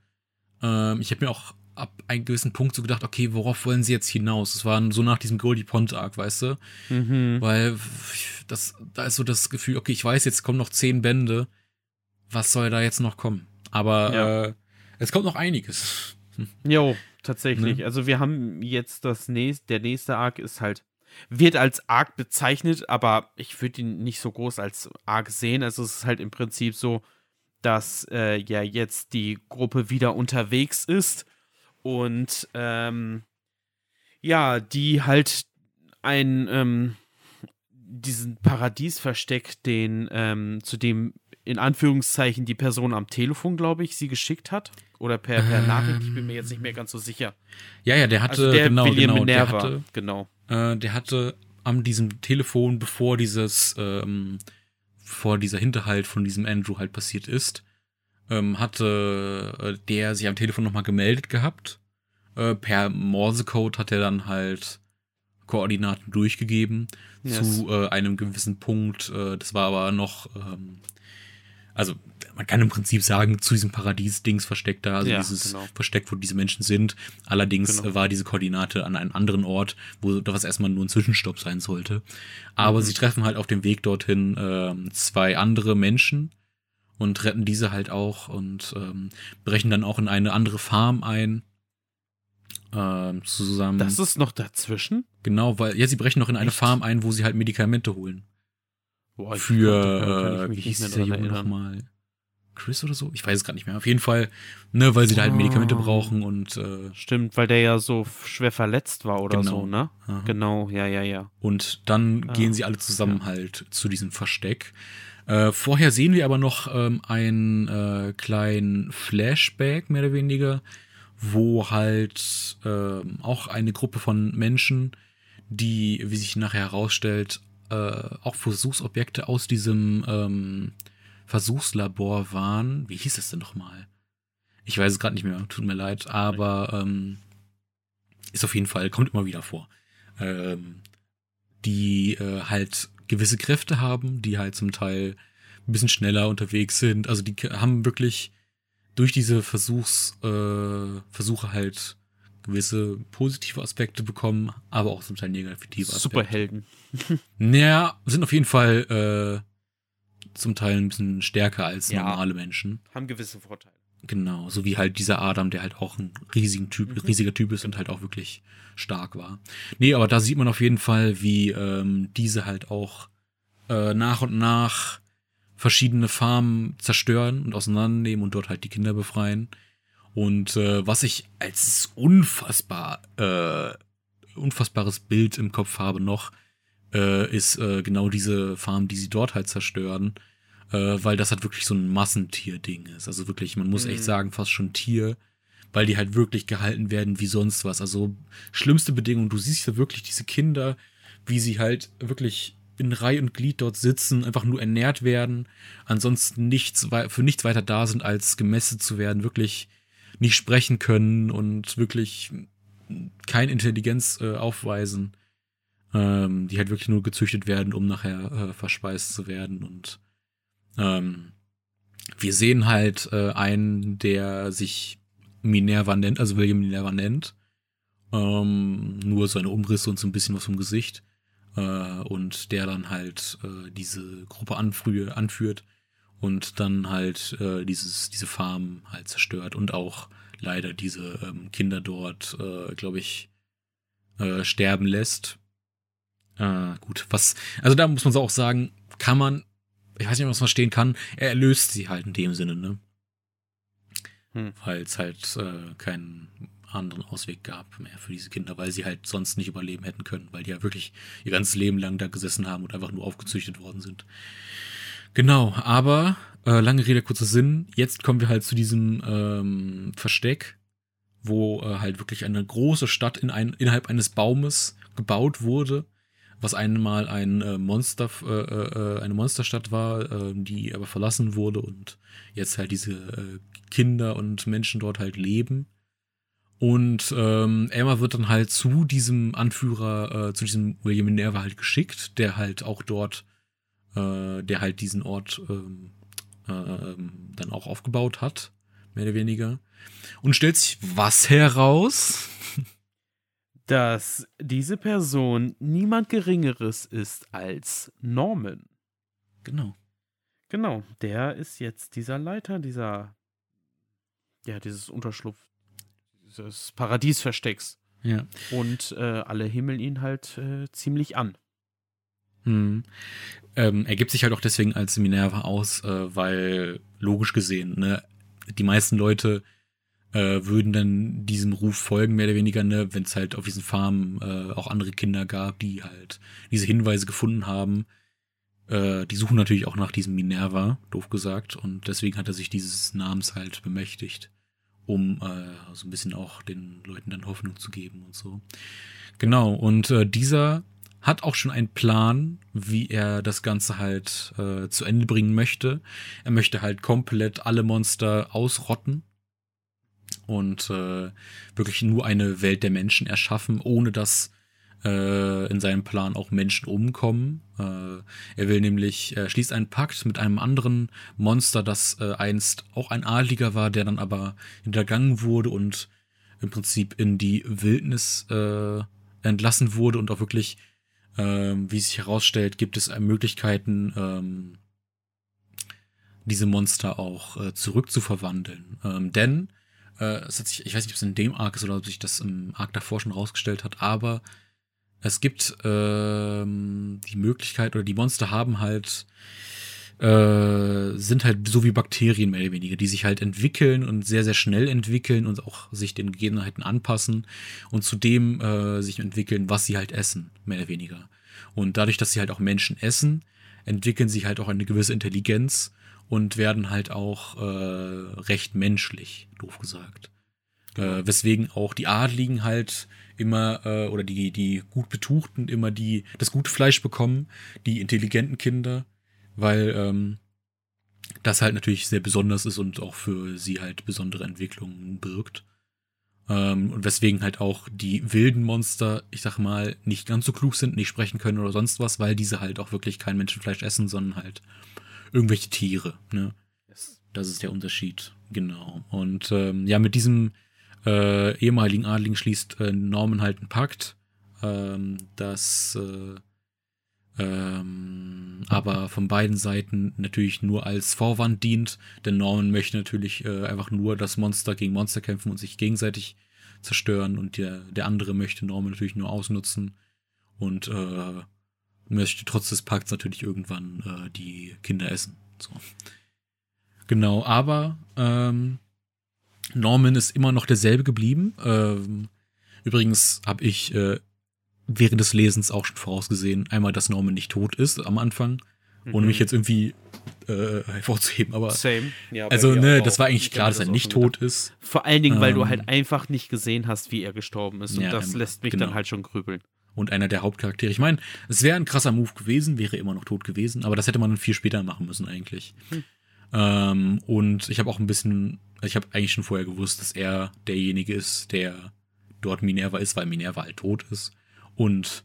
Ähm, ich habe mir auch ab einem gewissen Punkt so gedacht, okay, worauf wollen sie jetzt hinaus? Das war so nach diesem Goldie Pond Arc, weißt du? Mhm. Weil das, da ist so das Gefühl, okay, ich weiß, jetzt kommen noch zehn Bände. Was soll da jetzt noch kommen? Aber ja. äh, es kommt noch einiges. Jo, tatsächlich. Ne? Also wir haben jetzt das nächste, der nächste Arc ist halt wird als Arc bezeichnet, aber ich würde ihn nicht so groß als Arc sehen. Also es ist halt im Prinzip so, dass äh, ja jetzt die Gruppe wieder unterwegs ist und ähm, ja, die halt ein ähm, diesen Paradiesversteck, den ähm, zu dem in Anführungszeichen die Person am Telefon, glaube ich, sie geschickt hat. Oder per, per Nachricht, ich bin mir jetzt nicht mehr ganz so sicher. Ja, ja, der hatte, also der genau, William genau, Minerva, der hatte, genau. Äh, der hatte an diesem Telefon, bevor dieses, ähm, vor dieser Hinterhalt von diesem Andrew halt passiert ist, ähm, hatte äh, der sich am Telefon nochmal gemeldet gehabt. Äh, per Morsecode hat er dann halt Koordinaten durchgegeben yes. zu äh, einem gewissen Punkt. Äh, das war aber noch, ähm, also man kann im Prinzip sagen, zu diesem Paradies-Dings versteckt da, also ja, dieses genau. Versteck, wo diese Menschen sind. Allerdings genau. war diese Koordinate an einem anderen Ort, wo das erstmal nur ein Zwischenstopp sein sollte. Aber mhm. sie treffen halt auf dem Weg dorthin äh, zwei andere Menschen und retten diese halt auch und ähm, brechen dann auch in eine andere Farm ein. Ähm, zusammen. Das ist noch dazwischen? Genau, weil, ja, sie brechen noch in eine Echt? Farm ein, wo sie halt Medikamente holen. Boah, Für, äh, wie hieß der Junge nochmal? Chris oder so? Ich weiß es gerade nicht mehr. Auf jeden Fall, ne, weil sie da halt Medikamente oh. brauchen und äh, Stimmt, weil der ja so schwer verletzt war oder genau. so, ne? Aha. Genau, ja, ja, ja. Und dann ah. gehen sie alle zusammen ja. halt zu diesem Versteck. Äh, vorher sehen wir aber noch ähm, einen äh, kleinen Flashback, mehr oder weniger, wo halt äh, auch eine Gruppe von Menschen, die, wie sich nachher herausstellt, äh, auch Versuchsobjekte aus diesem ähm, Versuchslabor waren. Wie hieß es denn nochmal? Ich weiß es gerade nicht mehr, tut mir leid, aber ähm, ist auf jeden Fall, kommt immer wieder vor. Ähm, die äh, halt gewisse Kräfte haben, die halt zum Teil ein bisschen schneller unterwegs sind. Also die haben wirklich durch diese Versuchs, äh, Versuche halt gewisse positive Aspekte bekommen, aber auch zum Teil negative Aspekte. Superhelden. naja, sind auf jeden Fall äh, zum Teil ein bisschen stärker als ja, normale Menschen. Haben gewisse Vorteile. Genau, so wie halt dieser Adam, der halt auch ein riesigen typ, mhm. riesiger Typ ist und halt auch wirklich stark war. Nee, aber da sieht man auf jeden Fall, wie ähm, diese halt auch äh, nach und nach verschiedene Farmen zerstören und auseinandernehmen und dort halt die Kinder befreien. Und äh, was ich als unfassbar, äh, unfassbares Bild im Kopf habe noch, äh, ist äh, genau diese Farm, die sie dort halt zerstören äh, weil das halt wirklich so ein Massentier-Ding ist. Also wirklich, man muss mhm. echt sagen, fast schon Tier, weil die halt wirklich gehalten werden wie sonst was. Also schlimmste Bedingungen. Du siehst ja wirklich diese Kinder, wie sie halt wirklich in Reihe und Glied dort sitzen, einfach nur ernährt werden, ansonsten nichts, für nichts weiter da sind, als gemessen zu werden, wirklich nicht sprechen können und wirklich keine Intelligenz äh, aufweisen, ähm, die halt wirklich nur gezüchtet werden, um nachher äh, verspeist zu werden und ähm, wir sehen halt äh, einen, der sich Minerva nennt, also William Minerva nennt. Ähm, nur seine Umrisse und so ein bisschen was vom Gesicht. Äh, und der dann halt äh, diese Gruppe anfrühe, anführt und dann halt äh, dieses, diese Farm halt zerstört und auch leider diese ähm, Kinder dort, äh, glaube ich, äh, sterben lässt. Äh, gut, was, also da muss man so auch sagen, kann man ich weiß nicht, was man stehen kann, er erlöst sie halt in dem Sinne, ne? Hm. Weil es halt äh, keinen anderen Ausweg gab mehr für diese Kinder, weil sie halt sonst nicht überleben hätten können, weil die ja wirklich ihr ganzes Leben lang da gesessen haben und einfach nur aufgezüchtet worden sind. Genau, aber äh, lange Rede, kurzer Sinn. Jetzt kommen wir halt zu diesem ähm, Versteck, wo äh, halt wirklich eine große Stadt in ein, innerhalb eines Baumes gebaut wurde was einmal ein äh, Monster, äh, äh, eine Monsterstadt war, äh, die aber verlassen wurde und jetzt halt diese äh, Kinder und Menschen dort halt leben. Und ähm, Emma wird dann halt zu diesem Anführer, äh, zu diesem William Minerva halt geschickt, der halt auch dort, äh, der halt diesen Ort ähm, äh, dann auch aufgebaut hat, mehr oder weniger. Und stellt sich was heraus? Dass diese Person niemand Geringeres ist als Norman. Genau. Genau, der ist jetzt dieser Leiter dieser, ja, dieses Unterschlupf, dieses Paradiesverstecks. Ja. Und äh, alle himmeln ihn halt äh, ziemlich an. Hm. Ähm, er gibt sich halt auch deswegen als Minerva aus, äh, weil logisch gesehen, ne, die meisten Leute äh, würden dann diesem Ruf folgen, mehr oder weniger, ne, wenn es halt auf diesen Farmen äh, auch andere Kinder gab, die halt diese Hinweise gefunden haben. Äh, die suchen natürlich auch nach diesem Minerva, doof gesagt, und deswegen hat er sich dieses Namens halt bemächtigt, um äh, so ein bisschen auch den Leuten dann Hoffnung zu geben und so. Genau, und äh, dieser hat auch schon einen Plan, wie er das Ganze halt äh, zu Ende bringen möchte. Er möchte halt komplett alle Monster ausrotten und äh, wirklich nur eine Welt der Menschen erschaffen, ohne dass äh, in seinem Plan auch Menschen umkommen. Äh, er will nämlich, er schließt einen Pakt mit einem anderen Monster, das äh, einst auch ein Adliger war, der dann aber hintergangen wurde und im Prinzip in die Wildnis äh, entlassen wurde und auch wirklich, äh, wie sich herausstellt, gibt es Möglichkeiten, ähm, diese Monster auch äh, zurückzuverwandeln. Ähm, denn äh, sich, ich weiß nicht, ob es in dem Arc ist oder ob sich das im Arc davor schon rausgestellt hat, aber es gibt ähm, die Möglichkeit oder die Monster haben halt äh, sind halt so wie Bakterien mehr oder weniger, die sich halt entwickeln und sehr, sehr schnell entwickeln und auch sich den Gegebenheiten anpassen und zudem äh, sich entwickeln, was sie halt essen, mehr oder weniger. Und dadurch, dass sie halt auch Menschen essen, entwickeln sie halt auch eine gewisse Intelligenz und werden halt auch äh, recht menschlich, doof gesagt. Äh, weswegen auch die Adligen halt immer äh, oder die die gut betuchten immer die das gute Fleisch bekommen, die intelligenten Kinder, weil ähm, das halt natürlich sehr besonders ist und auch für sie halt besondere Entwicklungen birgt. Ähm, und weswegen halt auch die wilden Monster, ich sag mal, nicht ganz so klug sind, nicht sprechen können oder sonst was, weil diese halt auch wirklich kein Menschenfleisch essen, sondern halt irgendwelche Tiere. Ne? Das ist der Unterschied, genau. Und ähm, ja, mit diesem äh, ehemaligen Adligen schließt äh, Norman halt einen Pakt, ähm, dass äh, ähm, aber von beiden Seiten natürlich nur als Vorwand dient, denn Norman möchte natürlich äh, einfach nur das Monster gegen Monster kämpfen und sich gegenseitig zerstören und der, der andere möchte Norman natürlich nur ausnutzen und äh, möchte trotz des Pakts natürlich irgendwann äh, die Kinder essen. So. Genau, aber ähm, Norman ist immer noch derselbe geblieben. Ähm, übrigens habe ich äh, während des Lesens auch schon vorausgesehen, einmal, dass Norman nicht tot ist am Anfang, ohne mich mhm. jetzt irgendwie äh, hervorzuheben, aber Same. Ja, also ne, das war eigentlich klar, dass er nicht tot ist. Vor allen Dingen, weil ähm, du halt einfach nicht gesehen hast, wie er gestorben ist und ja, das lässt mich genau. dann halt schon grübeln. Und einer der Hauptcharaktere. Ich meine, es wäre ein krasser Move gewesen, wäre immer noch tot gewesen, aber das hätte man viel später machen müssen eigentlich. Hm. Ähm, und ich habe auch ein bisschen, ich habe eigentlich schon vorher gewusst, dass er derjenige ist, der dort Minerva ist, weil Minerva halt tot ist. Und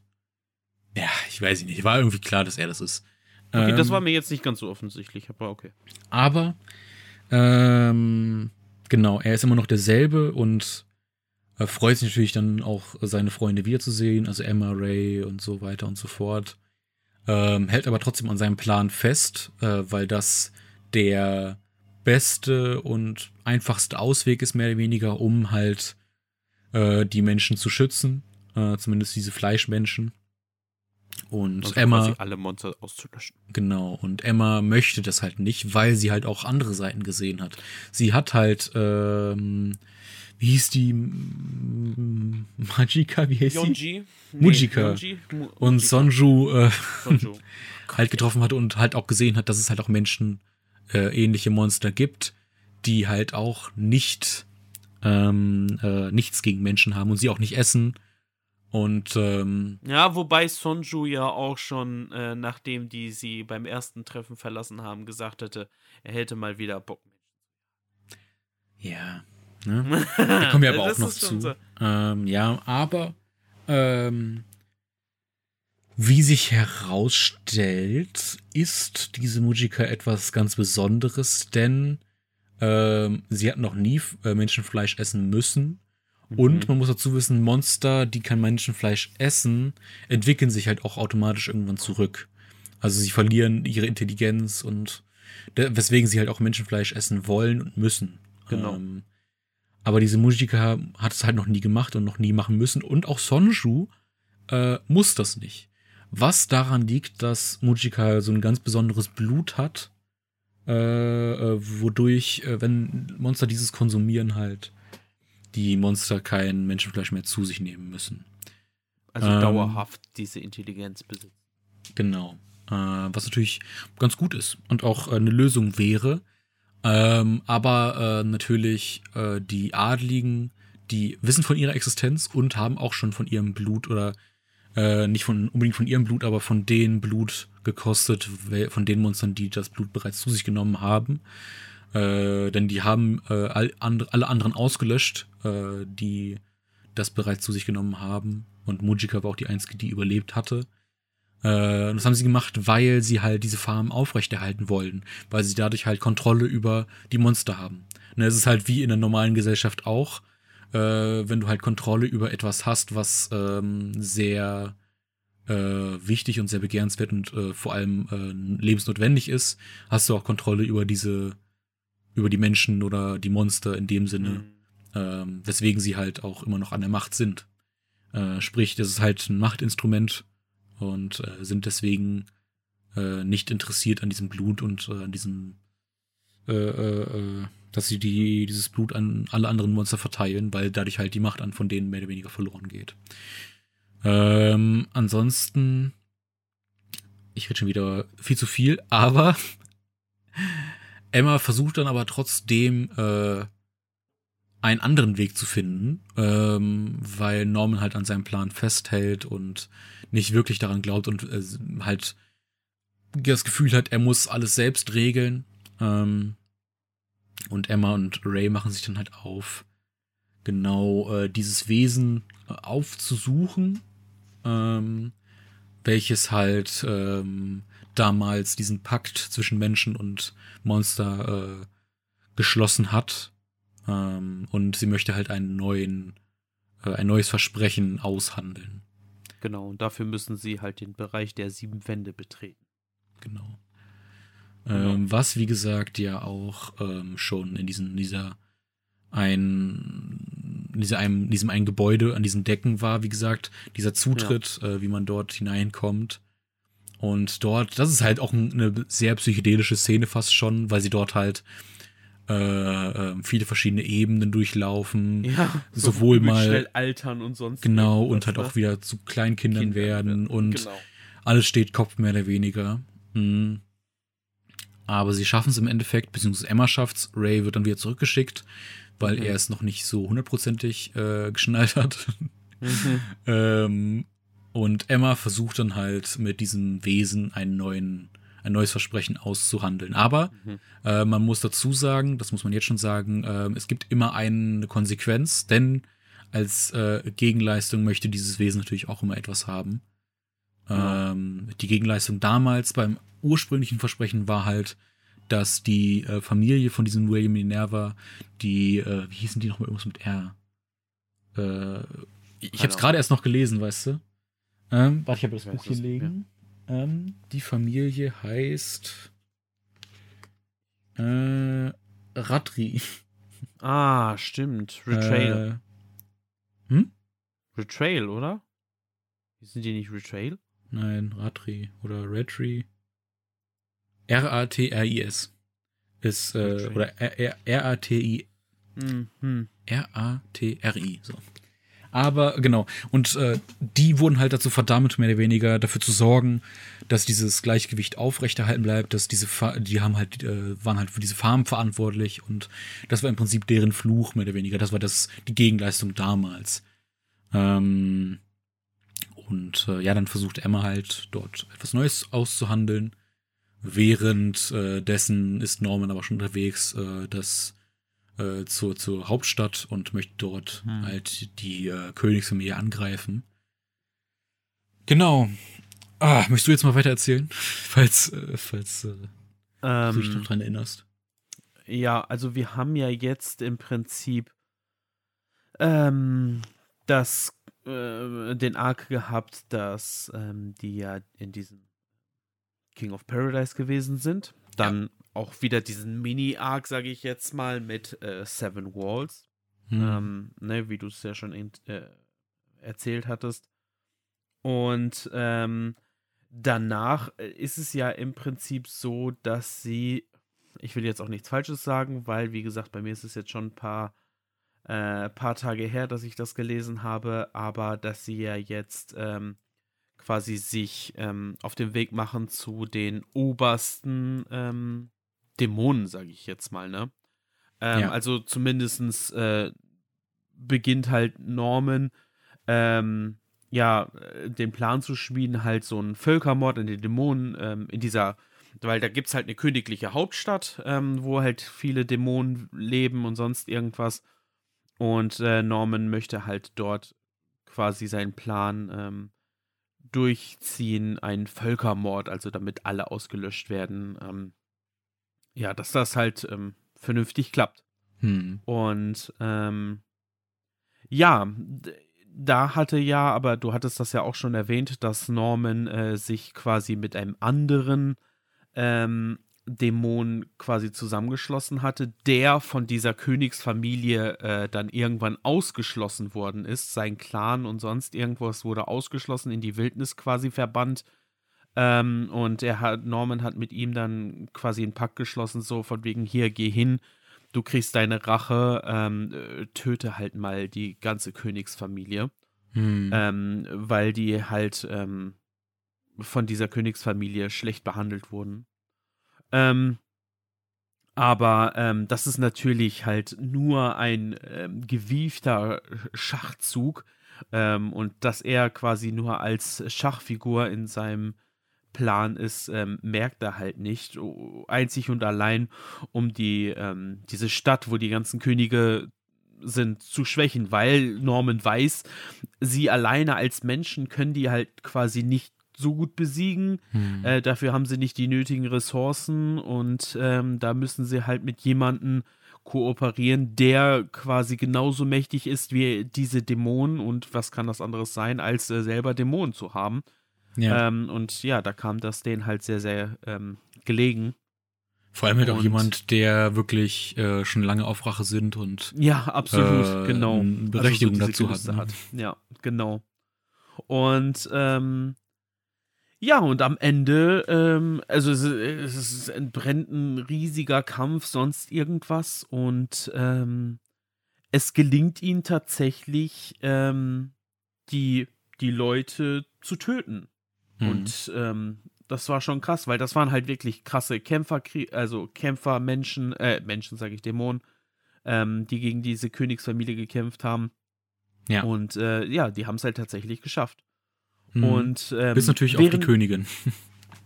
ja, ich weiß nicht, war irgendwie klar, dass er das ist. Okay, ähm, das war mir jetzt nicht ganz so offensichtlich, aber okay. Aber, ähm, genau, er ist immer noch derselbe und er freut sich natürlich dann auch, seine Freunde wiederzusehen, also Emma, Ray und so weiter und so fort. Ähm, hält aber trotzdem an seinem Plan fest, äh, weil das der beste und einfachste Ausweg ist, mehr oder weniger, um halt äh, die Menschen zu schützen äh, zumindest diese Fleischmenschen. Und also Emma. alle Monster auszulöschen. Genau. Und Emma möchte das halt nicht, weil sie halt auch andere Seiten gesehen hat. Sie hat halt, ähm, wie hieß die? Majika, wie heißt Yonji? sie? Nee, Mujika. Yonji? Und Sonju, äh, Sonju. halt getroffen hat und halt auch gesehen hat, dass es halt auch Menschen äh, ähnliche Monster gibt, die halt auch nicht ähm, äh, nichts gegen Menschen haben und sie auch nicht essen und ähm, ja, wobei Sonju ja auch schon, äh, nachdem die sie beim ersten Treffen verlassen haben, gesagt hätte, er hätte mal wieder Bock. Ja, ne? da kommen wir aber auch noch zu. So. Ähm, ja, aber ähm, wie sich herausstellt, ist diese Mujika etwas ganz Besonderes, denn ähm, sie hat noch nie äh, Menschenfleisch essen müssen und mhm. man muss dazu wissen, Monster, die kein Menschenfleisch essen, entwickeln sich halt auch automatisch irgendwann zurück. Also sie verlieren ihre Intelligenz und weswegen sie halt auch Menschenfleisch essen wollen und müssen. Genau. Ähm, aber diese Mujika hat es halt noch nie gemacht und noch nie machen müssen. Und auch Sonju äh, muss das nicht. Was daran liegt, dass Mujika so ein ganz besonderes Blut hat, äh, äh, wodurch, äh, wenn Monster dieses konsumieren, halt die Monster kein Menschenfleisch mehr zu sich nehmen müssen. Also ähm, dauerhaft diese Intelligenz besitzen. Genau. Äh, was natürlich ganz gut ist und auch eine Lösung wäre. Ähm, aber äh, natürlich äh, die Adligen, die wissen von ihrer Existenz und haben auch schon von ihrem Blut oder äh, nicht von unbedingt von ihrem Blut, aber von dem Blut gekostet, von den Monstern, die das Blut bereits zu sich genommen haben. Äh, denn die haben äh, all, and, alle anderen ausgelöscht, äh, die das bereits zu sich genommen haben. Und Mujika war auch die einzige, die überlebt hatte. Äh, und das haben sie gemacht, weil sie halt diese Farm aufrechterhalten wollen, weil sie dadurch halt Kontrolle über die Monster haben. Ne, es ist halt wie in der normalen Gesellschaft auch, äh, wenn du halt Kontrolle über etwas hast, was ähm, sehr äh, wichtig und sehr begehrenswert und äh, vor allem äh, lebensnotwendig ist, hast du auch Kontrolle über diese über die Menschen oder die Monster in dem Sinne, mhm. ähm, weswegen sie halt auch immer noch an der Macht sind. Äh, sprich, das ist halt ein Machtinstrument und äh, sind deswegen äh, nicht interessiert an diesem Blut und äh, an diesem, äh, äh, dass sie die, dieses Blut an alle anderen Monster verteilen, weil dadurch halt die Macht an von denen mehr oder weniger verloren geht. Ähm, ansonsten, ich rede schon wieder viel zu viel, aber Emma versucht dann aber trotzdem äh, einen anderen Weg zu finden, ähm, weil Norman halt an seinem Plan festhält und nicht wirklich daran glaubt und äh, halt das Gefühl hat, er muss alles selbst regeln. Ähm, und Emma und Ray machen sich dann halt auf, genau äh, dieses Wesen äh, aufzusuchen, ähm, welches halt ähm, damals diesen Pakt zwischen Menschen und Monster äh, geschlossen hat. Ähm, und sie möchte halt einen neuen, äh, ein neues Versprechen aushandeln. Genau, und dafür müssen sie halt den Bereich der sieben Wände betreten. Genau. genau. Ähm, was, wie gesagt, ja auch ähm, schon in diesen, dieser ein, in dieser einem, diesem einen Gebäude an diesen Decken war, wie gesagt, dieser Zutritt, ja. äh, wie man dort hineinkommt. Und dort, das ist halt auch eine sehr psychedelische Szene fast schon, weil sie dort halt äh, äh, viele verschiedene Ebenen durchlaufen. Ja, sowohl so mal schnell altern und sonst. Genau, und halt ne? auch wieder zu Kleinkindern Kinder werden und genau. alles steht Kopf mehr oder weniger. Mhm. Aber sie schaffen es im Endeffekt, beziehungsweise Emma schafft's, Ray wird dann wieder zurückgeschickt, weil mhm. er es noch nicht so hundertprozentig äh, geschnallt hat. Mhm. ähm, und Emma versucht dann halt mit diesem Wesen einen neuen ein neues Versprechen auszuhandeln. Aber mhm. äh, man muss dazu sagen, das muss man jetzt schon sagen, äh, es gibt immer eine Konsequenz, denn als äh, Gegenleistung möchte dieses Wesen natürlich auch immer etwas haben. Ähm, die Gegenleistung damals beim ursprünglichen Versprechen war halt, dass die äh, Familie von diesem William Minerva, die, äh, wie hießen die nochmal irgendwas mit R? Äh, ich habe es gerade erst noch gelesen, weißt du? Ähm, warte, ich habe das Buch hier liegen. Ähm, die Familie heißt äh, Ratri. Ah, stimmt. Retrail. Äh, hm? Retrail, oder? Sind die nicht Retrail? Nein, Ratri oder Retri. R-A-T-R-I-S. Ist, äh, oder R-A-T-I. Mhm. R-A-T-R-I. So. Aber genau. Und äh, die wurden halt dazu verdammt, mehr oder weniger dafür zu sorgen, dass dieses Gleichgewicht aufrechterhalten bleibt, dass diese, Fa die haben halt, äh, waren halt für diese Farm verantwortlich und das war im Prinzip deren Fluch, mehr oder weniger. Das war das, die Gegenleistung damals. Ähm, und äh, ja, dann versucht Emma halt dort etwas Neues auszuhandeln. Während äh, dessen ist Norman aber schon unterwegs, äh, das äh, zur, zur Hauptstadt und möchte dort hm. halt die äh, Königsfamilie angreifen. Genau. Ah, möchtest du jetzt mal weiter erzählen? falls, äh, falls äh, ähm, du dich noch dran erinnerst. Ja, also wir haben ja jetzt im Prinzip ähm, das, äh, den Arc gehabt, dass ähm, die ja in diesem King of Paradise gewesen sind. Dann auch wieder diesen Mini-Arc, sage ich jetzt mal, mit äh, Seven Walls. Hm. Ähm, ne, wie du es ja schon äh, erzählt hattest. Und ähm, danach äh, ist es ja im Prinzip so, dass sie, ich will jetzt auch nichts Falsches sagen, weil, wie gesagt, bei mir ist es jetzt schon ein paar, äh, paar Tage her, dass ich das gelesen habe, aber dass sie ja jetzt ähm, quasi sich ähm, auf den Weg machen zu den obersten ähm, Dämonen, sage ich jetzt mal, ne? Ähm, ja. Also zumindestens äh, beginnt halt Norman, ähm, ja, äh, den Plan zu schmieden, halt so einen Völkermord in den Dämonen ähm, in dieser, weil da gibt es halt eine königliche Hauptstadt, ähm, wo halt viele Dämonen leben und sonst irgendwas. Und äh, Norman möchte halt dort quasi seinen Plan ähm, durchziehen, einen Völkermord, also damit alle ausgelöscht werden. Ja, dass das halt ähm, vernünftig klappt. Hm. Und ähm, ja, da hatte ja, aber du hattest das ja auch schon erwähnt, dass Norman äh, sich quasi mit einem anderen ähm, Dämon quasi zusammengeschlossen hatte, der von dieser Königsfamilie äh, dann irgendwann ausgeschlossen worden ist. Sein Clan und sonst irgendwas wurde ausgeschlossen, in die Wildnis quasi verbannt. Ähm, und er hat, Norman hat mit ihm dann quasi einen Pakt geschlossen, so von wegen, hier, geh hin, du kriegst deine Rache, ähm, äh, töte halt mal die ganze Königsfamilie. Hm. Ähm, weil die halt ähm, von dieser Königsfamilie schlecht behandelt wurden. Ähm, aber ähm, das ist natürlich halt nur ein gewiefter Schachzug ähm, und dass er quasi nur als Schachfigur in seinem Plan ist, ähm, merkt er halt nicht. Einzig und allein, um die, ähm, diese Stadt, wo die ganzen Könige sind, zu schwächen, weil Norman weiß, sie alleine als Menschen können die halt quasi nicht so gut besiegen. Hm. Äh, dafür haben sie nicht die nötigen Ressourcen und ähm, da müssen sie halt mit jemandem kooperieren, der quasi genauso mächtig ist wie diese Dämonen und was kann das anderes sein, als äh, selber Dämonen zu haben. Ja. Ähm, und ja, da kam das denen halt sehr, sehr ähm, gelegen. Vor allem halt auch jemand, der wirklich äh, schon lange auf Rache sind und ja, absolut, äh, genau. Berechtigung also so dazu hat, ne? hat. Ja, genau. Und ähm, ja, und am Ende, ähm, also es, es entbrennt ein riesiger Kampf, sonst irgendwas. Und ähm, es gelingt ihnen tatsächlich, ähm, die, die Leute zu töten. Mhm. Und ähm, das war schon krass, weil das waren halt wirklich krasse Kämpfer, also Kämpfer, Menschen, äh, Menschen sage ich, Dämonen, ähm, die gegen diese Königsfamilie gekämpft haben. Ja. Und äh, ja, die haben es halt tatsächlich geschafft. Mhm. Und ähm, bis natürlich während, auch die Königin.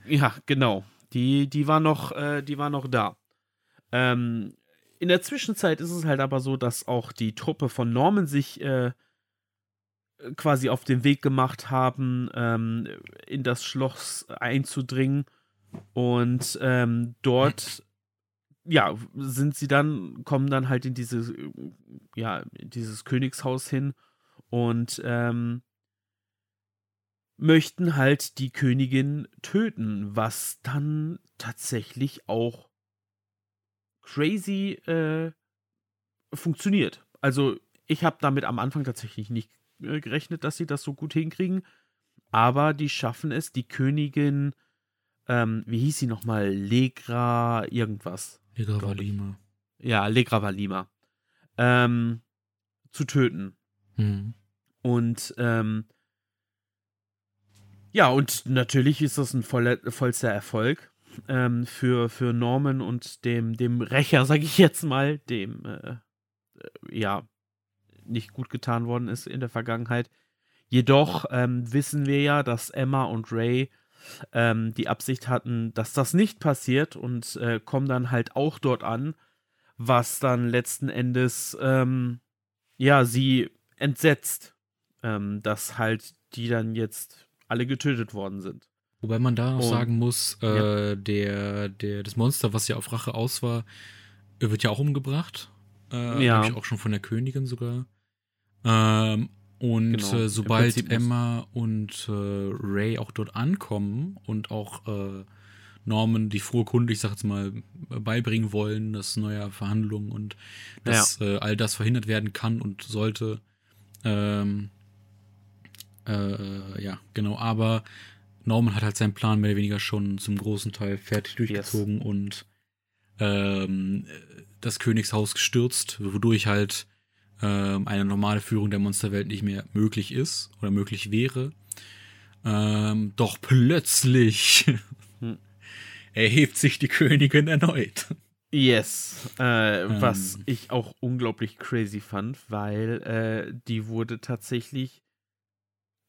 Ja, genau. Die, die war noch, äh, die war noch da. Ähm, in der Zwischenzeit ist es halt aber so, dass auch die Truppe von Norman sich äh, quasi auf den Weg gemacht haben, ähm, in das Schloss einzudringen. Und ähm, dort, ja, sind sie dann, kommen dann halt in dieses, ja, in dieses Königshaus hin und ähm, möchten halt die Königin töten, was dann tatsächlich auch crazy äh, funktioniert. Also ich habe damit am Anfang tatsächlich nicht äh, gerechnet, dass sie das so gut hinkriegen, aber die schaffen es, die Königin, ähm, wie hieß sie nochmal, Legra irgendwas. Legra Valima. Ja, Legra Valima. Ähm, zu töten. Mhm. Und ähm, ja, und natürlich ist das ein voller, vollster Erfolg ähm, für, für Norman und dem, dem Rächer, sag ich jetzt mal, dem äh, äh, ja nicht gut getan worden ist in der Vergangenheit. Jedoch ähm, wissen wir ja, dass Emma und Ray ähm, die Absicht hatten, dass das nicht passiert und äh, kommen dann halt auch dort an, was dann letzten Endes ähm, ja sie entsetzt, ähm, dass halt die dann jetzt alle getötet worden sind. Wobei man da noch Und, sagen muss, äh, ja. der, der, das Monster, was ja auf Rache aus war, wird ja auch umgebracht. Äh, ja. auch schon von der Königin sogar. Ähm, und genau. äh, sobald Emma und äh, Ray auch dort ankommen und auch äh, Norman die frohe Kunde, ich sag jetzt mal, beibringen wollen, dass neue Verhandlungen und dass ja. Äh, all das verhindert werden kann und sollte, ähm, äh, ja, genau, aber Norman hat halt seinen Plan mehr oder weniger schon zum großen Teil fertig durchgezogen yes. und ähm, das Königshaus gestürzt, wodurch halt ähm, eine normale Führung der Monsterwelt nicht mehr möglich ist oder möglich wäre. Ähm, doch plötzlich hm. erhebt sich die Königin erneut. Yes, äh, ähm. was ich auch unglaublich crazy fand, weil äh, die wurde tatsächlich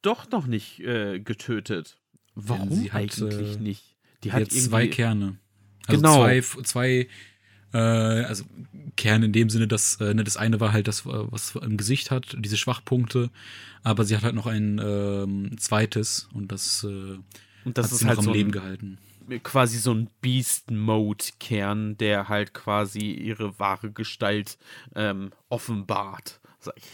doch noch nicht äh, getötet. Warum hat, eigentlich äh, nicht? Die hat zwei Kerne. Also genau. Zwei, zwei äh, also Kerne in dem Sinne, dass äh, ne, das eine war halt das, was im Gesicht hat, diese Schwachpunkte, aber sie hat halt noch ein ähm, zweites und das, äh, und das hat ist sie halt noch am so Leben gehalten. quasi so ein Beast-Mode-Kern, der halt quasi ihre wahre Gestalt ähm, offenbart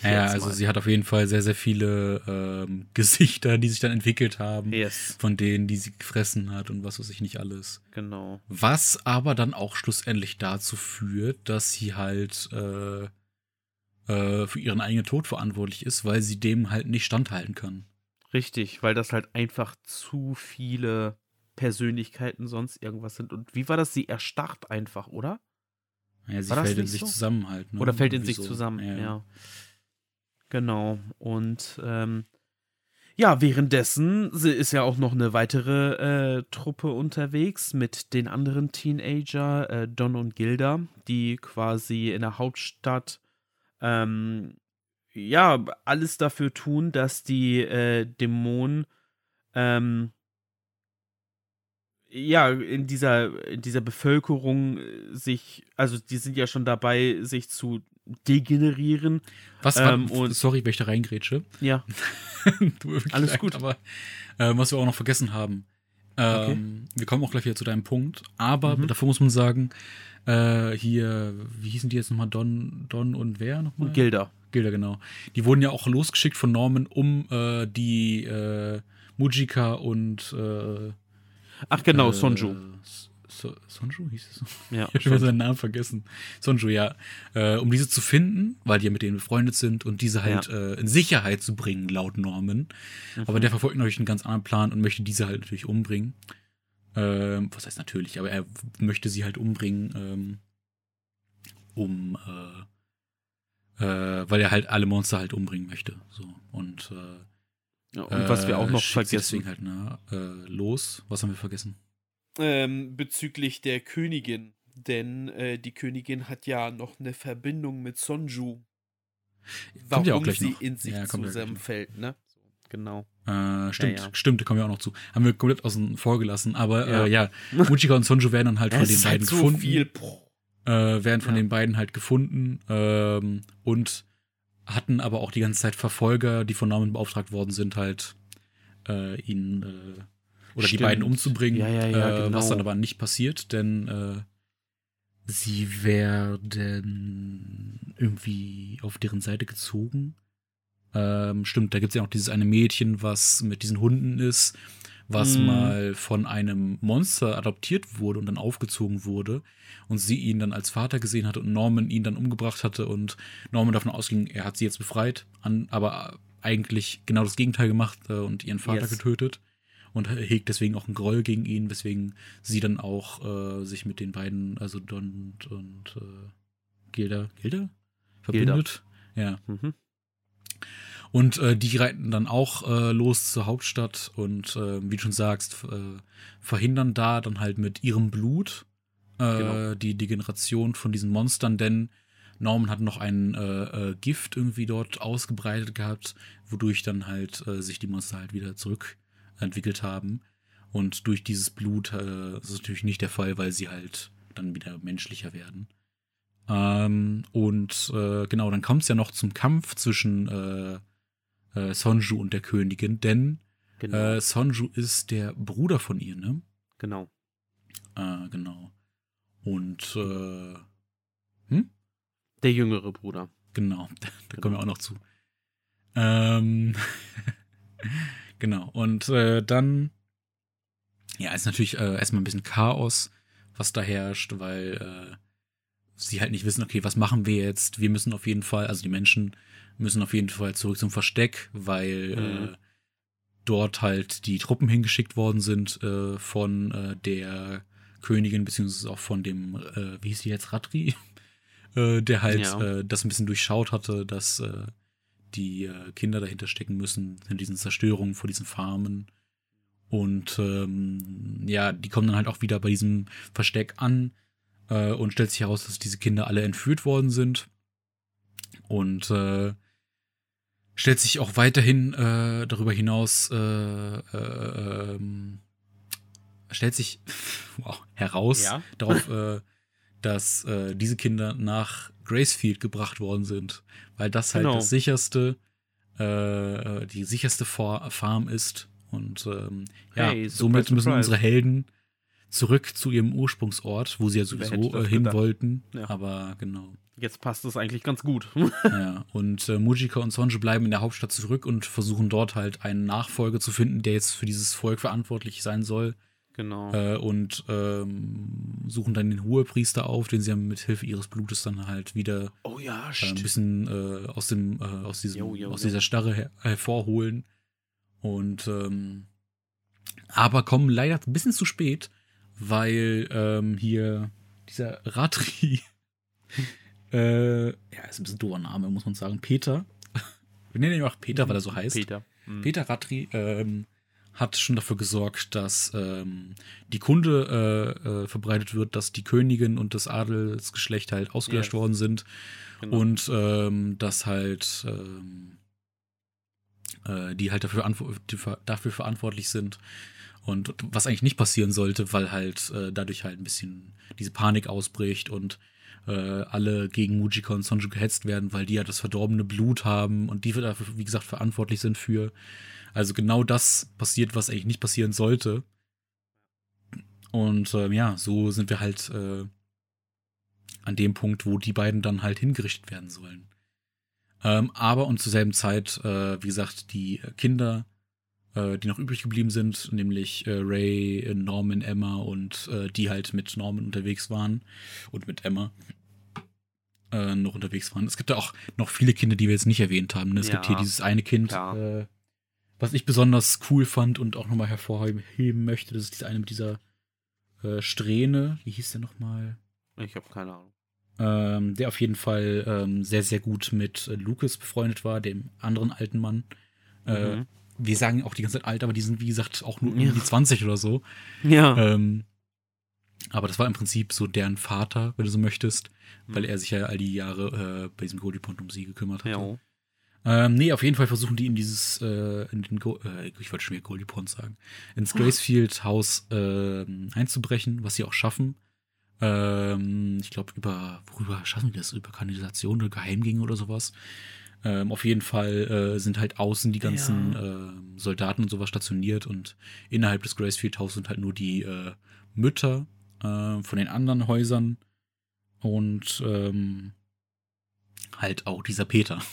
ja, also mal. sie hat auf jeden Fall sehr, sehr viele ähm, Gesichter, die sich dann entwickelt haben. Yes. Von denen, die sie gefressen hat und was weiß ich nicht alles. Genau. Was aber dann auch schlussendlich dazu führt, dass sie halt äh, äh, für ihren eigenen Tod verantwortlich ist, weil sie dem halt nicht standhalten kann. Richtig, weil das halt einfach zu viele Persönlichkeiten sonst irgendwas sind. Und wie war das? Sie erstarrt einfach, oder? Ja, sie fällt in sich so? zusammen halt. Ne? Oder fällt in sich so. zusammen, ja. ja. Genau. Und ähm, ja, währenddessen ist ja auch noch eine weitere äh, Truppe unterwegs mit den anderen Teenager, äh, Don und Gilda, die quasi in der Hauptstadt ähm, ja alles dafür tun, dass die äh, Dämonen ähm, ja, in dieser, in dieser Bevölkerung sich, also die sind ja schon dabei, sich zu degenerieren. Was ähm, und, sorry, wenn ich da reingrätsche. Ja. Alles leid, gut. Aber äh, was wir auch noch vergessen haben. Ähm, okay. Wir kommen auch gleich wieder zu deinem Punkt. Aber mhm. davor muss man sagen, äh, hier, wie hießen die jetzt nochmal? Don, Don und wer nochmal? Gilda. Gilda, genau. Die wurden ja auch losgeschickt von Norman, um äh, die äh, Mujika und äh, Ach genau, Sonju. So, Sonju hieß es? Ja. Ich habe seinen Namen vergessen. Sonju, ja. Äh, um diese zu finden, weil die ja mit denen befreundet sind und diese halt ja. äh, in Sicherheit zu bringen, laut Norman. Mhm. Aber der verfolgt natürlich einen ganz anderen Plan und möchte diese halt natürlich umbringen. Ähm, was heißt natürlich, aber er möchte sie halt umbringen, ähm, um, äh, äh, weil er halt alle Monster halt umbringen möchte. So. Und, äh, ja, und was wir auch noch vergessen. Deswegen halt, ne, äh, los. Was haben wir vergessen? Ähm, bezüglich der Königin. Denn äh, die Königin hat ja noch eine Verbindung mit Sonju. Warum ja auch gleich sie noch. in sich ja, zusammenfällt, ne? Genau. Äh, stimmt, ja, ja. stimmt, da kommen wir auch noch zu. Haben wir komplett außen vor gelassen. Aber ja, äh, ja Muchika und Sonju werden dann halt von den beiden halt so gefunden. Viel. Äh, werden von den beiden halt gefunden ähm, und hatten aber auch die ganze Zeit Verfolger, die von Norman beauftragt worden sind, halt äh, ihn äh, oder Stimmt. die beiden umzubringen, ja, ja, ja, äh, genau. was dann aber nicht passiert, denn äh, sie werden irgendwie auf deren Seite gezogen. Ähm, stimmt, da gibt es ja auch dieses eine Mädchen, was mit diesen Hunden ist, was mm. mal von einem Monster adoptiert wurde und dann aufgezogen wurde und sie ihn dann als Vater gesehen hatte und Norman ihn dann umgebracht hatte und Norman davon ausging, er hat sie jetzt befreit, an, aber eigentlich genau das Gegenteil gemacht äh, und ihren Vater yes. getötet und hegt deswegen auch einen Groll gegen ihn, weswegen sie dann auch äh, sich mit den beiden, also Don und, und äh, Gilda, Gilda? Verbindet. Gilda. Ja. Mhm. Und äh, die reiten dann auch äh, los zur Hauptstadt und äh, wie du schon sagst, äh, verhindern da dann halt mit ihrem Blut äh, genau. die Degeneration von diesen Monstern, denn Norman hat noch ein äh, äh, Gift irgendwie dort ausgebreitet gehabt, wodurch dann halt äh, sich die Monster halt wieder zurück entwickelt haben. Und durch dieses Blut äh, ist es natürlich nicht der Fall, weil sie halt dann wieder menschlicher werden. Ähm, und äh, genau, dann kommt es ja noch zum Kampf zwischen äh, Sonju und der Königin, denn genau. äh, Sonju ist der Bruder von ihr, ne? Genau. Äh, genau. Und äh, hm? Der jüngere Bruder. Genau, da, da genau. kommen wir auch noch zu. Ähm, Genau. Und äh, dann, ja, ist natürlich äh, erstmal ein bisschen Chaos, was da herrscht, weil äh, sie halt nicht wissen, okay, was machen wir jetzt? Wir müssen auf jeden Fall, also die Menschen müssen auf jeden Fall zurück zum Versteck, weil mhm. äh, dort halt die Truppen hingeschickt worden sind äh, von äh, der Königin, beziehungsweise auch von dem, äh, wie hieß die jetzt, Ratri, äh, der halt ja. äh, das ein bisschen durchschaut hatte, dass die Kinder dahinter stecken müssen, in diesen Zerstörungen vor diesen Farmen. Und ähm, ja, die kommen dann halt auch wieder bei diesem Versteck an äh, und stellt sich heraus, dass diese Kinder alle entführt worden sind. Und äh, stellt sich auch weiterhin äh, darüber hinaus, äh, äh, ähm, stellt sich wow, heraus ja. darauf, äh, dass äh, diese Kinder nach Gracefield gebracht worden sind, weil das halt genau. das sicherste, äh, die sicherste Farm ist. Und ähm, ja, hey, somit müssen unsere Helden zurück zu ihrem Ursprungsort, wo sie ja sowieso äh, hin gedacht? wollten. Ja. Aber genau. Jetzt passt es eigentlich ganz gut. ja, und äh, Mujika und Sonju bleiben in der Hauptstadt zurück und versuchen dort halt einen Nachfolger zu finden, der jetzt für dieses Volk verantwortlich sein soll. Genau. Äh, und ähm, suchen dann den Hohepriester auf, den sie ja mit Hilfe ihres Blutes dann halt wieder oh ja, äh, ein bisschen äh, aus dem äh, aus diesem jo, jo, aus dieser Starre her hervorholen und ähm, aber kommen leider ein bisschen zu spät, weil ähm, hier dieser Ratri äh, ja ist ein bisschen doofer Name muss man sagen Peter wir nennen ihn auch Peter, weil er so heißt Peter mhm. Peter Ratri ähm, hat schon dafür gesorgt, dass ähm, die Kunde äh, äh, verbreitet wird, dass die Königin und das Adelsgeschlecht halt ausgelöscht yes. worden sind genau. und ähm, dass halt ähm, äh, die halt dafür, dafür verantwortlich sind. Und was eigentlich nicht passieren sollte, weil halt äh, dadurch halt ein bisschen diese Panik ausbricht und äh, alle gegen Mujika und Sonju gehetzt werden, weil die ja das verdorbene Blut haben und die dafür, wie gesagt, verantwortlich sind für. Also genau das passiert, was eigentlich nicht passieren sollte. Und äh, ja, so sind wir halt äh, an dem Punkt, wo die beiden dann halt hingerichtet werden sollen. Ähm, aber und zur selben Zeit, äh, wie gesagt, die Kinder äh, die noch übrig geblieben sind, nämlich äh, Ray, Norman, Emma und äh, die halt mit Norman unterwegs waren und mit Emma äh, noch unterwegs waren. Es gibt da auch noch viele Kinder, die wir jetzt nicht erwähnt haben. Ne? Es ja, gibt hier dieses eine Kind, äh, was ich besonders cool fand und auch nochmal hervorheben möchte. Das ist dieses eine mit dieser äh, Strähne. Wie hieß der nochmal? Ich habe keine Ahnung. Ähm, der auf jeden Fall ähm, sehr, sehr gut mit Lucas befreundet war, dem anderen alten Mann. Mhm wir sagen auch die ganze Zeit alt, aber die sind, wie gesagt, auch nur ja. um die 20 oder so. Ja. Ähm, aber das war im Prinzip so deren Vater, wenn du so möchtest, mhm. weil er sich ja all die Jahre äh, bei diesem Goldie-Pond um sie gekümmert hat. Ja. Ähm, nee, auf jeden Fall versuchen die in dieses, äh, in den Go äh, ich wollte schon wieder Goldie Pond sagen, ins Gracefield-Haus äh, einzubrechen, was sie auch schaffen. Ähm, ich glaube, über, worüber schaffen die das? Über Kanalisation oder Geheimgänge oder sowas. Ähm, auf jeden Fall äh, sind halt außen die ganzen ja. äh, Soldaten und sowas stationiert und innerhalb des Gracefield House sind halt nur die äh, Mütter äh, von den anderen Häusern und ähm, halt auch dieser Peter.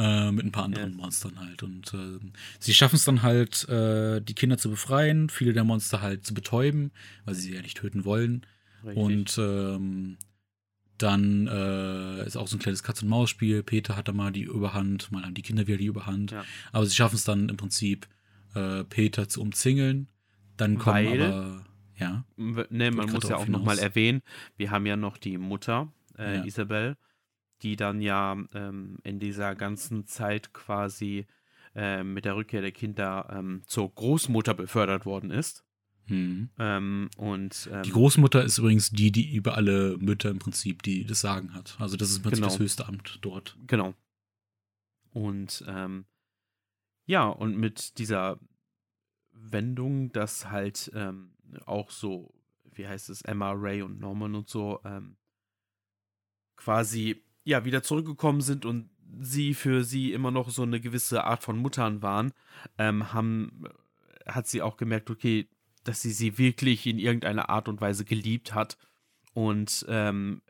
Äh, mit ein paar anderen ja. Monstern halt. Und äh, sie schaffen es dann halt, äh, die Kinder zu befreien, viele der Monster halt zu betäuben, weil sie sie ja nicht töten wollen. Richtig. Und ähm, dann äh, ist auch so ein kleines Katz-und-Maus-Spiel. Peter hat da mal die Überhand, mal haben die Kinder wieder die Überhand. Ja. Aber sie schaffen es dann im Prinzip, äh, Peter zu umzingeln. Dann kommen Weil, aber, ja. Ne, man muss ja auch nochmal erwähnen, wir haben ja noch die Mutter, äh, ja. Isabel, die dann ja ähm, in dieser ganzen Zeit quasi äh, mit der Rückkehr der Kinder ähm, zur Großmutter befördert worden ist. Mhm. Ähm, und, ähm, die Großmutter ist übrigens die, die über alle Mütter im Prinzip die das Sagen hat. Also das ist im Prinzip genau. das höchste Amt dort. Genau. Und ähm, ja, und mit dieser Wendung, dass halt ähm, auch so, wie heißt es, Emma, Ray und Norman und so ähm, quasi ja wieder zurückgekommen sind und sie für sie immer noch so eine gewisse Art von Muttern waren, ähm, haben hat sie auch gemerkt, okay, dass sie sie wirklich in irgendeiner Art und Weise geliebt hat und ähm,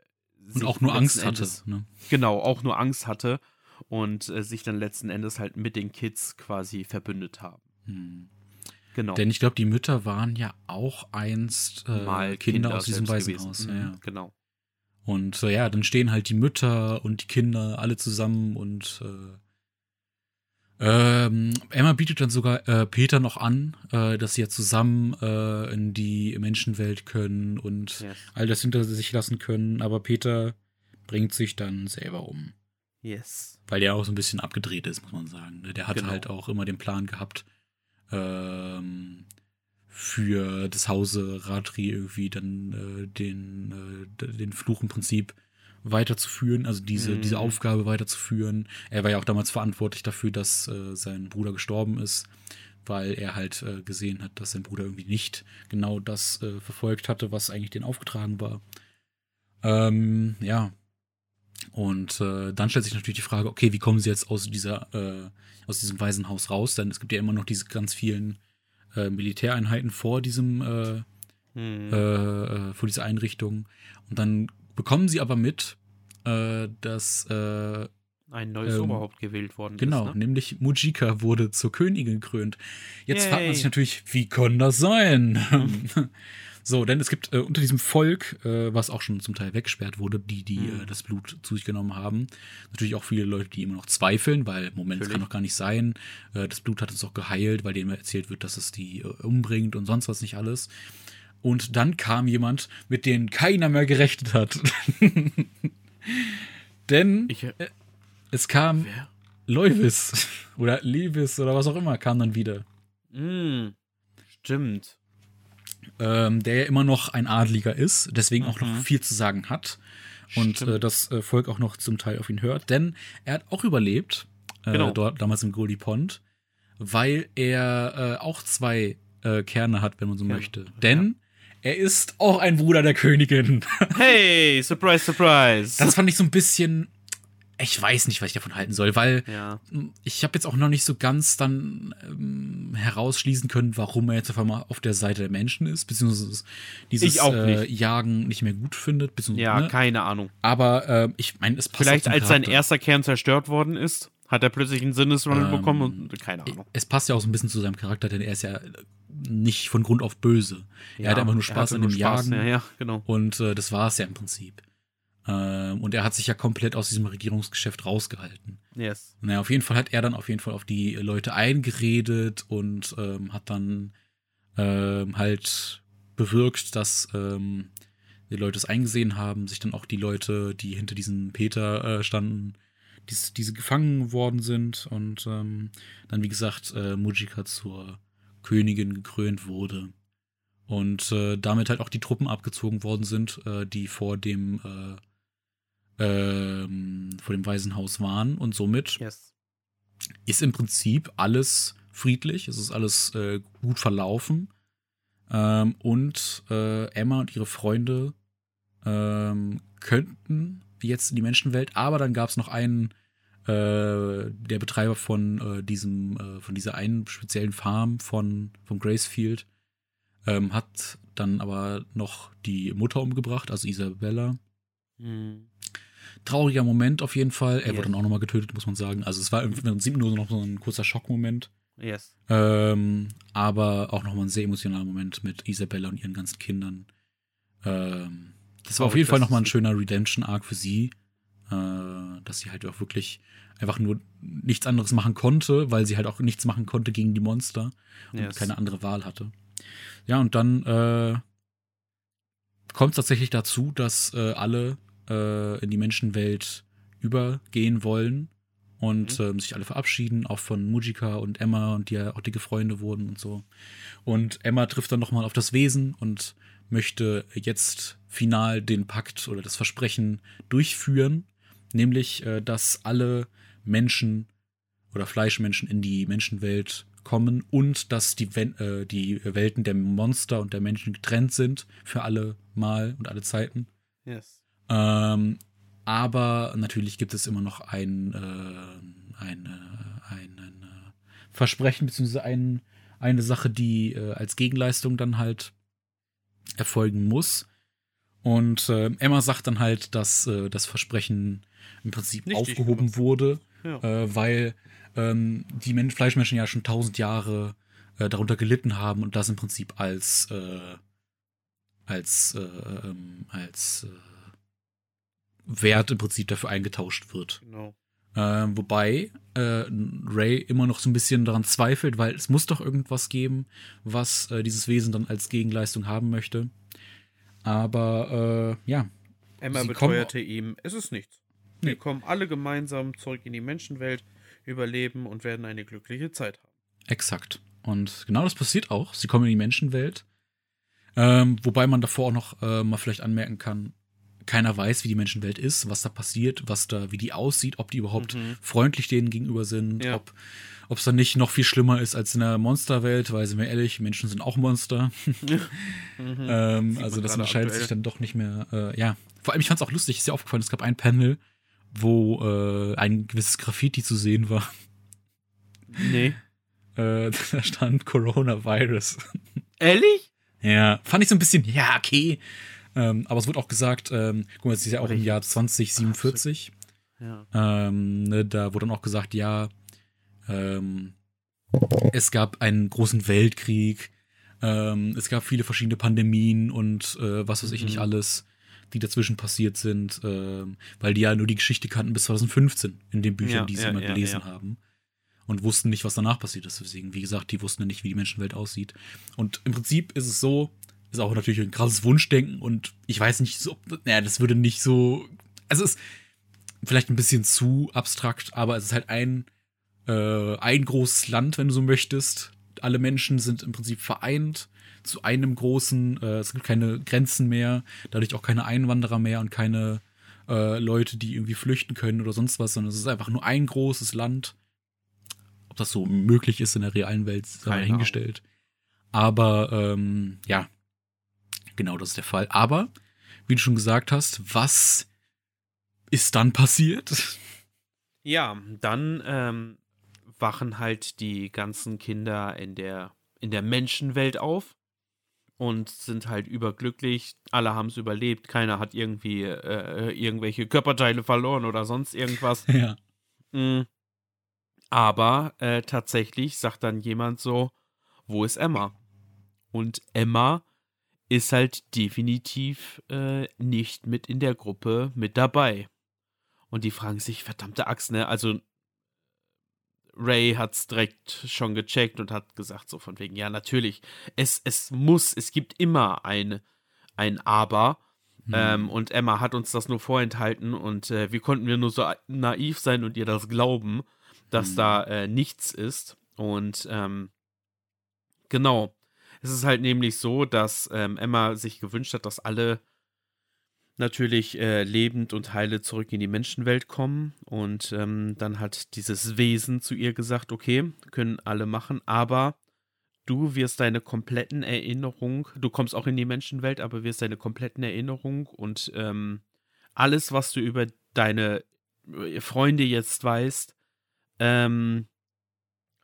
und auch nur Angst Endes, hatte. Ne? Genau, auch nur Angst hatte und äh, sich dann letzten Endes halt mit den Kids quasi verbündet haben. Hm. Genau. Denn ich glaube, die Mütter waren ja auch einst äh, Kinder, Kinder aus diesem Waisenhaus. Mhm, ja, Genau. Und äh, ja, dann stehen halt die Mütter und die Kinder alle zusammen und äh, ähm, Emma bietet dann sogar äh, Peter noch an, äh, dass sie ja zusammen äh, in die Menschenwelt können und yes. all das hinter sich lassen können, aber Peter bringt sich dann selber um. Yes. Weil der auch so ein bisschen abgedreht ist, muss man sagen. Ne? Der hat genau. halt auch immer den Plan gehabt, ähm, für das Hause Ratri irgendwie dann äh, den, äh, den Fluch im Prinzip weiterzuführen, also diese, mhm. diese Aufgabe weiterzuführen. Er war ja auch damals verantwortlich dafür, dass äh, sein Bruder gestorben ist, weil er halt äh, gesehen hat, dass sein Bruder irgendwie nicht genau das äh, verfolgt hatte, was eigentlich den aufgetragen war. Ähm, ja. Und äh, dann stellt sich natürlich die Frage, okay, wie kommen sie jetzt aus dieser, äh, aus diesem Waisenhaus raus? Denn es gibt ja immer noch diese ganz vielen äh, Militäreinheiten vor diesem, mhm. vor dieser Einrichtung. Und dann bekommen sie aber mit, äh, dass äh, ein neues ähm, Oberhaupt gewählt worden genau, ist. Genau, ne? nämlich Mujika wurde zur Königin gekrönt. Jetzt Yay. fragt man sich natürlich, wie kann das sein? Mhm. so, denn es gibt äh, unter diesem Volk, äh, was auch schon zum Teil weggesperrt wurde, die, die mhm. äh, das Blut zu sich genommen haben, natürlich auch viele Leute, die immer noch zweifeln, weil, Moment, das kann doch gar nicht sein. Äh, das Blut hat uns auch geheilt, weil denen erzählt wird, dass es die äh, umbringt und sonst was nicht alles. Und dann kam jemand, mit dem keiner mehr gerechnet hat. Denn ich, äh, es kam wer? Leuvis oder Levis oder was auch immer kam dann wieder. Mm, stimmt. Ähm, der ja immer noch ein Adliger ist, deswegen mhm. auch noch mhm. viel zu sagen hat. Und äh, das äh, Volk auch noch zum Teil auf ihn hört. Denn er hat auch überlebt, äh, genau. dort damals im Goldie Pond. weil er äh, auch zwei äh, Kerne hat, wenn man so ja. möchte. Denn. Er ist auch ein Bruder der Königin. Hey, surprise, surprise. Das fand ich so ein bisschen ich weiß nicht, was ich davon halten soll, weil ja. ich habe jetzt auch noch nicht so ganz dann ähm, herausschließen können, warum er jetzt auf einmal auf der Seite der Menschen ist, beziehungsweise dieses äh, Jagen nicht mehr gut findet. Ja, ne? keine Ahnung. Aber äh, ich meine, es passt Vielleicht als sein erster Kern zerstört worden ist, hat er plötzlich einen Sinneswandel ähm, bekommen und keine Ahnung. Es passt ja auch so ein bisschen zu seinem Charakter, denn er ist ja nicht von Grund auf böse. Ja, er hat einfach nur Spaß an dem Spaß, Jagen. Ja, ja, genau. Und äh, das war es ja im Prinzip. Ähm, und er hat sich ja komplett aus diesem Regierungsgeschäft rausgehalten. Yes. Naja, auf jeden Fall hat er dann auf jeden Fall auf die Leute eingeredet und ähm, hat dann ähm, halt bewirkt, dass ähm, die Leute es eingesehen haben, sich dann auch die Leute, die hinter diesem Peter äh, standen, dies, diese gefangen worden sind. Und ähm, dann, wie gesagt, äh, Mujika zur Königin gekrönt wurde. Und äh, damit halt auch die Truppen abgezogen worden sind, äh, die vor dem äh, ähm, vor dem Waisenhaus waren. Und somit yes. ist im Prinzip alles friedlich, es ist alles äh, gut verlaufen. Ähm, und äh, Emma und ihre Freunde ähm, könnten jetzt in die Menschenwelt, aber dann gab es noch einen äh, der Betreiber von äh, diesem äh, von dieser einen speziellen Farm von von Gracefield ähm, hat dann aber noch die Mutter umgebracht, also Isabella. Mhm trauriger Moment auf jeden Fall. Er yes. wurde dann auch nochmal getötet, muss man sagen. Also es war im Prinzip nur noch so ein kurzer Schockmoment. Yes. Ähm, aber auch nochmal ein sehr emotionaler Moment mit Isabella und ihren ganzen Kindern. Ähm, das war auf jeden Fall nochmal ein schöner Redemption-Arc für sie. Äh, dass sie halt auch wirklich einfach nur nichts anderes machen konnte, weil sie halt auch nichts machen konnte gegen die Monster und yes. keine andere Wahl hatte. Ja, und dann äh, kommt es tatsächlich dazu, dass äh, alle äh, in die Menschenwelt übergehen wollen und mhm. ähm, sich alle verabschieden, auch von Mujika und Emma und die ja auch dicke Freunde wurden und so. Und Emma trifft dann nochmal auf das Wesen und möchte jetzt final den Pakt oder das Versprechen durchführen, nämlich, äh, dass alle Menschen oder Fleischmenschen in die Menschenwelt kommen und dass die, äh, die Welten der Monster und der Menschen getrennt sind für alle Mal und alle Zeiten. Yes. Ähm, aber natürlich gibt es immer noch ein, äh, ein, äh, ein, äh, Versprechen, beziehungsweise ein, eine Sache, die äh, als Gegenleistung dann halt erfolgen muss. Und äh, Emma sagt dann halt, dass äh, das Versprechen im Prinzip Nicht aufgehoben wurde, ja. äh, weil ähm, die Men Fleischmenschen ja schon tausend Jahre äh, darunter gelitten haben und das im Prinzip als äh, als äh, ähm, als Wert im Prinzip dafür eingetauscht wird. Genau. Äh, wobei äh, Ray immer noch so ein bisschen daran zweifelt, weil es muss doch irgendwas geben, was äh, dieses Wesen dann als Gegenleistung haben möchte. Aber äh, ja. Emma beteuerte ihm, es ist nichts. Wir kommen alle gemeinsam zurück in die Menschenwelt, überleben und werden eine glückliche Zeit haben. Exakt. Und genau das passiert auch. Sie kommen in die Menschenwelt. Ähm, wobei man davor auch noch äh, mal vielleicht anmerken kann, keiner weiß, wie die Menschenwelt ist, was da passiert, was da, wie die aussieht, ob die überhaupt mhm. freundlich denen gegenüber sind, ja. ob es dann nicht noch viel schlimmer ist als in der Monsterwelt, weil sind wir ehrlich, Menschen sind auch Monster. mhm. ähm, also das unterscheidet aktuell. sich dann doch nicht mehr. Äh, ja, vor allem ich fand es auch lustig, ist ja aufgefallen, es gab ein Panel, wo äh, ein gewisses Graffiti zu sehen war. Nee. Äh, da stand Coronavirus. Ehrlich? Ja, fand ich so ein bisschen, ja, okay. Ähm, aber es wird auch gesagt, ähm, guck mal, es ist ja auch im Jahr 2047. Ja. Ähm, ne, da wurde dann auch gesagt, ja, ähm, es gab einen großen Weltkrieg, ähm, es gab viele verschiedene Pandemien und äh, was weiß ich mhm. nicht alles, die dazwischen passiert sind, äh, weil die ja nur die Geschichte kannten bis 2015 in den Büchern, ja, die sie ja, immer gelesen haben. Und wussten nicht, was danach passiert ist. Deswegen, wie gesagt, die wussten ja nicht, wie die Menschenwelt aussieht. Und im Prinzip ist es so, ist auch natürlich ein krasses Wunschdenken und ich weiß nicht so, naja, das würde nicht so, also es ist vielleicht ein bisschen zu abstrakt, aber es ist halt ein, äh, ein großes Land, wenn du so möchtest. Alle Menschen sind im Prinzip vereint zu einem großen, äh, es gibt keine Grenzen mehr, dadurch auch keine Einwanderer mehr und keine äh, Leute, die irgendwie flüchten können oder sonst was, sondern es ist einfach nur ein großes Land ob das so möglich ist in der realen Welt, sei dahingestellt. Aber ähm, ja, genau das ist der Fall. Aber, wie du schon gesagt hast, was ist dann passiert? Ja, dann ähm, wachen halt die ganzen Kinder in der, in der Menschenwelt auf und sind halt überglücklich. Alle haben es überlebt. Keiner hat irgendwie äh, irgendwelche Körperteile verloren oder sonst irgendwas. Ja. Mm. Aber äh, tatsächlich sagt dann jemand so, wo ist Emma? Und Emma ist halt definitiv äh, nicht mit in der Gruppe mit dabei. Und die fragen sich, verdammte Axt, ne? Also Ray hat's direkt schon gecheckt und hat gesagt, so von wegen, ja, natürlich, es, es muss, es gibt immer ein, ein Aber. Mhm. Ähm, und Emma hat uns das nur vorenthalten und äh, wie konnten wir nur so naiv sein und ihr das glauben, dass Mhm. da äh, nichts ist. Und ähm, genau, es ist halt nämlich so, dass ähm, Emma sich gewünscht hat, dass alle natürlich äh, lebend und heile zurück in die Menschenwelt kommen. Und ähm, dann hat dieses Wesen zu ihr gesagt, okay, können alle machen, aber du wirst deine kompletten Erinnerung, du kommst auch in die Menschenwelt, aber wirst deine kompletten Erinnerung und ähm, alles, was du über deine äh, Freunde jetzt weißt, ähm,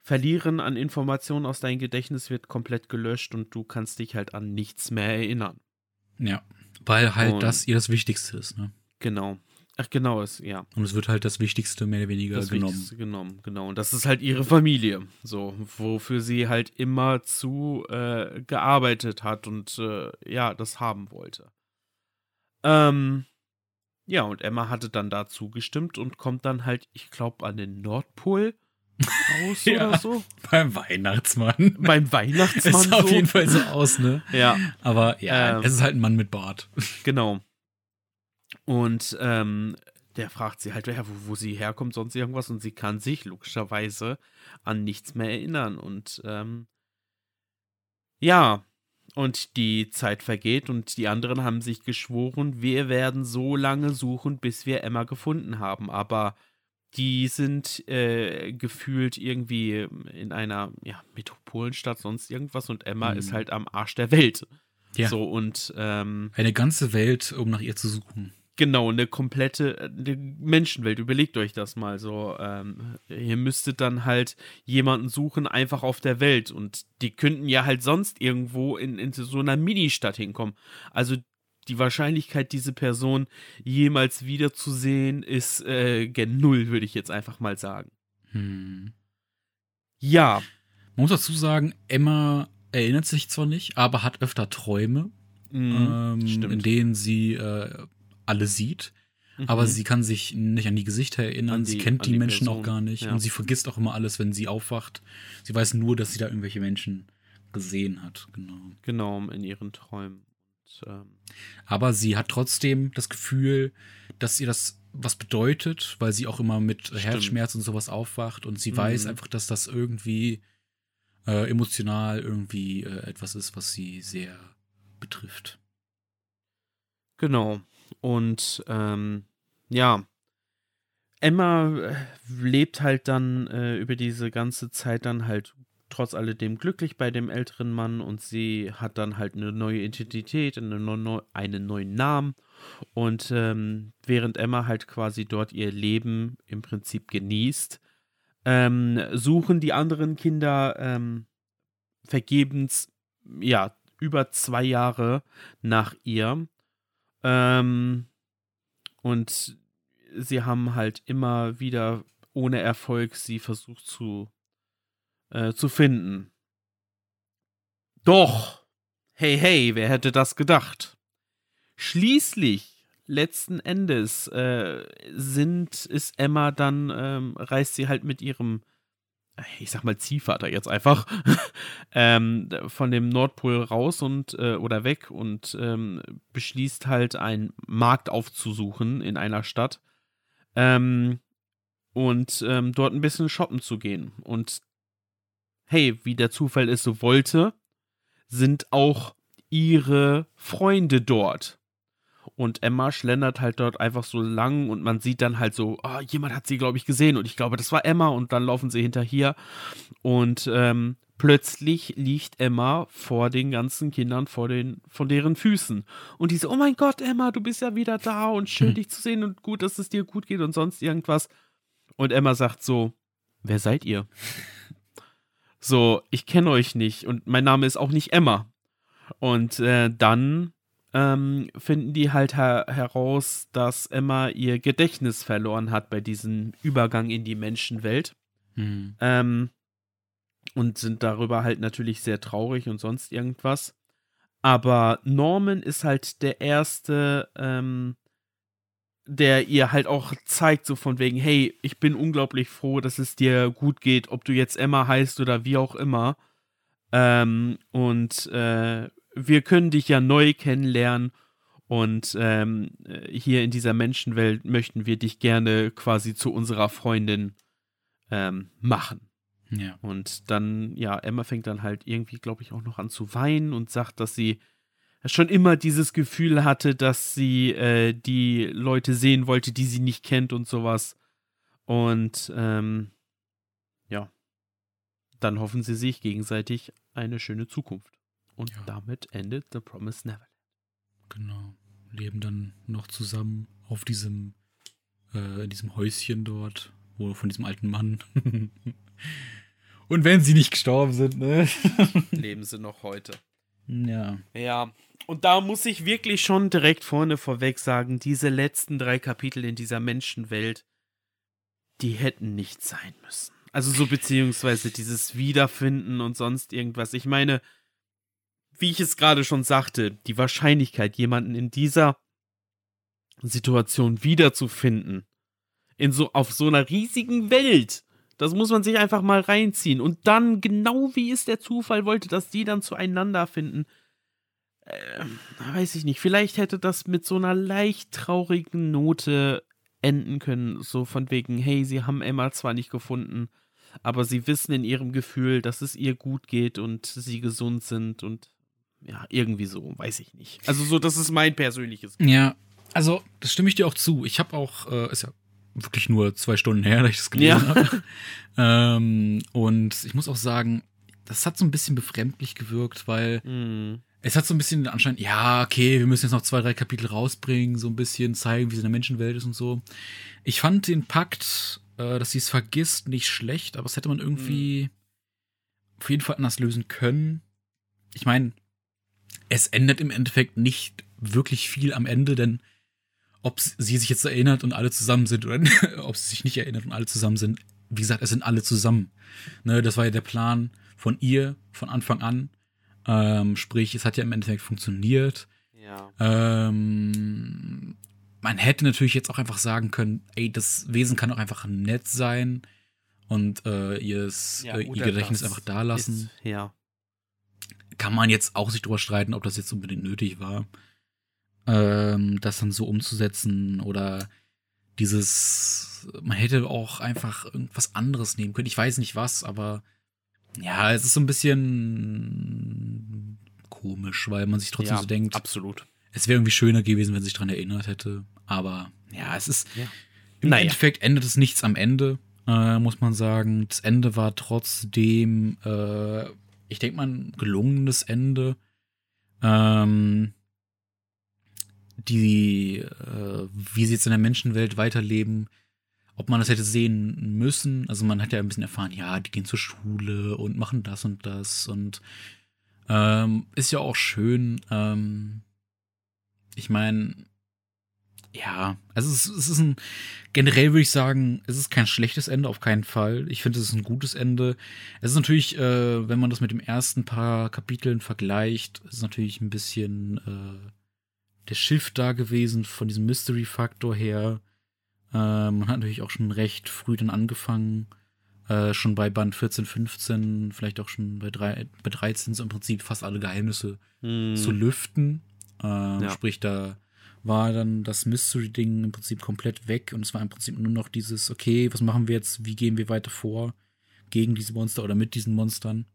verlieren an Informationen aus deinem Gedächtnis wird komplett gelöscht und du kannst dich halt an nichts mehr erinnern. Ja. Weil halt Und- das ihr das Wichtigste ist, ne? Genau. Ach, genau, ist, ja. Und es wird halt das Wichtigste mehr oder weniger das genommen. Wichtigste genommen, genau. Und das ist halt ihre Familie, so, wofür sie halt immer zu äh, gearbeitet hat und äh, ja, das haben wollte. Ähm, ja, und Emma hatte dann da zugestimmt und kommt dann halt, ich glaube, an den Nordpol raus Ja. oder so. Beim Weihnachtsmann. Beim Es Weihnachtsmann. sah auf so. jeden Fall so aus, ne? Ja, Aber ja, Ähm. es ist halt ein Mann mit Bart. genau. Und ähm, der fragt sie halt, ja, wo, wo sie herkommt, sonst irgendwas. Und sie kann sich logischerweise an nichts mehr erinnern. Und ähm, ja, und die Zeit vergeht und die anderen haben sich geschworen, wir werden so lange suchen, bis wir Emma gefunden haben. Aber die sind äh, gefühlt irgendwie in einer ja, Metropolenstadt, sonst irgendwas. Und Emma Mhm. ist halt am Arsch der Welt. Ja. So, und ähm, Eine ganze Welt, um nach ihr zu suchen. Genau, eine komplette eine Menschenwelt. Überlegt euch das mal so. Ähm, ihr müsstet dann halt jemanden suchen, einfach auf der Welt. Und die könnten ja halt sonst irgendwo in, in so einer Ministadt hinkommen. Also die Wahrscheinlichkeit, diese Person jemals wiederzusehen, ist äh, gen Null, würde ich jetzt einfach mal sagen. Hm. Ja, Man muss dazu sagen, Emma erinnert sich zwar nicht, aber hat öfter Träume, mhm. ähm, in denen sie äh, alle sieht. Aber Mhm. sie kann sich nicht an die Gesichter erinnern, An sie die- kennt die, die Menschen auch Person, gar nicht ja. und sie vergisst auch immer alles, wenn sie aufwacht. Sie weiß nur, dass sie da irgendwelche Menschen gesehen hat, genau. Genau, in ihren Träumen. Ähm, Aber sie hat trotzdem das Gefühl, dass ihr das was bedeutet, weil sie auch immer mit Stimmt. Herzschmerz und sowas aufwacht und sie Mhm. weiß einfach, dass das irgendwie äh, emotional irgendwie äh, etwas ist, was sie sehr betrifft. Genau. Und ähm, ja, Emma äh, lebt halt dann äh, über diese ganze Zeit dann halt trotz alledem glücklich bei dem älteren Mann und sie hat dann halt eine neue Identität, eine neu, einen neuen Namen. Und ähm, während Emma halt quasi dort ihr Leben im Prinzip genießt, ähm, suchen die anderen Kinder ähm, vergebens, ja, über zwei Jahre nach ihr. Ähm, und sie haben halt immer wieder ohne Erfolg sie versucht zu, äh, zu finden. Doch, hey, hey, wer hätte das gedacht? Schließlich, letzten Endes, äh, sind, ist Emma dann, ähm, reist sie halt mit ihrem, ich sag mal Ziehvater jetzt einfach, ähm, von dem Nordpol raus und, äh, oder weg und ähm, beschließt halt einen Markt aufzusuchen in einer Stadt. Ähm, und ähm, dort ein bisschen shoppen zu gehen. Und hey, wie der Zufall es so wollte, sind auch ihre Freunde dort. und Emma schlendert halt dort einfach so lang und man sieht dann halt so, oh, jemand hat sie, glaube ich, gesehen und ich glaube, das war Emma und dann laufen sie hinterher und ähm, plötzlich liegt Emma vor den ganzen Kindern, vor den, von deren Füßen. Und die so, oh mein Gott, Emma, du bist ja wieder da und schön, hm. dich zu sehen und gut, dass es dir gut geht und sonst irgendwas. Und Emma sagt so, wer seid ihr? So, ich kenne euch nicht und mein Name ist auch nicht Emma. Und äh, dann ähm, finden die halt her heraus, dass Emma ihr Gedächtnis verloren hat bei diesem Übergang in die Menschenwelt. Mhm. Ähm, und sind darüber halt natürlich sehr traurig und sonst irgendwas. Aber Norman ist halt der erste, ähm, der ihr halt auch zeigt, so von wegen, hey, ich bin unglaublich froh, dass es dir gut geht, ob du jetzt Emma heißt oder wie auch immer. Ähm, und äh, wir können dich ja neu kennenlernen. Und ähm, hier in dieser Menschenwelt möchten wir dich gerne quasi zu unserer Freundin ähm, machen. Ja. Und dann, ja, Emma fängt dann halt irgendwie, glaube ich, auch noch an zu weinen und sagt, dass sie schon immer dieses Gefühl hatte, dass sie äh, die Leute sehen wollte, die sie nicht kennt und sowas. Und ähm, ja, dann hoffen sie sich gegenseitig eine schöne Zukunft. Und ja. damit endet The Promised Neverland. Genau. Leben dann noch zusammen auf diesem, äh, in diesem Häuschen dort, wo von diesem alten Mann. Und wenn sie nicht gestorben sind, ne? Leben sie noch heute. Ja. Ja. Und da muss ich wirklich schon direkt vorne vorweg sagen, diese letzten drei Kapitel in dieser Menschenwelt, die hätten nicht sein müssen. Also so beziehungsweise dieses Wiederfinden und sonst irgendwas. Ich meine, wie ich es gerade schon sagte, die Wahrscheinlichkeit, jemanden in dieser Situation wiederzufinden, in so, auf so einer riesigen Welt, das muss man sich einfach mal reinziehen. Und dann, genau wie es der Zufall wollte, dass die dann zueinander finden. Äh, weiß ich nicht. Vielleicht hätte das mit so einer leicht traurigen Note enden können. So von wegen, hey, sie haben Emma zwar nicht gefunden, aber sie wissen in ihrem Gefühl, dass es ihr gut geht und sie gesund sind und ja, irgendwie so, weiß ich nicht. Also so, das ist mein persönliches. Ja, also das stimme ich dir auch zu. Ich habe auch, äh, ist ja wirklich nur zwei Stunden her, dass ich das gelesen ja. habe. ähm, und ich muss auch sagen, das hat so ein bisschen befremdlich gewirkt, weil mm. es hat so ein bisschen den Anschein, ja, okay, wir müssen jetzt noch zwei, drei Kapitel rausbringen, so ein bisschen zeigen, wie es in der Menschenwelt ist und so. Ich fand den Pakt, äh, dass sie es vergisst, nicht schlecht, aber das hätte man irgendwie mm. auf jeden Fall anders lösen können. Ich meine, es ändert im Endeffekt nicht wirklich viel am Ende, denn ob sie sich jetzt erinnert und alle zusammen sind oder ob sie sich nicht erinnert und alle zusammen sind. Wie gesagt, es sind alle zusammen. Ne, das war ja der Plan von ihr von Anfang an. Ähm, sprich, es hat ja im Endeffekt funktioniert. Ja. Ähm, man hätte natürlich jetzt auch einfach sagen können, ey, das Wesen kann auch einfach nett sein und äh, ihrs, ja, äh, ihr Gedächtnis einfach da lassen. Ist, ja. Kann man jetzt auch sich drüber streiten, ob das jetzt unbedingt nötig war ähm, das dann so umzusetzen oder dieses, man hätte auch einfach irgendwas anderes nehmen können. Ich weiß nicht was, aber ja, es ist so ein bisschen komisch, weil man sich trotzdem ja, so denkt. Absolut. Es wäre irgendwie schöner gewesen, wenn sich dran erinnert hätte. Aber ja, es ist. Ja. Im naja. Endeffekt endet es nichts am Ende, äh, muss man sagen. Das Ende war trotzdem, äh, ich denke mal, ein gelungenes Ende. Ähm, die, äh, wie sie jetzt in der Menschenwelt weiterleben, ob man das hätte sehen müssen. Also man hat ja ein bisschen erfahren, ja, die gehen zur Schule und machen das und das und ähm, ist ja auch schön. Ähm, ich meine, ja, also es, es, ist ein, generell würde ich sagen, es ist kein schlechtes Ende, auf keinen Fall. Ich finde, es ist ein gutes Ende. Es ist natürlich, äh, wenn man das mit dem ersten paar Kapiteln vergleicht, ist es natürlich ein bisschen, äh, der Shift da gewesen von diesem Mystery-Faktor her. Äh, man hat natürlich auch schon recht früh dann angefangen, äh, schon bei Band 14, 15, vielleicht auch schon bei, drei, bei 13 so im Prinzip fast alle Geheimnisse hm. zu lüften. Äh, ja. Sprich, da war dann das Mystery-Ding im Prinzip komplett weg und es war im Prinzip nur noch dieses, okay, was machen wir jetzt, wie gehen wir weiter vor gegen diese Monster oder mit diesen Monstern.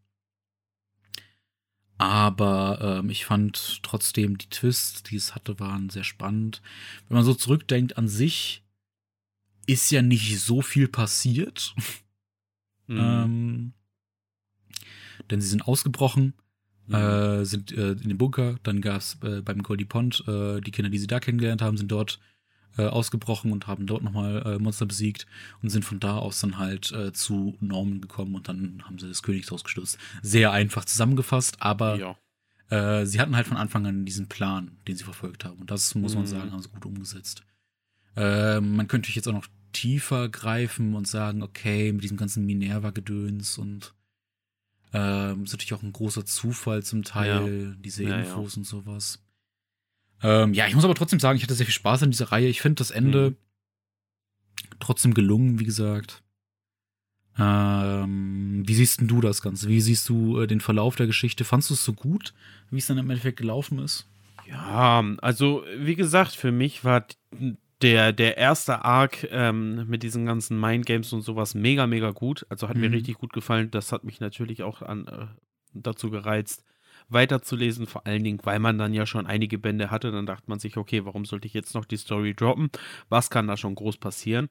Aber ähm, ich fand trotzdem die Twists, die es hatte, waren sehr spannend. Wenn man so zurückdenkt an sich, ist ja nicht so viel passiert. Mhm. ähm, denn sie sind ausgebrochen, mhm. äh, sind äh, in dem Bunker, dann gab es äh, beim Goldie Pond, äh, die Kinder, die sie da kennengelernt haben, sind dort äh, ausgebrochen und haben dort nochmal äh, Monster besiegt und sind von da aus dann halt äh, zu Norman gekommen und dann haben sie das Königshaus gestürzt. Sehr einfach zusammengefasst, aber ja. äh, sie hatten halt von Anfang an diesen Plan, den sie verfolgt haben. Und das muss man mhm. sagen, haben sie gut umgesetzt. Äh, man könnte jetzt auch noch tiefer greifen und sagen, okay, mit diesem ganzen Minerva-Gedöns und äh, ist natürlich auch ein großer Zufall zum Teil, ja. diese Infos ja, und sowas. Ähm, ja, ich muss aber trotzdem sagen, ich hatte sehr viel Spaß an dieser Reihe. Ich finde das Ende mhm. trotzdem gelungen, wie gesagt. Ähm, wie siehst denn du das Ganze? Wie siehst du äh, den Verlauf der Geschichte? Fandest du es so gut, wie es dann im Endeffekt gelaufen ist? Ja, also wie gesagt, für mich war der, der erste Arc ähm, mit diesen ganzen Mindgames und sowas mega, mega gut. Also hat mhm. mir richtig gut gefallen. Das hat mich natürlich auch an, äh, dazu gereizt, weiterzulesen, vor allen Dingen, weil man dann ja schon einige Bände hatte. Dann dachte man sich, okay, warum sollte ich jetzt noch die Story droppen? Was kann da schon groß passieren?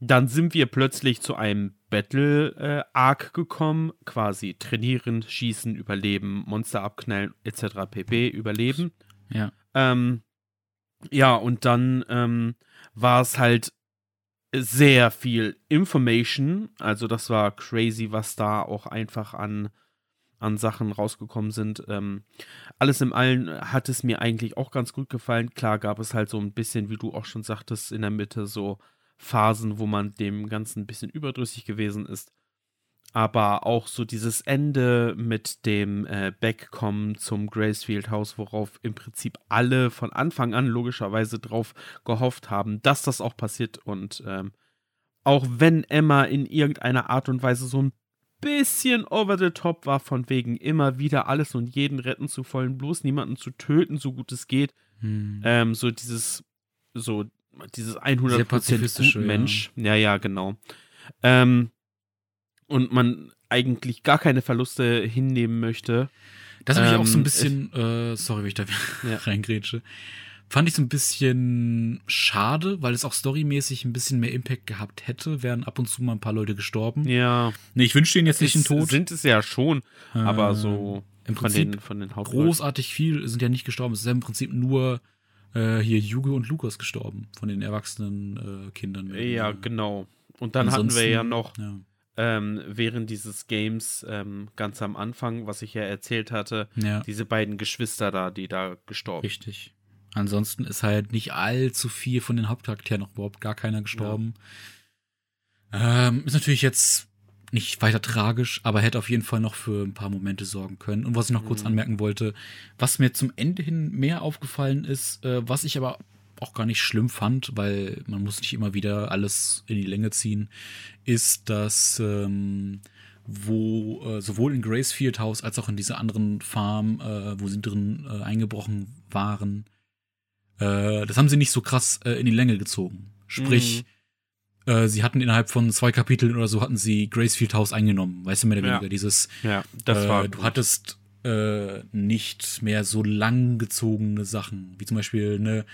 Dann sind wir plötzlich zu einem Battle-Arc äh, gekommen, quasi trainieren, schießen, überleben, Monster abknallen, etc. pp. überleben. Ja. Ähm, ja, und dann ähm, war es halt sehr viel Information. Also das war crazy, was da auch einfach an an Sachen rausgekommen sind. Ähm, alles im Allen hat es mir eigentlich auch ganz gut gefallen. Klar gab es halt so ein bisschen, wie du auch schon sagtest, in der Mitte so Phasen, wo man dem Ganzen ein bisschen überdrüssig gewesen ist. Aber auch so dieses Ende mit dem äh, Backkommen zum Gracefield Haus, worauf im Prinzip alle von Anfang an logischerweise drauf gehofft haben, dass das auch passiert. Und ähm, auch wenn Emma in irgendeiner Art und Weise so ein bisschen over the top war, von wegen immer wieder alles und jeden retten zu wollen, bloß niemanden zu töten, so gut es geht. Hm. Ähm, so dieses, so dieses 100% gut Mensch. Ja. ja, ja, genau. Ähm, und man eigentlich gar keine Verluste hinnehmen möchte. Das habe ich auch so ein ähm, bisschen, äh, sorry, wenn ich da ja. reingrätsche. Fand ich so ein bisschen schade, weil es auch storymäßig ein bisschen mehr Impact gehabt hätte, wären ab und zu mal ein paar Leute gestorben. Ja. Nee, ich wünsche denen jetzt nicht einen Tod. Sind es ja schon, äh, aber so im Prinzip von den, von den großartig viel sind ja nicht gestorben. Es ist ja im Prinzip nur äh, hier Juge und Lukas gestorben von den erwachsenen äh, Kindern. Ja, genau. Und dann Ansonsten, hatten wir ja noch ja. Ähm, während dieses Games ähm, ganz am Anfang, was ich ja erzählt hatte, ja. diese beiden Geschwister da, die da gestorben. sind. Richtig. Ansonsten ist halt nicht allzu viel von den Hauptcharakteren noch überhaupt gar keiner gestorben. Ja. Ähm, ist natürlich jetzt nicht weiter tragisch, aber hätte auf jeden Fall noch für ein paar Momente sorgen können. Und was ich noch mhm. kurz anmerken wollte, was mir zum Ende hin mehr aufgefallen ist, äh, was ich aber auch gar nicht schlimm fand, weil man muss nicht immer wieder alles in die Länge ziehen, ist, dass ähm, wo äh, sowohl in Gracefield House als auch in dieser anderen Farm, äh, wo sie drin äh, eingebrochen waren, äh, das haben sie nicht so krass äh, in die Länge gezogen. Sprich, mhm. äh, sie hatten innerhalb von zwei Kapiteln oder so hatten sie Gracefield House eingenommen, weißt du, mehr oder weniger. Ja. Dieses, ja, das war. Äh, du hattest äh, nicht mehr so langgezogene Sachen, wie zum Beispiel, ne,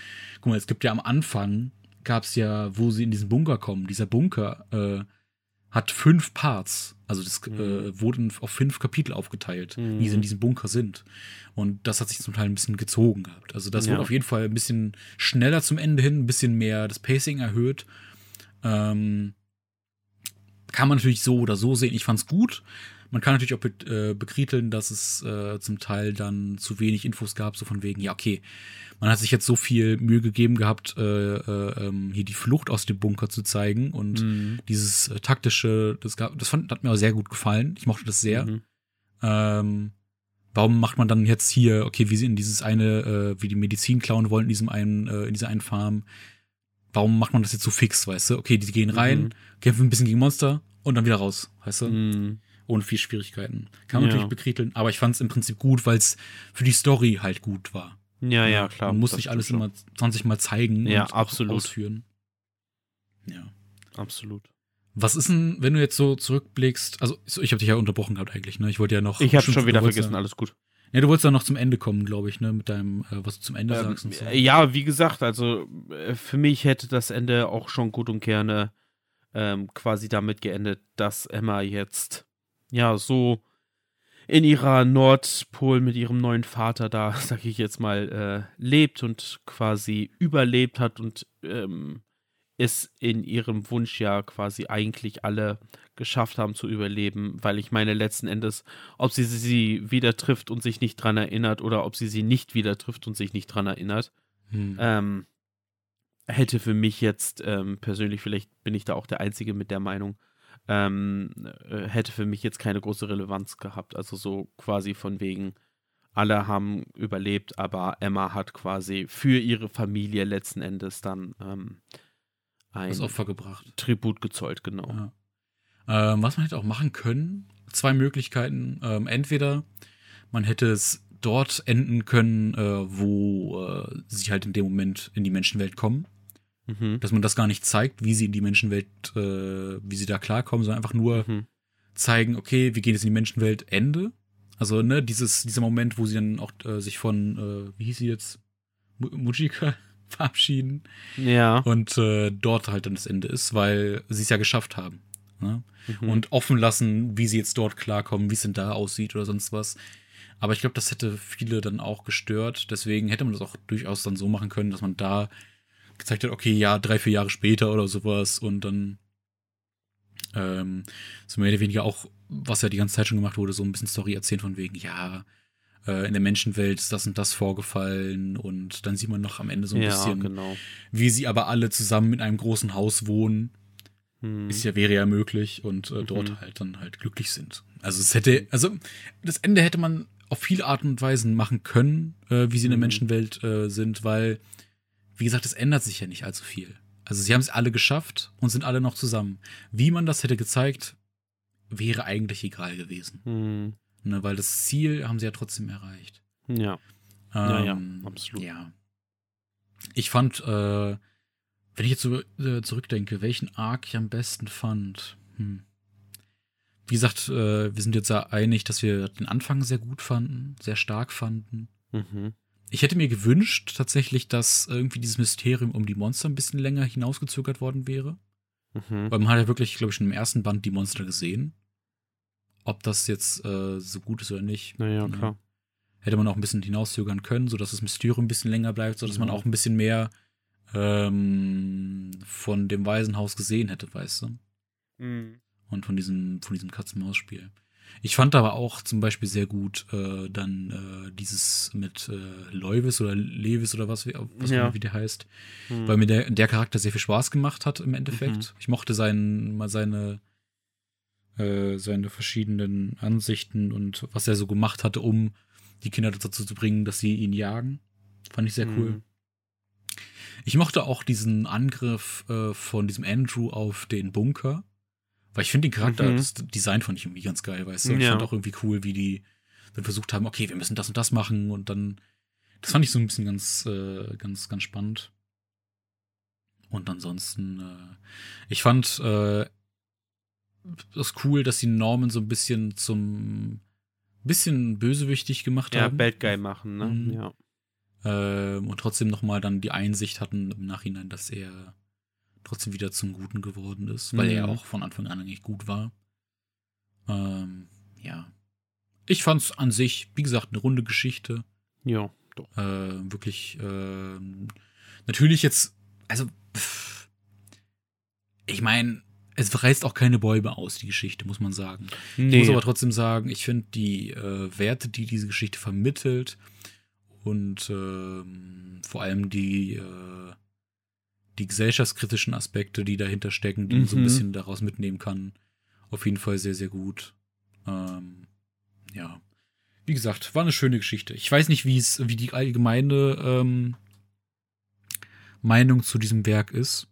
guck mal, es gibt ja am Anfang, gab es ja, wo sie in diesen Bunker kommen, dieser Bunker, äh, hat fünf Parts. Also das mhm. äh, wurde auf fünf Kapitel aufgeteilt, mhm. wie sie in diesem Bunker sind. Und das hat sich zum Teil ein bisschen gezogen gehabt. Also das ja. wurde auf jeden Fall ein bisschen schneller zum Ende hin, ein bisschen mehr das Pacing erhöht. Ähm, kann man natürlich so oder so sehen. Ich fand's gut. Man kann natürlich auch be äh, bekriteln, dass es äh, zum Teil dann zu wenig Infos gab, so von wegen, ja, okay, man hat sich jetzt so viel Mühe gegeben gehabt, äh, äh, ähm, hier die Flucht aus dem Bunker zu zeigen und mhm. dieses äh, taktische, das, gab, das fand, hat mir auch sehr gut gefallen. Ich mochte das sehr. Mhm. Ähm, warum macht man dann jetzt hier, okay, wie sie in dieses eine, äh, wie die Medizin klauen wollen in diesem einen, äh, in dieser einen Farm, warum macht man das jetzt so fix, weißt du? Okay, die gehen rein, mhm. kämpfen ein bisschen gegen Monster und dann wieder raus, weißt du? Mhm. Ohne viel Schwierigkeiten. Kann man ja. natürlich bekriteln, aber ich fand es im Prinzip gut, weil es für die Story halt gut war. Ja, ja, klar. Man muss nicht alles immer 20 Mal zeigen ja, und absolut. ausführen. Ja. Absolut. Was ist denn, wenn du jetzt so zurückblickst? Also, ich habe dich ja unterbrochen gehabt eigentlich, ne? Ich wollte ja noch. Ich habe schon wieder vergessen, alles gut. Ja, du wolltest dann noch zum Ende kommen, glaube ich, ne, mit deinem, äh, was du zum Ende ähm, sagst. Und so. Ja, wie gesagt, also äh, für mich hätte das Ende auch schon gut und gerne ähm, quasi damit geendet, dass Emma jetzt ja so in ihrer Nordpol mit ihrem neuen Vater da, sag ich jetzt mal, äh, lebt und quasi überlebt hat und ähm, es in ihrem Wunsch ja quasi eigentlich alle geschafft haben zu überleben, weil ich meine letzten Endes, ob sie sie wieder trifft und sich nicht dran erinnert oder ob sie sie nicht wieder trifft und sich nicht dran erinnert, hm. ähm, hätte für mich jetzt ähm, persönlich, vielleicht bin ich da auch der Einzige mit der Meinung, ähm, äh, hätte für mich jetzt keine große Relevanz gehabt. Also so quasi von wegen, alle haben überlebt, aber Emma hat quasi für ihre Familie letzten Endes dann ähm, ein das Opfer gebracht. Tribut gezollt, genau. Ja. Ähm, was man hätte auch machen können, zwei Möglichkeiten. Ähm, entweder man hätte es dort enden können, äh, wo äh, sie halt in dem Moment in die Menschenwelt kommen. Mhm. Dass man das gar nicht zeigt, wie sie in die Menschenwelt, äh, wie sie da klarkommen, sondern einfach nur mhm. zeigen, okay, wir gehen jetzt in die Menschenwelt, Ende. Also, ne, dieses, dieser Moment, wo sie dann auch äh, sich von, äh, wie hieß sie jetzt? Mujika verabschieden. Ja. Und äh, dort halt dann das Ende ist, weil sie es ja geschafft haben. Ne? Mhm. Und offen lassen, wie sie jetzt dort klarkommen, wie es denn da aussieht oder sonst was. Aber ich glaube, das hätte viele dann auch gestört. Deswegen hätte man das auch durchaus dann so machen können, dass man da gezeigt hat, okay, ja, drei, vier Jahre später oder sowas und dann ähm, so mehr oder weniger auch, was ja die ganze Zeit schon gemacht wurde, so ein bisschen Story erzählen von wegen, ja, äh, in der Menschenwelt ist das und das vorgefallen und dann sieht man noch am Ende so ein ja, bisschen, genau. wie sie aber alle zusammen in einem großen Haus wohnen. Hm. Ist ja, wäre ja möglich und äh, dort mhm. halt dann halt glücklich sind. Also es hätte, also das Ende hätte man auf viele Arten und Weisen machen können, äh, wie sie in der mhm. Menschenwelt äh, sind, weil, wie gesagt, es ändert sich ja nicht allzu viel. Also sie haben es alle geschafft und sind alle noch zusammen. Wie man das hätte gezeigt, wäre eigentlich egal gewesen. Mhm. Ne, weil das Ziel haben sie ja trotzdem erreicht. Ja. Ähm, ja, ja, absolut. Ja. Ich fand, äh, wenn ich jetzt so äh, zurückdenke, welchen Arc ich am besten fand. Hm. Wie gesagt, äh, wir sind jetzt ja einig, dass wir den Anfang sehr gut fanden, sehr stark fanden. Mhm. Ich hätte mir gewünscht, tatsächlich, dass irgendwie dieses Mysterium um die Monster ein bisschen länger hinausgezögert worden wäre. Mhm. Weil man hat ja wirklich, glaube ich, schon im ersten Band die Monster gesehen ob das jetzt äh, so gut ist oder nicht. Naja, ne? klar. Hätte man auch ein bisschen hinauszögern können, sodass das Mysterium ein bisschen länger bleibt, sodass ja. man auch ein bisschen mehr ähm, von dem Waisenhaus gesehen hätte, weißt du? Mhm. Und von diesem, von diesem Katz-Maus-Spiel. Ich fand aber auch zum Beispiel sehr gut äh, dann äh, dieses mit äh, Leuvis oder Levis oder was, was ja. wie der heißt. Mhm. Weil mir der, der Charakter sehr viel Spaß gemacht hat im Endeffekt. Mhm. Ich mochte seinen, mal seine äh, seine verschiedenen Ansichten und was er so gemacht hatte, um die Kinder dazu zu bringen, dass sie ihn jagen. Fand ich sehr mhm. cool. Ich mochte auch diesen Angriff äh, von diesem Andrew auf den Bunker. Weil ich finde den Charakter, mhm. das Design fand ich irgendwie ganz geil, weißt du? Ja. ich fand auch irgendwie cool, wie die dann versucht haben, okay, wir müssen das und das machen und dann, das fand ich so ein bisschen ganz, äh, ganz, ganz spannend. Und ansonsten, äh, ich fand äh, das cool, dass sie Norman so ein bisschen zum bisschen bösewichtig gemacht ja, haben. Ja, Bad Guy machen, ne? Mhm. Ja. Ähm, und trotzdem nochmal dann die Einsicht hatten im Nachhinein, dass er trotzdem wieder zum Guten geworden ist, weil mhm. er auch von Anfang an eigentlich gut war. Ähm, ja. Ich fand's an sich, wie gesagt, eine runde Geschichte. Ja, doch. Äh, wirklich, äh, natürlich jetzt, also, pff, ich meine, es reißt auch keine Bäume aus, die Geschichte, muss man sagen. Nee. Ich muss aber trotzdem sagen, ich finde die äh, Werte, die diese Geschichte vermittelt und äh, vor allem die, äh, die gesellschaftskritischen Aspekte, die dahinter stecken, die mhm. man so ein mhm. bisschen daraus mitnehmen kann, auf jeden Fall sehr, sehr gut. Ähm, ja. Wie gesagt, war eine schöne Geschichte. Ich weiß nicht, wie es, wie die allgemeine ähm, Meinung zu diesem Werk ist.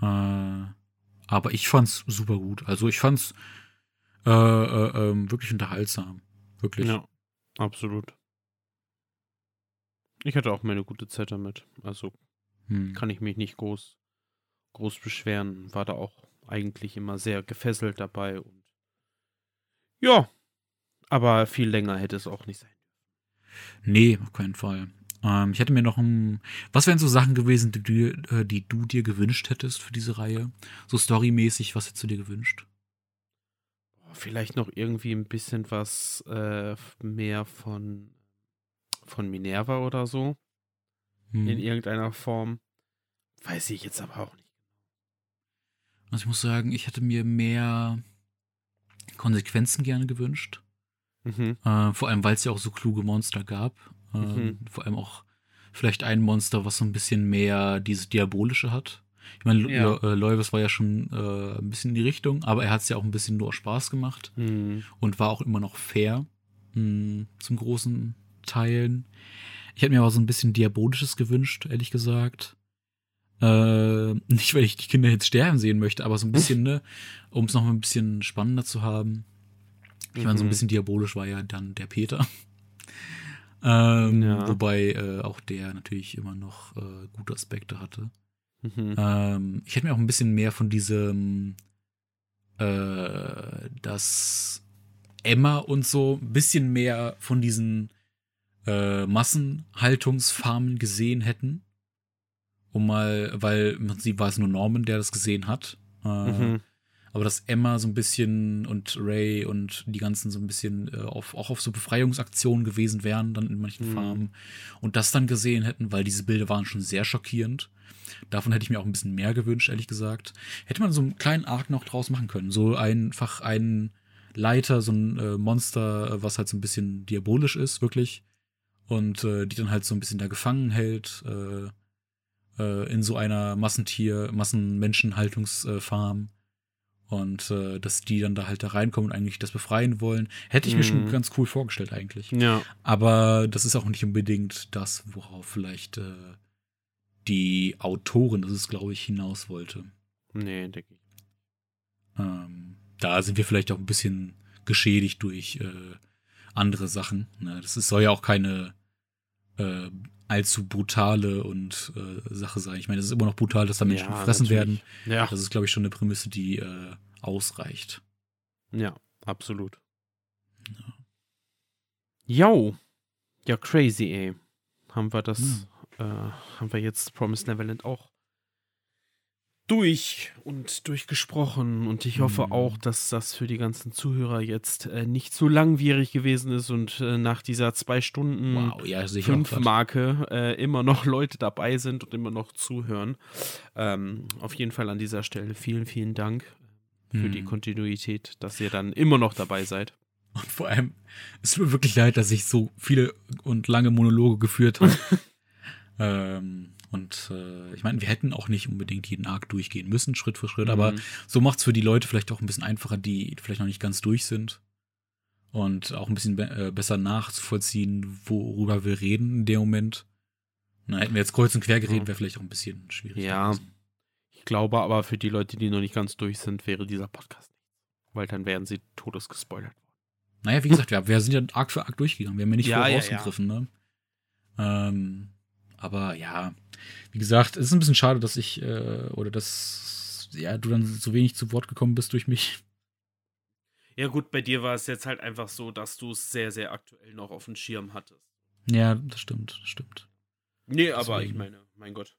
Äh, aber ich fand's super gut. Also ich fand's äh, äh, äh, wirklich unterhaltsam. Wirklich. Ja, absolut. Ich hatte auch meine gute Zeit damit. Also hm. kann ich mich nicht groß, groß beschweren. War da auch eigentlich immer sehr gefesselt dabei und ja, aber viel länger hätte es auch nicht sein. Nee, auf keinen Fall. Ähm, ich hätte mir noch ein. Was wären so Sachen gewesen, die du, äh, die du dir gewünscht hättest für diese Reihe? So storymäßig, was hättest du dir gewünscht? Vielleicht noch irgendwie ein bisschen was äh, mehr von, von Minerva oder so. Hm. In irgendeiner Form. Weiß ich jetzt aber auch nicht. Also ich muss sagen, ich hätte mir mehr Konsequenzen gerne gewünscht. Mhm. Äh, vor allem, weil es ja auch so kluge Monster gab. Äh, mhm. Vor allem auch vielleicht ein Monster, was so ein bisschen mehr dieses Diabolische hat. Ich meine, ja. Äh, Loivis war ja schon äh, ein bisschen in die Richtung, aber er hat es ja auch ein bisschen nur Spaß gemacht mhm. und war auch immer noch fair mh, hm, zum großen Teilen. Ich hätte mir aber so ein bisschen Diabolisches gewünscht, ehrlich gesagt. Äh, nicht, weil ich die Kinder jetzt sterben sehen möchte, aber so ein bisschen, ne, um es noch ein bisschen spannender zu haben. Ich meine, so ein mhm. bisschen diabolisch war ja dann der Peter. ähm, ja. Wobei äh, auch der natürlich immer noch äh, gute Aspekte hatte. Mhm. Ähm, ich hätte mir auch ein bisschen mehr von diesem, äh, dass Emma und so ein bisschen mehr von diesen äh, Massenhaltungsfarmen gesehen hätten. Um mal, weil im Prinzip war es nur Norman, der das gesehen hat. Äh, mhm. Aber dass Emma so ein bisschen und Ray und die ganzen so ein bisschen äh, auf, auch auf so Befreiungsaktionen gewesen wären, dann in manchen mhm. Farmen. Und das dann gesehen hätten, weil diese Bilder waren schon sehr schockierend. Davon hätte ich mir auch ein bisschen mehr gewünscht, ehrlich gesagt. Hätte man so einen kleinen Arc noch draus machen können. So einfach einen Leiter, so ein äh, Monster, was halt so ein bisschen diabolisch ist, wirklich. Und äh, die dann halt so ein bisschen da gefangen hält, äh, äh in so einer Massentier-, Massenmenschenhaltungsfarm. Und äh, dass die dann da halt da reinkommen und eigentlich das befreien wollen. Hätte ich mhm. mir schon mhm. ganz cool vorgestellt eigentlich. Ja. Aber das ist auch nicht unbedingt das, worauf vielleicht äh, die Autorin, das ist, glaube ich, hinaus wollte. Nee, denke ich. Ähm, da sind wir vielleicht auch ein bisschen geschädigt durch äh, andere Sachen. Ne? Das ist, soll ja auch keine äh, allzu brutale und äh, Sache sein. Ich meine, es ist immer noch brutal, dass da Menschen ja, gefressen natürlich. werden. Ja. Das ist, glaube ich, schon eine Prämisse, die äh, ausreicht. Ja, absolut. Ja. Yo. Ja, crazy, ey. Haben wir das ja äh, haben wir jetzt Promise Neverland auch durch und durchgesprochen und ich hoffe mhm. auch, dass das für die ganzen Zuhörer jetzt äh, nicht zu langwierig gewesen ist und äh, nach dieser zwei Stunden wow, ja, fünf Marke äh, immer noch Leute dabei sind und immer noch zuhören. Ähm, auf jeden Fall an dieser Stelle vielen, vielen Dank für mhm. die Kontinuität, dass ihr dann immer noch dabei seid. Und vor allem, es tut mir wirklich leid, dass ich so viele und lange Monologe geführt habe. Ähm, und äh, ich meine, wir hätten auch nicht unbedingt jeden Arc durchgehen müssen, Schritt für Schritt, mhm. aber so macht es für die Leute vielleicht auch ein bisschen einfacher, die vielleicht noch nicht ganz durch sind. Und auch ein bisschen be äh, besser nachzuvollziehen, worüber wir reden in dem Moment. Na, hätten wir jetzt kreuz und quer geredet, wäre vielleicht auch ein bisschen schwierig. Ja. Gewesen. Ich glaube aber für die Leute, die noch nicht ganz durch sind, wäre dieser Podcast nicht. Weil dann wären sie todesgespoilert worden. Naja, wie gesagt, wir, wir sind ja Arc für Arc durchgegangen. Wir haben ja nicht ja, vorausgegriffen, ja, ja. ne? Ähm, aber ja, wie gesagt, es ist ein bisschen schade, dass ich äh, oder dass ja, du dann so wenig zu Wort gekommen bist durch mich. Ja, gut, bei dir war es jetzt halt einfach so, dass du es sehr, sehr aktuell noch auf dem Schirm hattest. Ja, das stimmt, das stimmt. Nee, aber Deswegen. ich meine, mein Gott.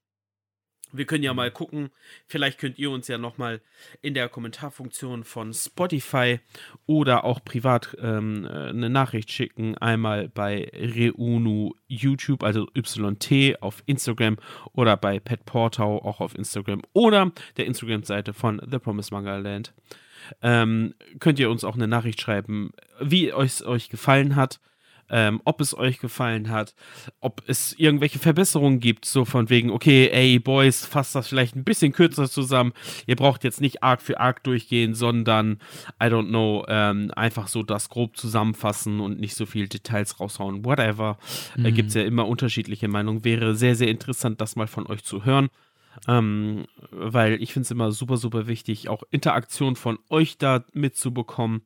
Wir können ja mal gucken. Vielleicht könnt ihr uns ja noch mal in der Kommentarfunktion von Spotify oder auch privat ähm, äh, eine Nachricht schicken. Einmal bei Reunu YouTube, also YT auf Instagram oder bei Pet Portau auch auf Instagram oder der Instagram-Seite von The Promise Manga Land. Ähm, könnt ihr uns auch eine Nachricht schreiben, wie es euch gefallen hat ähm, ob es euch gefallen hat, ob es irgendwelche Verbesserungen gibt, so von wegen, okay, ey, Boys, fasst das vielleicht ein bisschen kürzer zusammen. Ihr braucht jetzt nicht Arc für Arc durchgehen, sondern, I don't know, ähm, einfach so das grob zusammenfassen und nicht so viel Details raushauen, whatever. Mhm. Da gibt es ja immer unterschiedliche Meinungen. Wäre sehr, sehr interessant, das mal von euch zu hören. Ähm, weil ich finde es immer super, super wichtig, auch Interaktion von euch da mitzubekommen,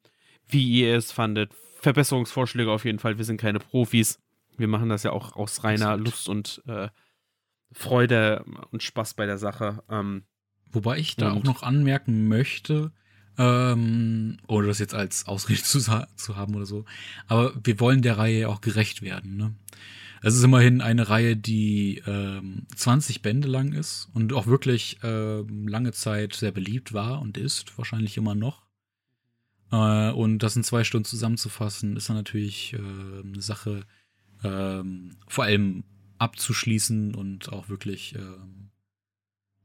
wie ihr es fandet, Verbesserungsvorschläge auf jeden Fall. Wir sind keine Profis. Wir machen das ja auch aus reiner Lust und äh, Freude und Spaß bei der Sache. Ähm, Wobei ich da auch noch anmerken möchte, Ähm, ohne das jetzt als Ausrede zu, zu haben oder so. Aber wir wollen der Reihe auch gerecht werden. Ne? Es ist immerhin eine Reihe, die ähm, 20 Bände lang ist und auch wirklich ähm, lange Zeit sehr beliebt war und ist, wahrscheinlich immer noch. Äh, und das in zwei Stunden zusammenzufassen, ist dann natürlich äh, eine Sache, ähm, vor allem abzuschließen und auch wirklich ähm,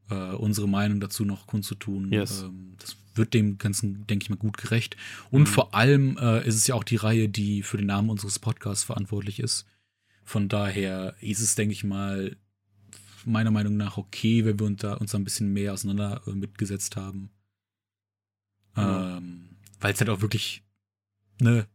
äh, unsere Meinung dazu noch kundzutun. Yes. Ähm, das wird dem Ganzen, denke ich mal, gut gerecht. Und mhm. vor allem äh, ist es ja auch die Reihe, die für den Namen unseres Podcasts verantwortlich ist. Von daher ist es, denke ich mal, meiner Meinung nach okay, wenn wir uns da, uns da ein bisschen mehr auseinander äh, mitgesetzt haben. Mhm. Ähm, Weil es halt auch wirklich, ne,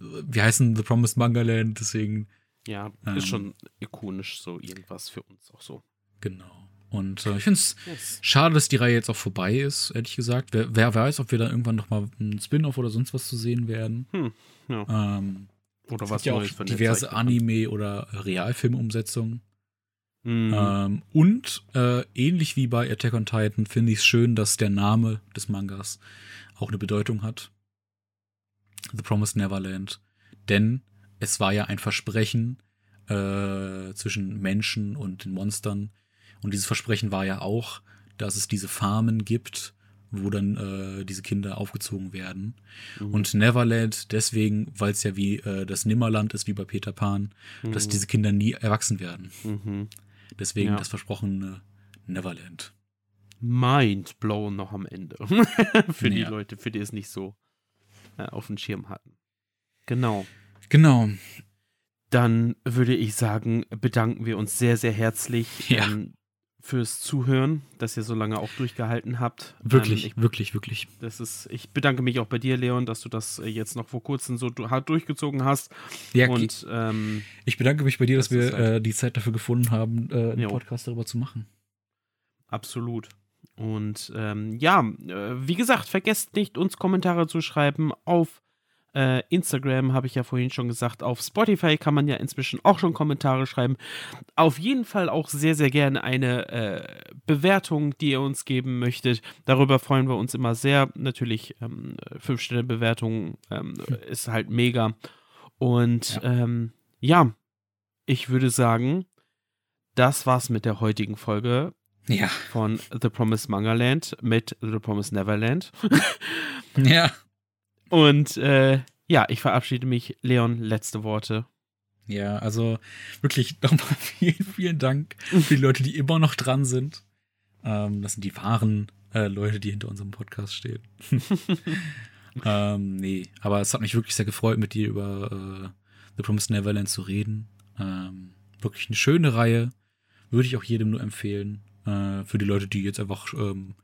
wir heißen The Promised Manga Land, deswegen. Ja, ähm, ist schon ikonisch so irgendwas für uns auch so. Genau. Und äh, ich finde es yes. schade, dass die Reihe jetzt auch vorbei ist, ehrlich gesagt. Wer, wer weiß, ob wir da irgendwann noch mal ein Spin-off oder sonst was zu sehen werden. Hm, ja. ähm, oder was ja auch diverse Anime- oder Realfilmumsetzungen. Mhm. Ähm, und äh, ähnlich wie bei Attack on Titan finde ich es schön, dass der Name des Mangas auch eine Bedeutung hat. The Promised Neverland. Denn es war ja ein Versprechen äh, zwischen Menschen und den Monstern. Und dieses Versprechen war ja auch, dass es diese Farmen gibt, wo dann äh, diese Kinder aufgezogen werden. Mhm. Und Neverland deswegen, weil es ja wie äh, das Nimmerland ist, wie bei Peter Pan, mhm. dass diese Kinder nie erwachsen werden. Mhm. Deswegen ja. das versprochene Neverland. Mind blown noch am Ende. für ja. die Leute, für die es nicht so äh, auf dem Schirm hatten. Genau. Genau. Dann würde ich sagen, bedanken wir uns sehr, sehr herzlich ja. ähm, fürs Zuhören, dass ihr so lange auch durchgehalten habt. Wirklich, ähm, ich, wirklich, wirklich. Das ist, ich bedanke mich auch bei dir, Leon, dass du das äh, jetzt noch vor kurzem so hart durchgezogen hast. Ja, und ähm, ich bedanke mich bei dir, dass das wir halt äh, die Zeit dafür gefunden haben, äh, einen jo. Podcast darüber zu machen. Absolut. Und ähm, ja, äh, wie gesagt, vergesst nicht, uns Kommentare zu schreiben auf äh, Instagram habe ich ja vorhin schon gesagt. Auf Spotify kann man ja inzwischen auch schon Kommentare schreiben. Auf jeden Fall auch sehr, sehr gerne eine äh, Bewertung, die ihr uns geben möchtet. Darüber freuen wir uns immer sehr. Natürlich, ähm, 5-Sterne-Bewertung ähm, ist halt mega. Und ja. Ähm, ja, ich würde sagen, das war's mit der heutigen Folge. Ja. Von The Promised Manga Land mit The Promised Neverland. ja. Und äh, ja, ich verabschiede mich. Leon, letzte Worte. Ja, also wirklich nochmal vielen, vielen Dank für die Leute, die immer noch dran sind. Ähm, das sind die wahren äh, Leute, die hinter unserem Podcast stehen. ähm, nee, aber es hat mich wirklich sehr gefreut, mit dir über äh, The Promised Neverland zu reden. Ähm, wirklich eine schöne Reihe. Würde ich auch jedem nur empfehlen. Äh, für die Leute, die jetzt einfach ähm,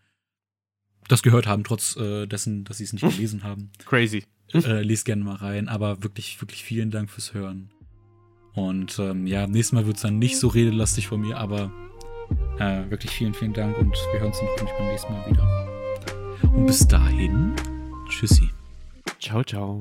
das gehört haben, trotz äh, dessen, dass sie es nicht gelesen haben. Crazy. Äh, lest gerne mal rein, aber wirklich, wirklich vielen Dank fürs Hören. Und ähm, ja, nächstes Mal wird es dann nicht so redelastig von mir, aber äh, wirklich vielen, vielen Dank und wir hören uns natürlich beim nächsten Mal wieder. Und bis dahin, tschüssi. Ciao, ciao.